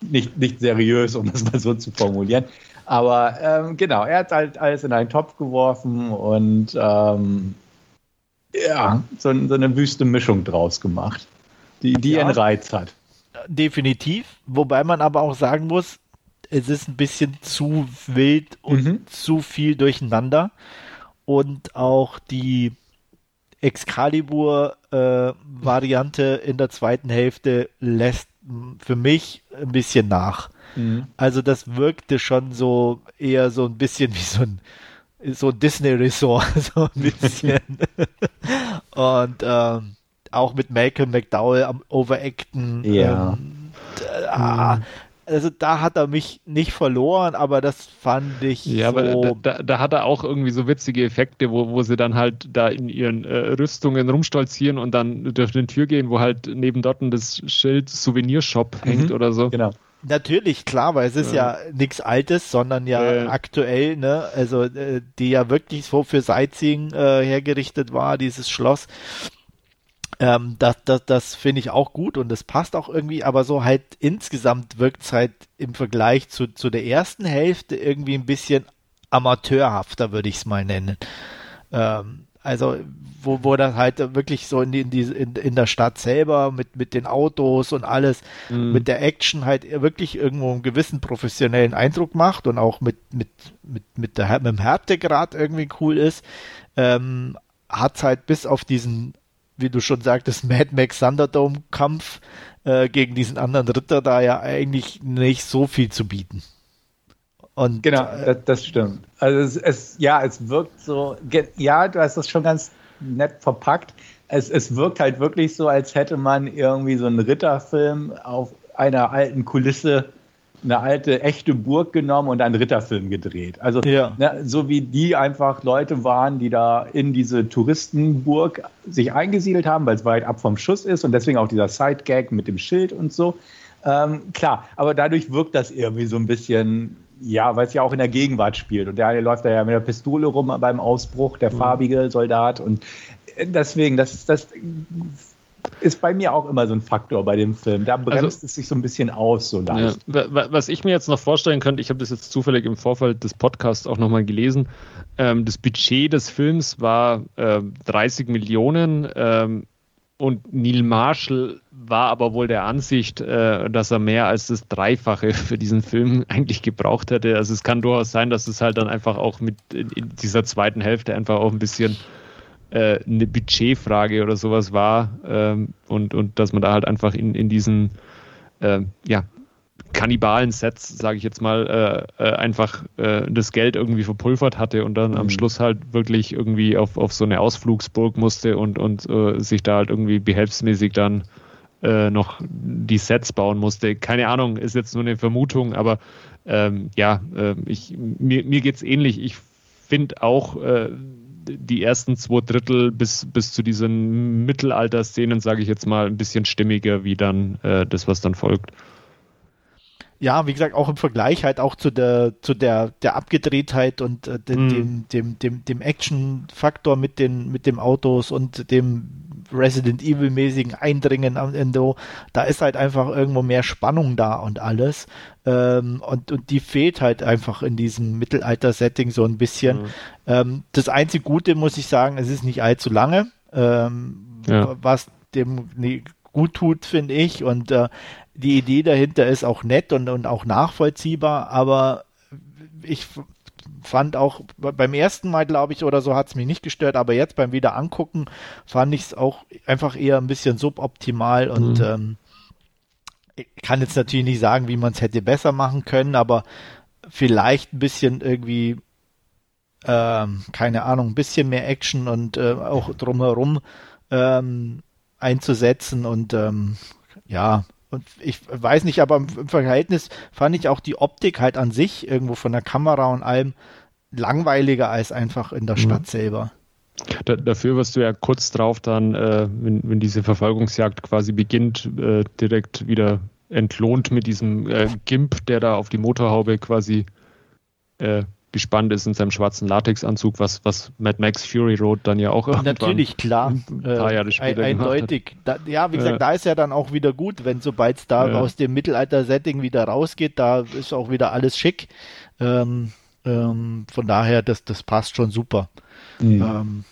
nicht, nicht seriös, um [laughs] das mal so zu formulieren. Aber ähm, genau, er hat halt alles in einen Topf geworfen und ähm, ja, so, so, eine wüste Mischung draus gemacht, die, die ja, einen Reiz hat. Definitiv, wobei man aber auch sagen muss, es ist ein bisschen zu wild und mhm. zu viel durcheinander und auch die Excalibur-Variante äh, in der zweiten Hälfte lässt für mich ein bisschen nach. Mhm. Also das wirkte schon so eher so ein bisschen wie so ein so ein Disney-Resort, [laughs] so ein bisschen. [laughs] und ähm, auch mit Malcolm McDowell am Overacten. Ja. Ähm, ah, mhm also da hat er mich nicht verloren, aber das fand ich. Ja, so aber da, da, da, hat er auch irgendwie so witzige Effekte, wo, wo sie dann halt da in ihren äh, Rüstungen rumstolzieren und dann durch eine Tür gehen, wo halt neben dort das Schild Souvenirshop mhm. hängt oder so. Genau. Natürlich, klar, weil es ist ja, ja nichts Altes, sondern ja äh, aktuell, ne? Also äh, die ja wirklich so für Sightseeing äh, hergerichtet war, dieses Schloss. Ähm, das das, das finde ich auch gut und das passt auch irgendwie, aber so halt insgesamt wirkt es halt im Vergleich zu, zu der ersten Hälfte irgendwie ein bisschen amateurhafter, würde ich es mal nennen. Ähm, also, wo, wo das halt wirklich so in, die, in, die, in, in der Stadt selber mit, mit den Autos und alles, mhm. mit der Action halt wirklich irgendwo einen gewissen professionellen Eindruck macht und auch mit, mit, mit, mit, der, mit dem Härtegrad irgendwie cool ist, ähm, hat halt bis auf diesen wie du schon sagtest, Mad Max Thunderdome-Kampf äh, gegen diesen anderen Ritter da ja eigentlich nicht so viel zu bieten. Und, genau, äh, das, das, stimmt. Also es, es, ja, es wirkt so, ja, du hast das schon ganz nett verpackt. Es, es wirkt halt wirklich so, als hätte man irgendwie so einen Ritterfilm auf einer alten Kulisse eine alte, echte Burg genommen und einen Ritterfilm gedreht. Also ja. ne, so wie die einfach Leute waren, die da in diese Touristenburg sich eingesiedelt haben, weil es weit ab vom Schuss ist und deswegen auch dieser Side-Gag mit dem Schild und so. Ähm, klar, aber dadurch wirkt das irgendwie so ein bisschen, ja, weil es ja auch in der Gegenwart spielt. Und der eine läuft da ja mit der Pistole rum beim Ausbruch, der mhm. farbige Soldat. Und deswegen, das, das ist bei mir auch immer so ein Faktor bei dem Film. Da bremst also, es sich so ein bisschen aus, so leicht. Ja, was ich mir jetzt noch vorstellen könnte, ich habe das jetzt zufällig im Vorfeld des Podcasts auch nochmal gelesen. Ähm, das Budget des Films war äh, 30 Millionen ähm, und Neil Marshall war aber wohl der Ansicht, äh, dass er mehr als das Dreifache für diesen Film [laughs] eigentlich gebraucht hätte. Also es kann durchaus sein, dass es halt dann einfach auch mit dieser zweiten Hälfte einfach auch ein bisschen äh, eine Budgetfrage oder sowas war ähm, und, und dass man da halt einfach in, in diesen äh, ja, Kannibalen-Sets, sage ich jetzt mal, äh, äh, einfach äh, das Geld irgendwie verpulvert hatte und dann mhm. am Schluss halt wirklich irgendwie auf, auf so eine Ausflugsburg musste und, und äh, sich da halt irgendwie behelfsmäßig dann äh, noch die Sets bauen musste. Keine Ahnung, ist jetzt nur eine Vermutung, aber ähm, ja, äh, ich, mir, mir geht es ähnlich. Ich finde auch, äh, die ersten zwei Drittel bis, bis zu diesen Mittelalter-Szenen, sage ich jetzt mal, ein bisschen stimmiger wie dann äh, das, was dann folgt. Ja, wie gesagt, auch im Vergleich halt auch zu der, zu der, der Abgedrehtheit und äh, dem, mm. dem, dem, dem, dem Action-Faktor mit den, mit dem Autos und dem Resident Evil-mäßigen Eindringen am Ende, da ist halt einfach irgendwo mehr Spannung da und alles. Ähm, und, und die fehlt halt einfach in diesem Mittelalter-Setting so ein bisschen. Mhm. Ähm, das einzige Gute muss ich sagen, es ist nicht allzu lange, ähm, ja. was dem nee, gut tut, finde ich. Und äh, die Idee dahinter ist auch nett und, und auch nachvollziehbar, aber ich fand auch beim ersten Mal, glaube ich, oder so hat es mich nicht gestört, aber jetzt beim wieder angucken fand ich es auch einfach eher ein bisschen suboptimal und mhm. ähm, ich kann jetzt natürlich nicht sagen, wie man es hätte besser machen können, aber vielleicht ein bisschen irgendwie, ähm, keine Ahnung, ein bisschen mehr Action und äh, auch drumherum ähm, einzusetzen und ähm, ja, und ich weiß nicht, aber im Verhältnis fand ich auch die Optik halt an sich irgendwo von der Kamera und allem langweiliger als einfach in der mhm. Stadt selber. Da, dafür wirst du ja kurz drauf dann, äh, wenn, wenn, diese Verfolgungsjagd quasi beginnt, äh, direkt wieder entlohnt mit diesem äh, Gimp, der da auf die Motorhaube quasi äh, gespannt ist in seinem schwarzen Latexanzug, was, was Mad Max Fury Road dann ja auch Natürlich, klar. Ein paar Jahre später ein, eindeutig. Da, ja, wie gesagt, äh, da ist ja dann auch wieder gut, wenn sobald es da ja. aus dem Mittelalter-Setting wieder rausgeht, da ist auch wieder alles schick. Ähm, ähm, von daher, das, das passt schon super. Mhm. Ähm,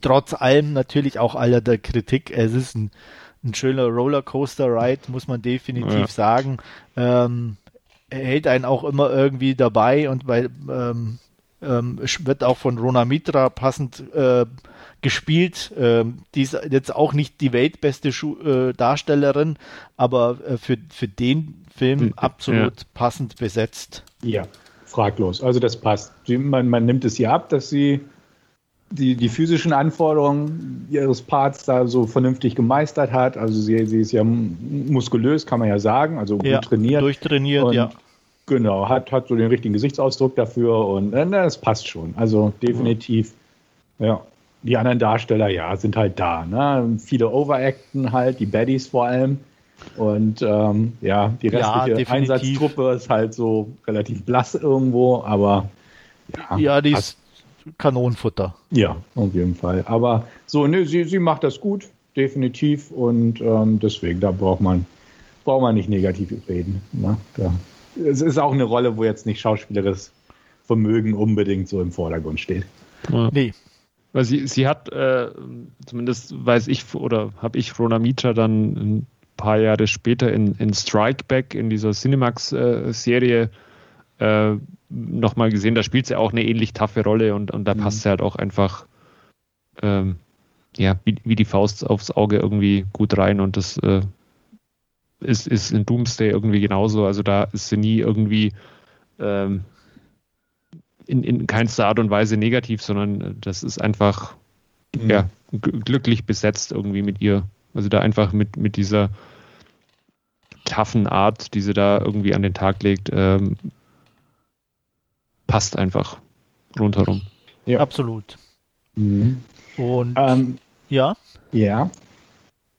trotz allem natürlich auch aller der Kritik, es ist ein, ein schöner Rollercoaster-Ride, muss man definitiv ja. sagen. Ähm, hält einen auch immer irgendwie dabei und weil ähm, ähm, wird auch von Rona Mitra passend äh, gespielt. Ähm, die ist jetzt auch nicht die weltbeste Schu äh, Darstellerin, aber äh, für, für den Film absolut ja. passend besetzt. Ja, fraglos. Also das passt. Man, man nimmt es ihr ab, dass sie die, die physischen Anforderungen ihres Parts da so vernünftig gemeistert hat. Also sie, sie ist ja muskulös, kann man ja sagen, also gut ja, trainiert. Durchtrainiert, und, ja. Genau, hat, hat so den richtigen Gesichtsausdruck dafür und äh, das passt schon. Also definitiv, ja. ja. Die anderen Darsteller, ja, sind halt da. Ne? Viele Overacten halt, die Baddies vor allem. Und ähm, ja, die restliche ja, Einsatztruppe ist halt so relativ blass irgendwo, aber ja, ja die ist Kanonenfutter. Ja, auf jeden Fall. Aber so, ne, sie, sie macht das gut, definitiv. Und ähm, deswegen, da braucht man, braucht man nicht negativ reden. Ne? Da, es ist auch eine Rolle, wo jetzt nicht schauspielerisches Vermögen unbedingt so im Vordergrund steht. Ja. Nee. Weil sie, sie hat, äh, zumindest weiß ich oder habe ich Rona Mitra dann ein paar Jahre später in, in Strike Back, in dieser Cinemax-Serie, äh, nochmal gesehen, da spielt sie auch eine ähnlich taffe Rolle und, und da mhm. passt sie halt auch einfach ähm, ja, wie, wie die Faust aufs Auge irgendwie gut rein und das äh, ist, ist in Doomsday irgendwie genauso. Also da ist sie nie irgendwie ähm, in, in keinster Art und Weise negativ, sondern das ist einfach mhm. ja, glücklich besetzt irgendwie mit ihr. Also da einfach mit, mit dieser taffen Art, die sie da irgendwie an den Tag legt, ähm, passt einfach rundherum. Ja. Absolut. Mhm. Und ähm, ja. Ja.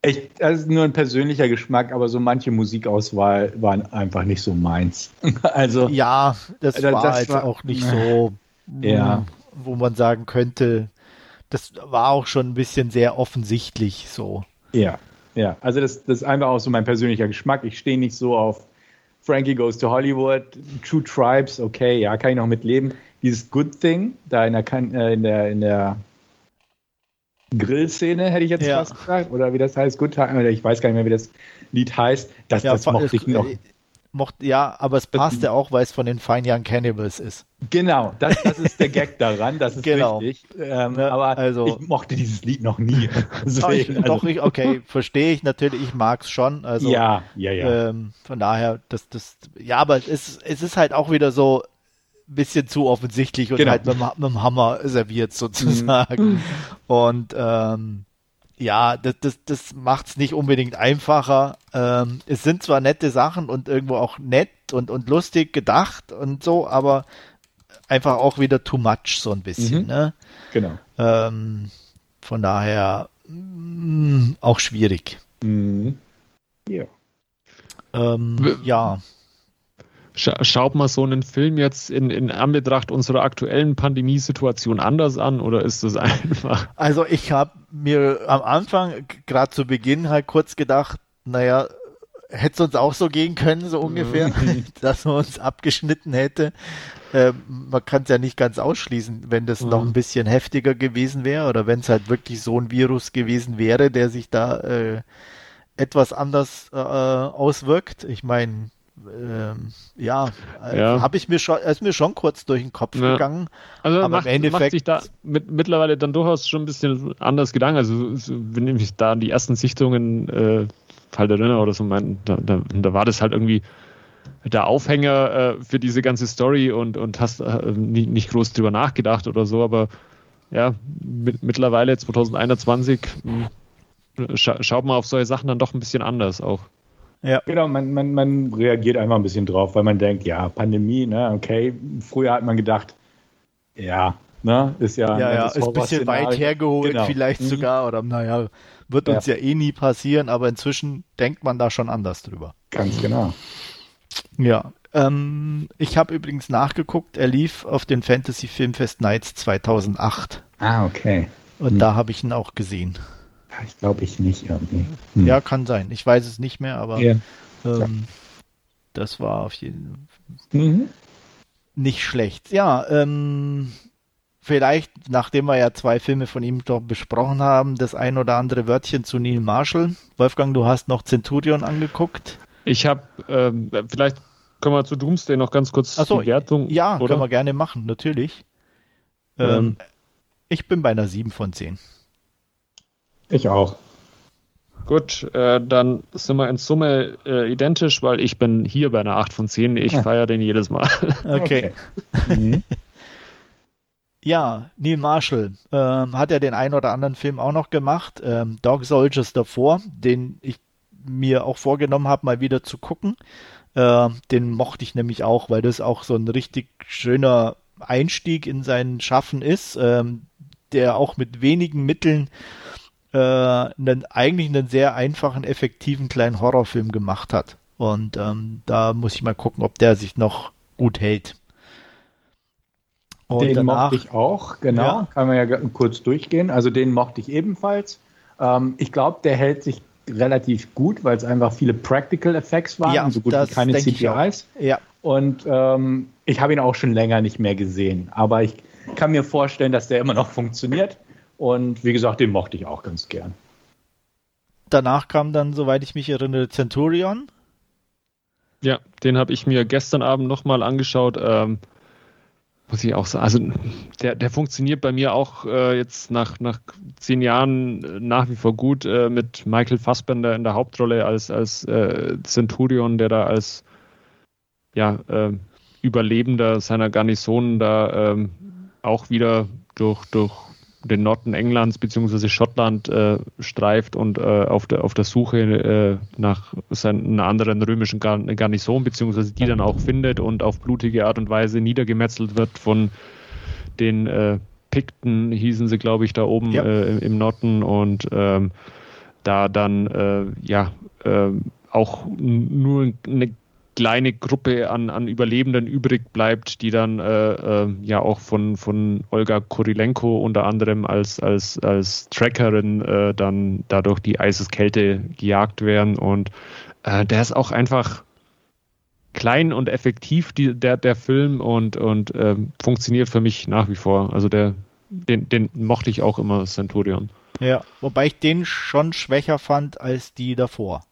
Ich, das ist nur ein persönlicher Geschmack, aber so manche Musikauswahl waren einfach nicht so meins. [laughs] also ja, das, das war das jetzt war, auch nicht so, ja. wo man sagen könnte, das war auch schon ein bisschen sehr offensichtlich so. Ja, ja. Also das, das ist einfach auch so mein persönlicher Geschmack. Ich stehe nicht so auf Frankie Goes to Hollywood, True Tribes, okay, ja, kann ich noch mitleben. Dieses Good Thing, da in der, äh, in der, in der Grillszene, hätte ich jetzt ja. fast gesagt, oder wie das heißt, Good Time, ich weiß gar nicht mehr, wie das Lied heißt, das, ja, das mochte ich noch. Mocht, ja, aber es passt ja auch, weil es von den Fine Young Cannibals ist. Genau, das, das ist der Gag daran, das ist genau. richtig. Ähm, ne, aber also, ich mochte dieses Lied noch nie. [laughs] [laughs] Deswegen, ich, doch, ich, okay, verstehe ich natürlich, ich mag es schon. Also, ja, ja, ja. Ähm, von daher, das, das, ja, aber es ist, es ist halt auch wieder so ein bisschen zu offensichtlich und genau. halt mit, mit, dem Hammer serviert sozusagen. Mhm. [laughs] Und ähm, ja, das, das, das macht es nicht unbedingt einfacher. Ähm, es sind zwar nette Sachen und irgendwo auch nett und, und lustig gedacht und so, aber einfach auch wieder too much so ein bisschen. Mhm. Ne? Genau. Ähm, von daher mh, mm, auch schwierig. Mhm. Ja. Ähm, ja. Schaut man so einen Film jetzt in, in Anbetracht unserer aktuellen Pandemiesituation anders an oder ist das [laughs] einfach? Also ich habe mir am Anfang, gerade zu Beginn, halt kurz gedacht, naja, hätte es uns auch so gehen können, so ungefähr, mhm. [laughs] dass man uns abgeschnitten hätte. Äh, man kann es ja nicht ganz ausschließen, wenn das mhm. noch ein bisschen heftiger gewesen wäre oder wenn es halt wirklich so ein Virus gewesen wäre, der sich da äh, etwas anders äh, auswirkt. Ich meine, ähm, ja, äh, ja. habe ich mir schon, ist mir schon kurz durch den Kopf ja. gegangen. Also aber macht, im Endeffekt macht sich da mit, mittlerweile dann durchaus schon ein bisschen anders Gedanken. Also wenn ich mich da an die ersten Sichtungen äh, halt erinnere oder so, mein, da, da, da, war das halt irgendwie der Aufhänger äh, für diese ganze Story und, und hast äh, nicht, nicht groß drüber nachgedacht oder so, aber ja, mit, mittlerweile 2021 mh, hm, scha schaut man auf solche Sachen dann doch ein bisschen anders auch. Ja. Genau, man, man, man reagiert einfach ein bisschen drauf, weil man denkt, ja, Pandemie, ne, okay. Früher hat man gedacht, ja, ne, ist ja. Ja, ja, ist ein bisschen weit hergeholt, genau. vielleicht mhm. sogar, oder naja, wird uns ja. ja eh nie passieren, aber inzwischen denkt man da schon anders drüber. Ganz genau. Ja, Ähm, ich habe übrigens nachgeguckt, er lief auf den Fantasy Filmfest Nights 2008. Ah, okay. Und hm. da habe ich ihn auch gesehen. Ich glaube ich nicht irgendwie. Hm. Ja, kann sein. Ich weiß es nicht mehr, aber ja. ähm, das war auf jeden Fall mhm. nicht schlecht. Ja, ähm, vielleicht, nachdem wir ja zwei Filme von ihm doch besprochen haben, das ein oder andere Wörtchen zu Neil Marshall. Wolfgang, du hast noch Centurion angeguckt. Ich habe, ähm, vielleicht können wir zu Doomsday noch ganz kurz Ach so, die Wertung. Ja, oder? können wir gerne machen, natürlich. Ähm, ähm, ich bin bei einer 7 von 10. Ich auch. Gut, äh, dann sind wir in Summe äh, identisch, weil ich bin hier bei einer 8 von 10. Ich ja. feiere den jedes Mal. [laughs] Okay. okay. Mhm. Ja, Neil Marshall ähm, hat ja den einen oder anderen Film auch noch gemacht. Ähm, Dog Soldiers davor, den ich mir auch vorgenommen habe, mal wieder zu gucken. Äh, den mochte ich nämlich auch, weil das auch so ein richtig schöner Einstieg in sein Schaffen ist, ähm, der auch mit wenigen Mitteln äh, einen, eigentlich einen sehr einfachen, effektiven kleinen Horrorfilm gemacht hat. Und ähm, da muss ich mal gucken, ob der sich noch gut hält. Und den danach, mochte ich auch, genau. Ja. Kann man ja kurz durchgehen. Also den mochte ich ebenfalls. Ähm, ich glaube, der hält sich relativ gut, weil es einfach viele Practical Effects waren, ja, so gut wie keine CGIs. Ja. Und ähm, ich habe ihn auch schon länger nicht mehr gesehen. Aber ich kann mir vorstellen, dass der immer noch funktioniert. Und wie gesagt, den mochte ich auch ganz gern. Danach kam dann, soweit ich mich erinnere, Centurion. Ja, den habe ich mir gestern Abend nochmal angeschaut. Ähm, muss ich auch sagen. Also der, der funktioniert bei mir auch äh, jetzt nach, nach zehn Jahren äh, nach wie vor gut äh, mit Michael Fassbender in der Hauptrolle als, als äh, Centurion, der da als ja, äh, Überlebender seiner Garnison da ähm, auch wieder durch, durch den Norden Englands bzw. Schottland äh, streift und äh, auf, der, auf der Suche äh, nach einer anderen römischen Garnison bzw. die dann auch findet und auf blutige Art und Weise niedergemetzelt wird von den äh, Pikten, hießen sie, glaube ich, da oben ja. Äh, im Norden und ähm, da dann äh, ja auch nur eine kleine Gruppe an, an Überlebenden übrig bleibt, die dann äh, äh, ja auch von, von Olga Kurilenko unter anderem als, als, als Trackerin äh, dann dadurch die Eiseskälte gejagt werden. Und äh, der ist auch einfach klein und effektiv, die, der, der Film, und, und ähm, funktioniert für mich nach wie vor. Also der, den, den mochte ich auch immer, Centurion. Ja, wobei ich den schon schwächer fand als die davor.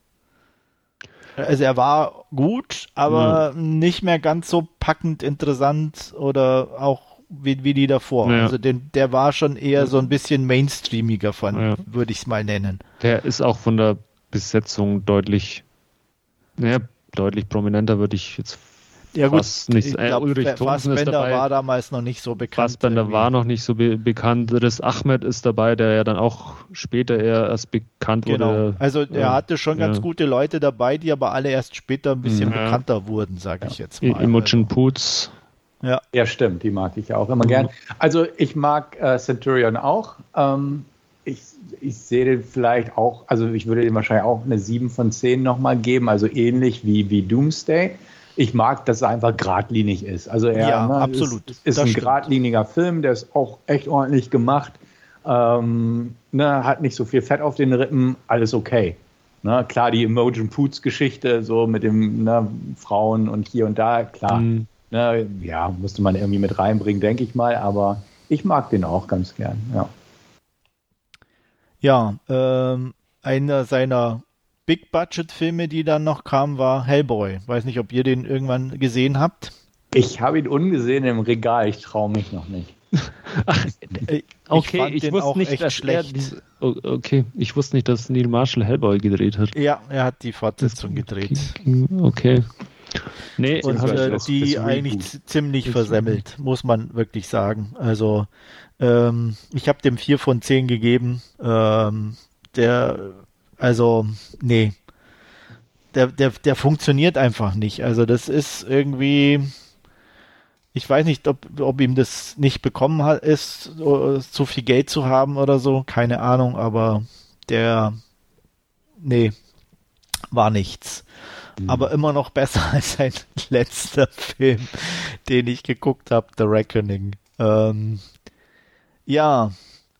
Also er war gut, aber mhm. nicht mehr ganz so packend interessant oder auch wie, wie die davor. Ja. Also den, der war schon eher so ein bisschen mainstreamiger von, ja. würde ich es mal nennen. Der ist auch von der Besetzung deutlich, naja, deutlich prominenter, würde ich jetzt ja gut, nicht, ich glaub, Ulrich Thomsen ist dabei. war damals noch nicht so bekannt. Fassbender irgendwie. war noch nicht so be bekannt. Riss Ahmed ist dabei, der ja dann auch später eher erst bekannt genau. wurde. Also er hatte schon ja. ganz gute Leute dabei, die aber alle erst später ein bisschen ja. bekannter wurden, sage ich jetzt mal. Imogen also. Poots. Ja. ja, stimmt, die mag ich auch immer mhm. gern. Also ich mag äh, Centurion auch. Ähm, ich, ich sehe den vielleicht auch, also ich würde dem wahrscheinlich auch eine 7 von 10 nochmal geben, also ähnlich wie, wie Doomsday ich mag, dass er einfach geradlinig ist. Also er ja, ne, absolut. ist, ist ein stimmt. geradliniger Film, der ist auch echt ordentlich gemacht. Ähm, ne, hat nicht so viel Fett auf den Rippen, alles okay. Ne, klar, die Imogen Poots Geschichte, so mit dem ne, Frauen und hier und da, klar. Mhm. Ne, ja, musste man irgendwie mit reinbringen, denke ich mal, aber ich mag den auch ganz gern, ja. Ja, ähm, einer seiner Big-Budget-Filme, die dann noch kamen, war Hellboy. Weiß nicht, ob ihr den irgendwann gesehen habt. Ich habe ihn ungesehen im Regal, ich traue mich noch nicht. [laughs] Ach, ich okay, ich wusste nicht, dass schlecht. Er, oh, okay, ich wusste nicht, dass Neil Marshall Hellboy gedreht hat. Ja, er hat die Fortsetzung gedreht. Okay. Nee, und äh, die eigentlich ziemlich versemmelt, muss man wirklich sagen. Also ähm, ich habe dem 4 von 10 gegeben. Ähm, der also, nee. Der, der, der funktioniert einfach nicht. Also, das ist irgendwie. Ich weiß nicht, ob, ob ihm das nicht bekommen hat, ist, zu viel Geld zu haben oder so. Keine Ahnung, aber der. Nee. War nichts. mhm. aber immer noch besser [laughs] als sein letzter Film, den ich geguckt habe, The Reckoning. Ähm, ja,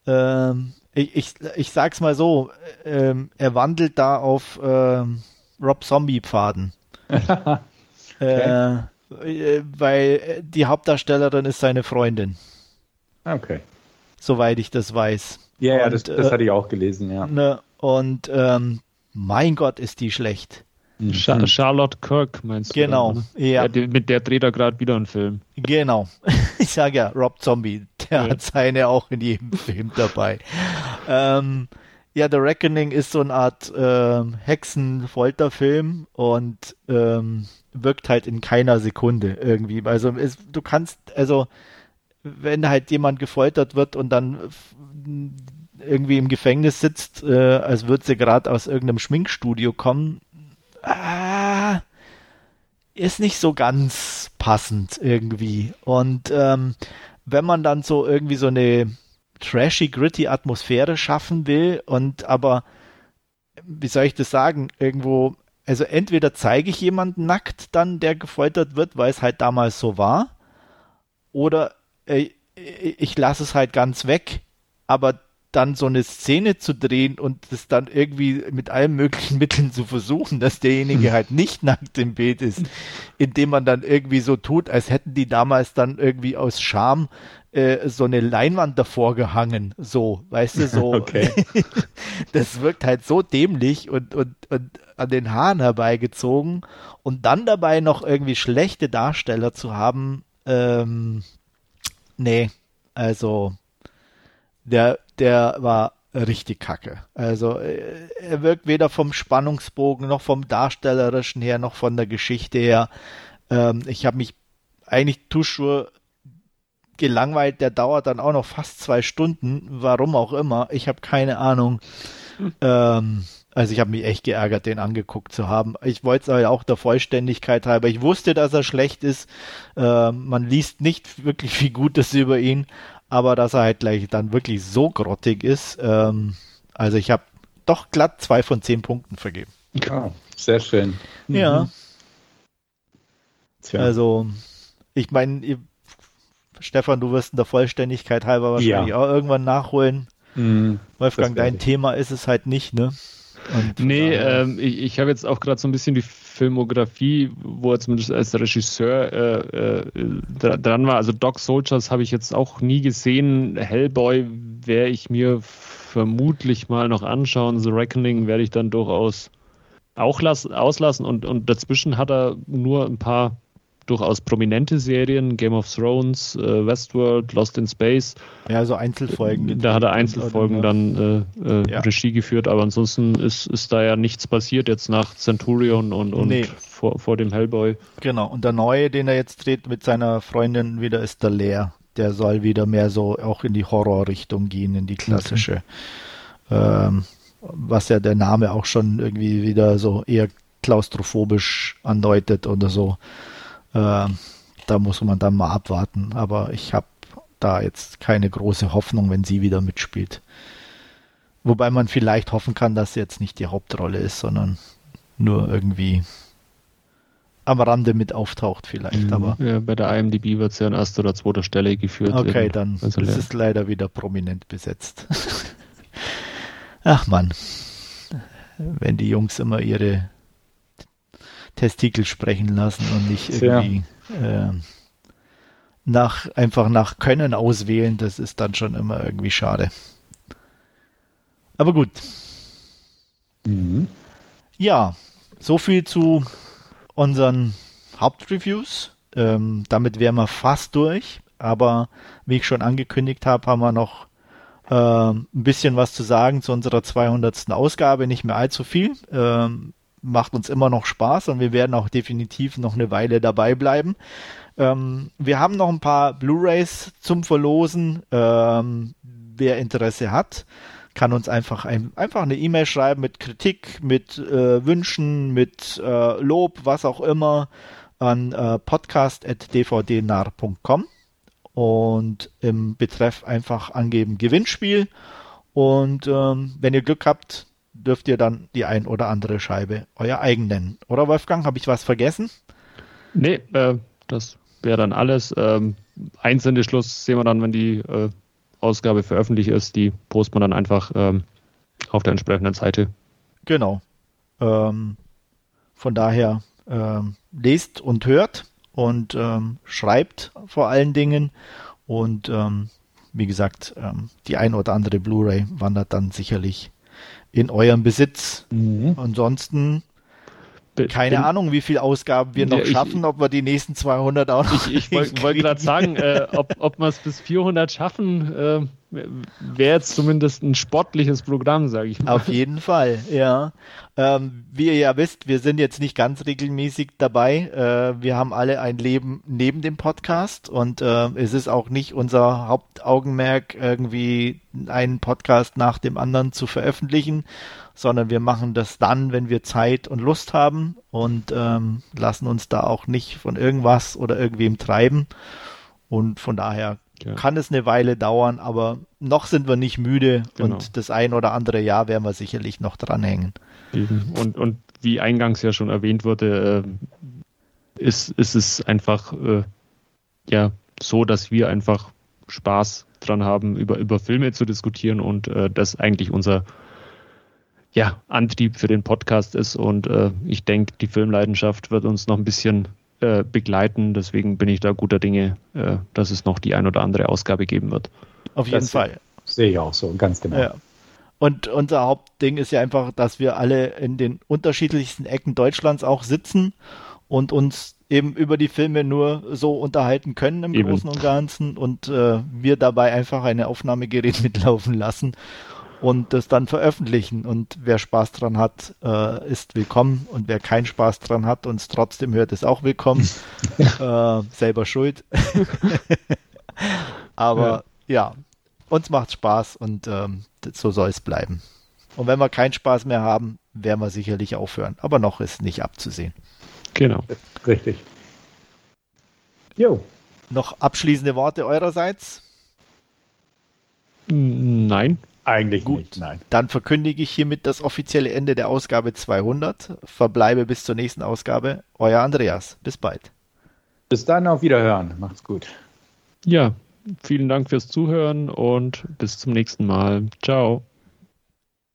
ähm, ich, ich, ich sag's mal so, ähm, er wandelt da auf ähm, Rob Zombie-Pfaden. [laughs] okay. äh, äh, weil die Hauptdarstellerin ist seine Freundin. Okay. Soweit ich das weiß. Ja, ja, das, das äh, hatte ich auch gelesen, ja. Ne, und ähm, mein Gott, ist die schlecht. Mhm. Charlotte Kirk meinst du? Genau, dann, ja. Der, mit der dreht er gerade wieder einen Film. Genau. [laughs] Ich sage ja, Rob Zombie, der ja. hat seine auch in jedem Film dabei. ähm, ja, The Reckoning ist so eine Art äh, Hexen-Folterfilm und ähm, wirkt halt in keiner Sekunde irgendwie. Also es, du kannst, also wenn halt jemand gefoltert wird und dann irgendwie im Gefängnis sitzt, äh, als würde sie gerade aus irgendeinem Schminkstudio kommen, ah, ist nicht so ganz passend irgendwie. Und ähm, wenn man dann so irgendwie so eine trashy, gritty Atmosphäre schaffen will und aber, wie soll ich das sagen, irgendwo, also entweder zeige ich jemanden nackt dann, der gefoltert wird, weil es halt damals so war, oder äh, ich lasse es halt ganz weg, aber dann so eine Szene zu drehen und das dann irgendwie mit allen möglichen [laughs] Mitteln zu versuchen, dass derjenige hm. halt nicht nackt im Bild ist, indem man dann irgendwie so tut, als hätten die damals dann irgendwie aus Scham äh, so eine Leinwand davor gehangen, so, weißt du, so. [laughs] Okay. [laughs] das wirkt halt so dämlich und, und, und an den Haaren herbeigezogen und dann dabei noch irgendwie schlechte Darsteller zu haben, ähm, nee, also der, der war richtig kacke. Also äh, er wirkt weder vom Spannungsbogen noch vom Darstellerischen her noch von der Geschichte her. Ähm, ich habe mich eigentlich Tuschur gelangweilt. Der dauert dann auch noch fast zwei Stunden. Warum auch immer. Ich habe keine Ahnung. Hm. Ähm, also ich habe mich echt geärgert, den angeguckt zu haben. Ich wollte es auch der Vollständigkeit halber. Ich wusste, dass er schlecht ist. Äh, man liest nicht wirklich [laughs] viel Gutes über ihn, aber dass er halt gleich dann wirklich so grottig ist. Ähm, also ich habe doch glatt zwei von zehn Punkten vergeben. Ja, sehr schön. Ja. Mhm. Also, ich meine, Stefan, du wirst in der Vollständigkeit halber wahrscheinlich ja. auch irgendwann nachholen. Mhm, Wolfgang, dein ich. Thema ist es halt nicht, ne? Und nee, ähm, ich, ich habe jetzt auch gerade so ein bisschen die Filmografie, wo er zumindest als Regisseur äh, äh, dran war. Also Dog Soldiers habe ich jetzt auch nie gesehen. Hellboy werde ich mir vermutlich mal noch anschauen. The Reckoning werde ich dann durchaus auch lassen, auslassen. Und, und dazwischen hat er nur ein paar durchaus prominente Serien, Game of Thrones, äh, Westworld, Lost in Space. Ja, so Einzelfolgen. Da hat er Einzelfolgen dann äh, äh, ja. Regie geführt, aber ansonsten ist, ist da ja nichts passiert jetzt nach Centurion und, und nee. vor, vor dem Hellboy. Genau, und der neue, den er jetzt dreht mit seiner Freundin wieder, ist der Leer. Der soll wieder mehr so auch in die Horrorrichtung gehen, in die klassische. Okay. Ähm, was ja der Name auch schon irgendwie wieder so eher klaustrophobisch andeutet oder so. Äh, da muss man dann mal abwarten. Aber ich habe da jetzt keine große Hoffnung, wenn sie wieder mitspielt. Wobei man vielleicht hoffen kann, dass sie jetzt nicht die Hauptrolle ist, sondern nur irgendwie am Rande mit auftaucht vielleicht. Mhm. Aber ja, bei der IMDb wird sie an erster oder zweiter Stelle geführt. Okay, werden. dann also ist es leider wieder prominent besetzt. [laughs] Ach man, wenn die Jungs immer ihre Testikel sprechen lassen und nicht irgendwie äh, nach, einfach nach Können auswählen. Das ist dann schon immer irgendwie schade. Aber gut. Mhm. Ja, so viel zu unseren Hauptreviews. Ähm, damit wären wir fast durch. Aber wie ich schon angekündigt habe, haben wir noch äh, ein bisschen was zu sagen zu unserer 200. Ausgabe. Nicht mehr allzu viel. Ähm, macht uns immer noch Spaß und wir werden auch definitiv noch eine Weile dabei bleiben. Ähm, wir haben noch ein paar Blu-rays zum Verlosen. Ähm, wer Interesse hat, kann uns einfach ein, einfach eine E-Mail schreiben mit Kritik, mit äh, Wünschen, mit äh, Lob, was auch immer an äh, podcast.dvdnar.com und im Betreff einfach angeben Gewinnspiel und ähm, wenn ihr Glück habt, dürft ihr dann die ein oder andere Scheibe euer eigen nennen. Oder Wolfgang, habe ich was vergessen? Nee, äh, das wäre dann alles. Ähm, einzelne Schluss sehen wir dann, wenn die äh, Ausgabe veröffentlicht ist. Die posten wir dann einfach ähm, auf der entsprechenden Seite. Genau. Ähm, von daher ähm, lest und hört und ähm, schreibt vor allen Dingen. Und ähm, wie gesagt, die ein oder andere Blu-ray wandert dann sicherlich in eurem Besitz. Mhm. Ansonsten keine bin, Ahnung, wie viele Ausgaben wir noch ja, schaffen, ob wir die nächsten 200 auch noch. Ich, ich wollte wollt gerade sagen, äh, ob, ob wir es bis 400 schaffen, äh, wäre jetzt zumindest ein sportliches Programm, sage ich mal. Auf jeden Fall, ja. Ähm, wie ihr ja wisst, wir sind jetzt nicht ganz regelmäßig dabei. Äh, wir haben alle ein Leben neben dem Podcast und äh, es ist auch nicht unser Hauptaugenmerk, irgendwie einen Podcast nach dem anderen zu veröffentlichen, sondern wir machen das dann, wenn wir Zeit und Lust haben und ähm, lassen uns da auch nicht von irgendwas oder irgendwem treiben. Und von daher ja. kann es eine Weile dauern, aber noch sind wir nicht müde genau. und das ein oder andere Jahr werden wir sicherlich noch dranhängen. Und, und wie eingangs ja schon erwähnt wurde, äh, ist, ist es einfach äh, ja so, dass wir einfach Spaß dran haben, über, über Filme zu diskutieren und äh, das eigentlich unser ja, Antrieb für den Podcast ist. Und äh, ich denke, die Filmleidenschaft wird uns noch ein bisschen äh, begleiten. Deswegen bin ich da guter Dinge, äh, dass es noch die ein oder andere Ausgabe geben wird. Auf jeden das Fall. Sehe ich auch so, ganz genau. Ja. Und unser Hauptding ist ja einfach, dass wir alle in den unterschiedlichsten Ecken Deutschlands auch sitzen und uns eben über die Filme nur so unterhalten können im eben. Großen und Ganzen und äh, wir dabei einfach ein Aufnahmegerät [laughs] mitlaufen lassen und das dann veröffentlichen. Und wer Spaß dran hat, äh, ist willkommen. Und wer keinen Spaß dran hat und es trotzdem hört, ist auch willkommen. [laughs] äh, selber schuld. [laughs] Aber ja. ja, uns macht Spaß und ähm, so soll es bleiben. Und wenn wir keinen Spaß mehr haben, werden wir sicherlich aufhören. Aber noch ist nicht abzusehen. Genau. Richtig. Jo. Noch abschließende Worte eurerseits? Nein. Eigentlich Gut, nicht, nein. Dann verkündige ich hiermit das offizielle Ende der Ausgabe 200. Verbleibe bis zur nächsten Ausgabe. Euer Andreas. Bis bald. Bis dann, auf Wiederhören. Macht's gut. Ja, vielen Dank fürs Zuhören und bis zum nächsten Mal. Ciao.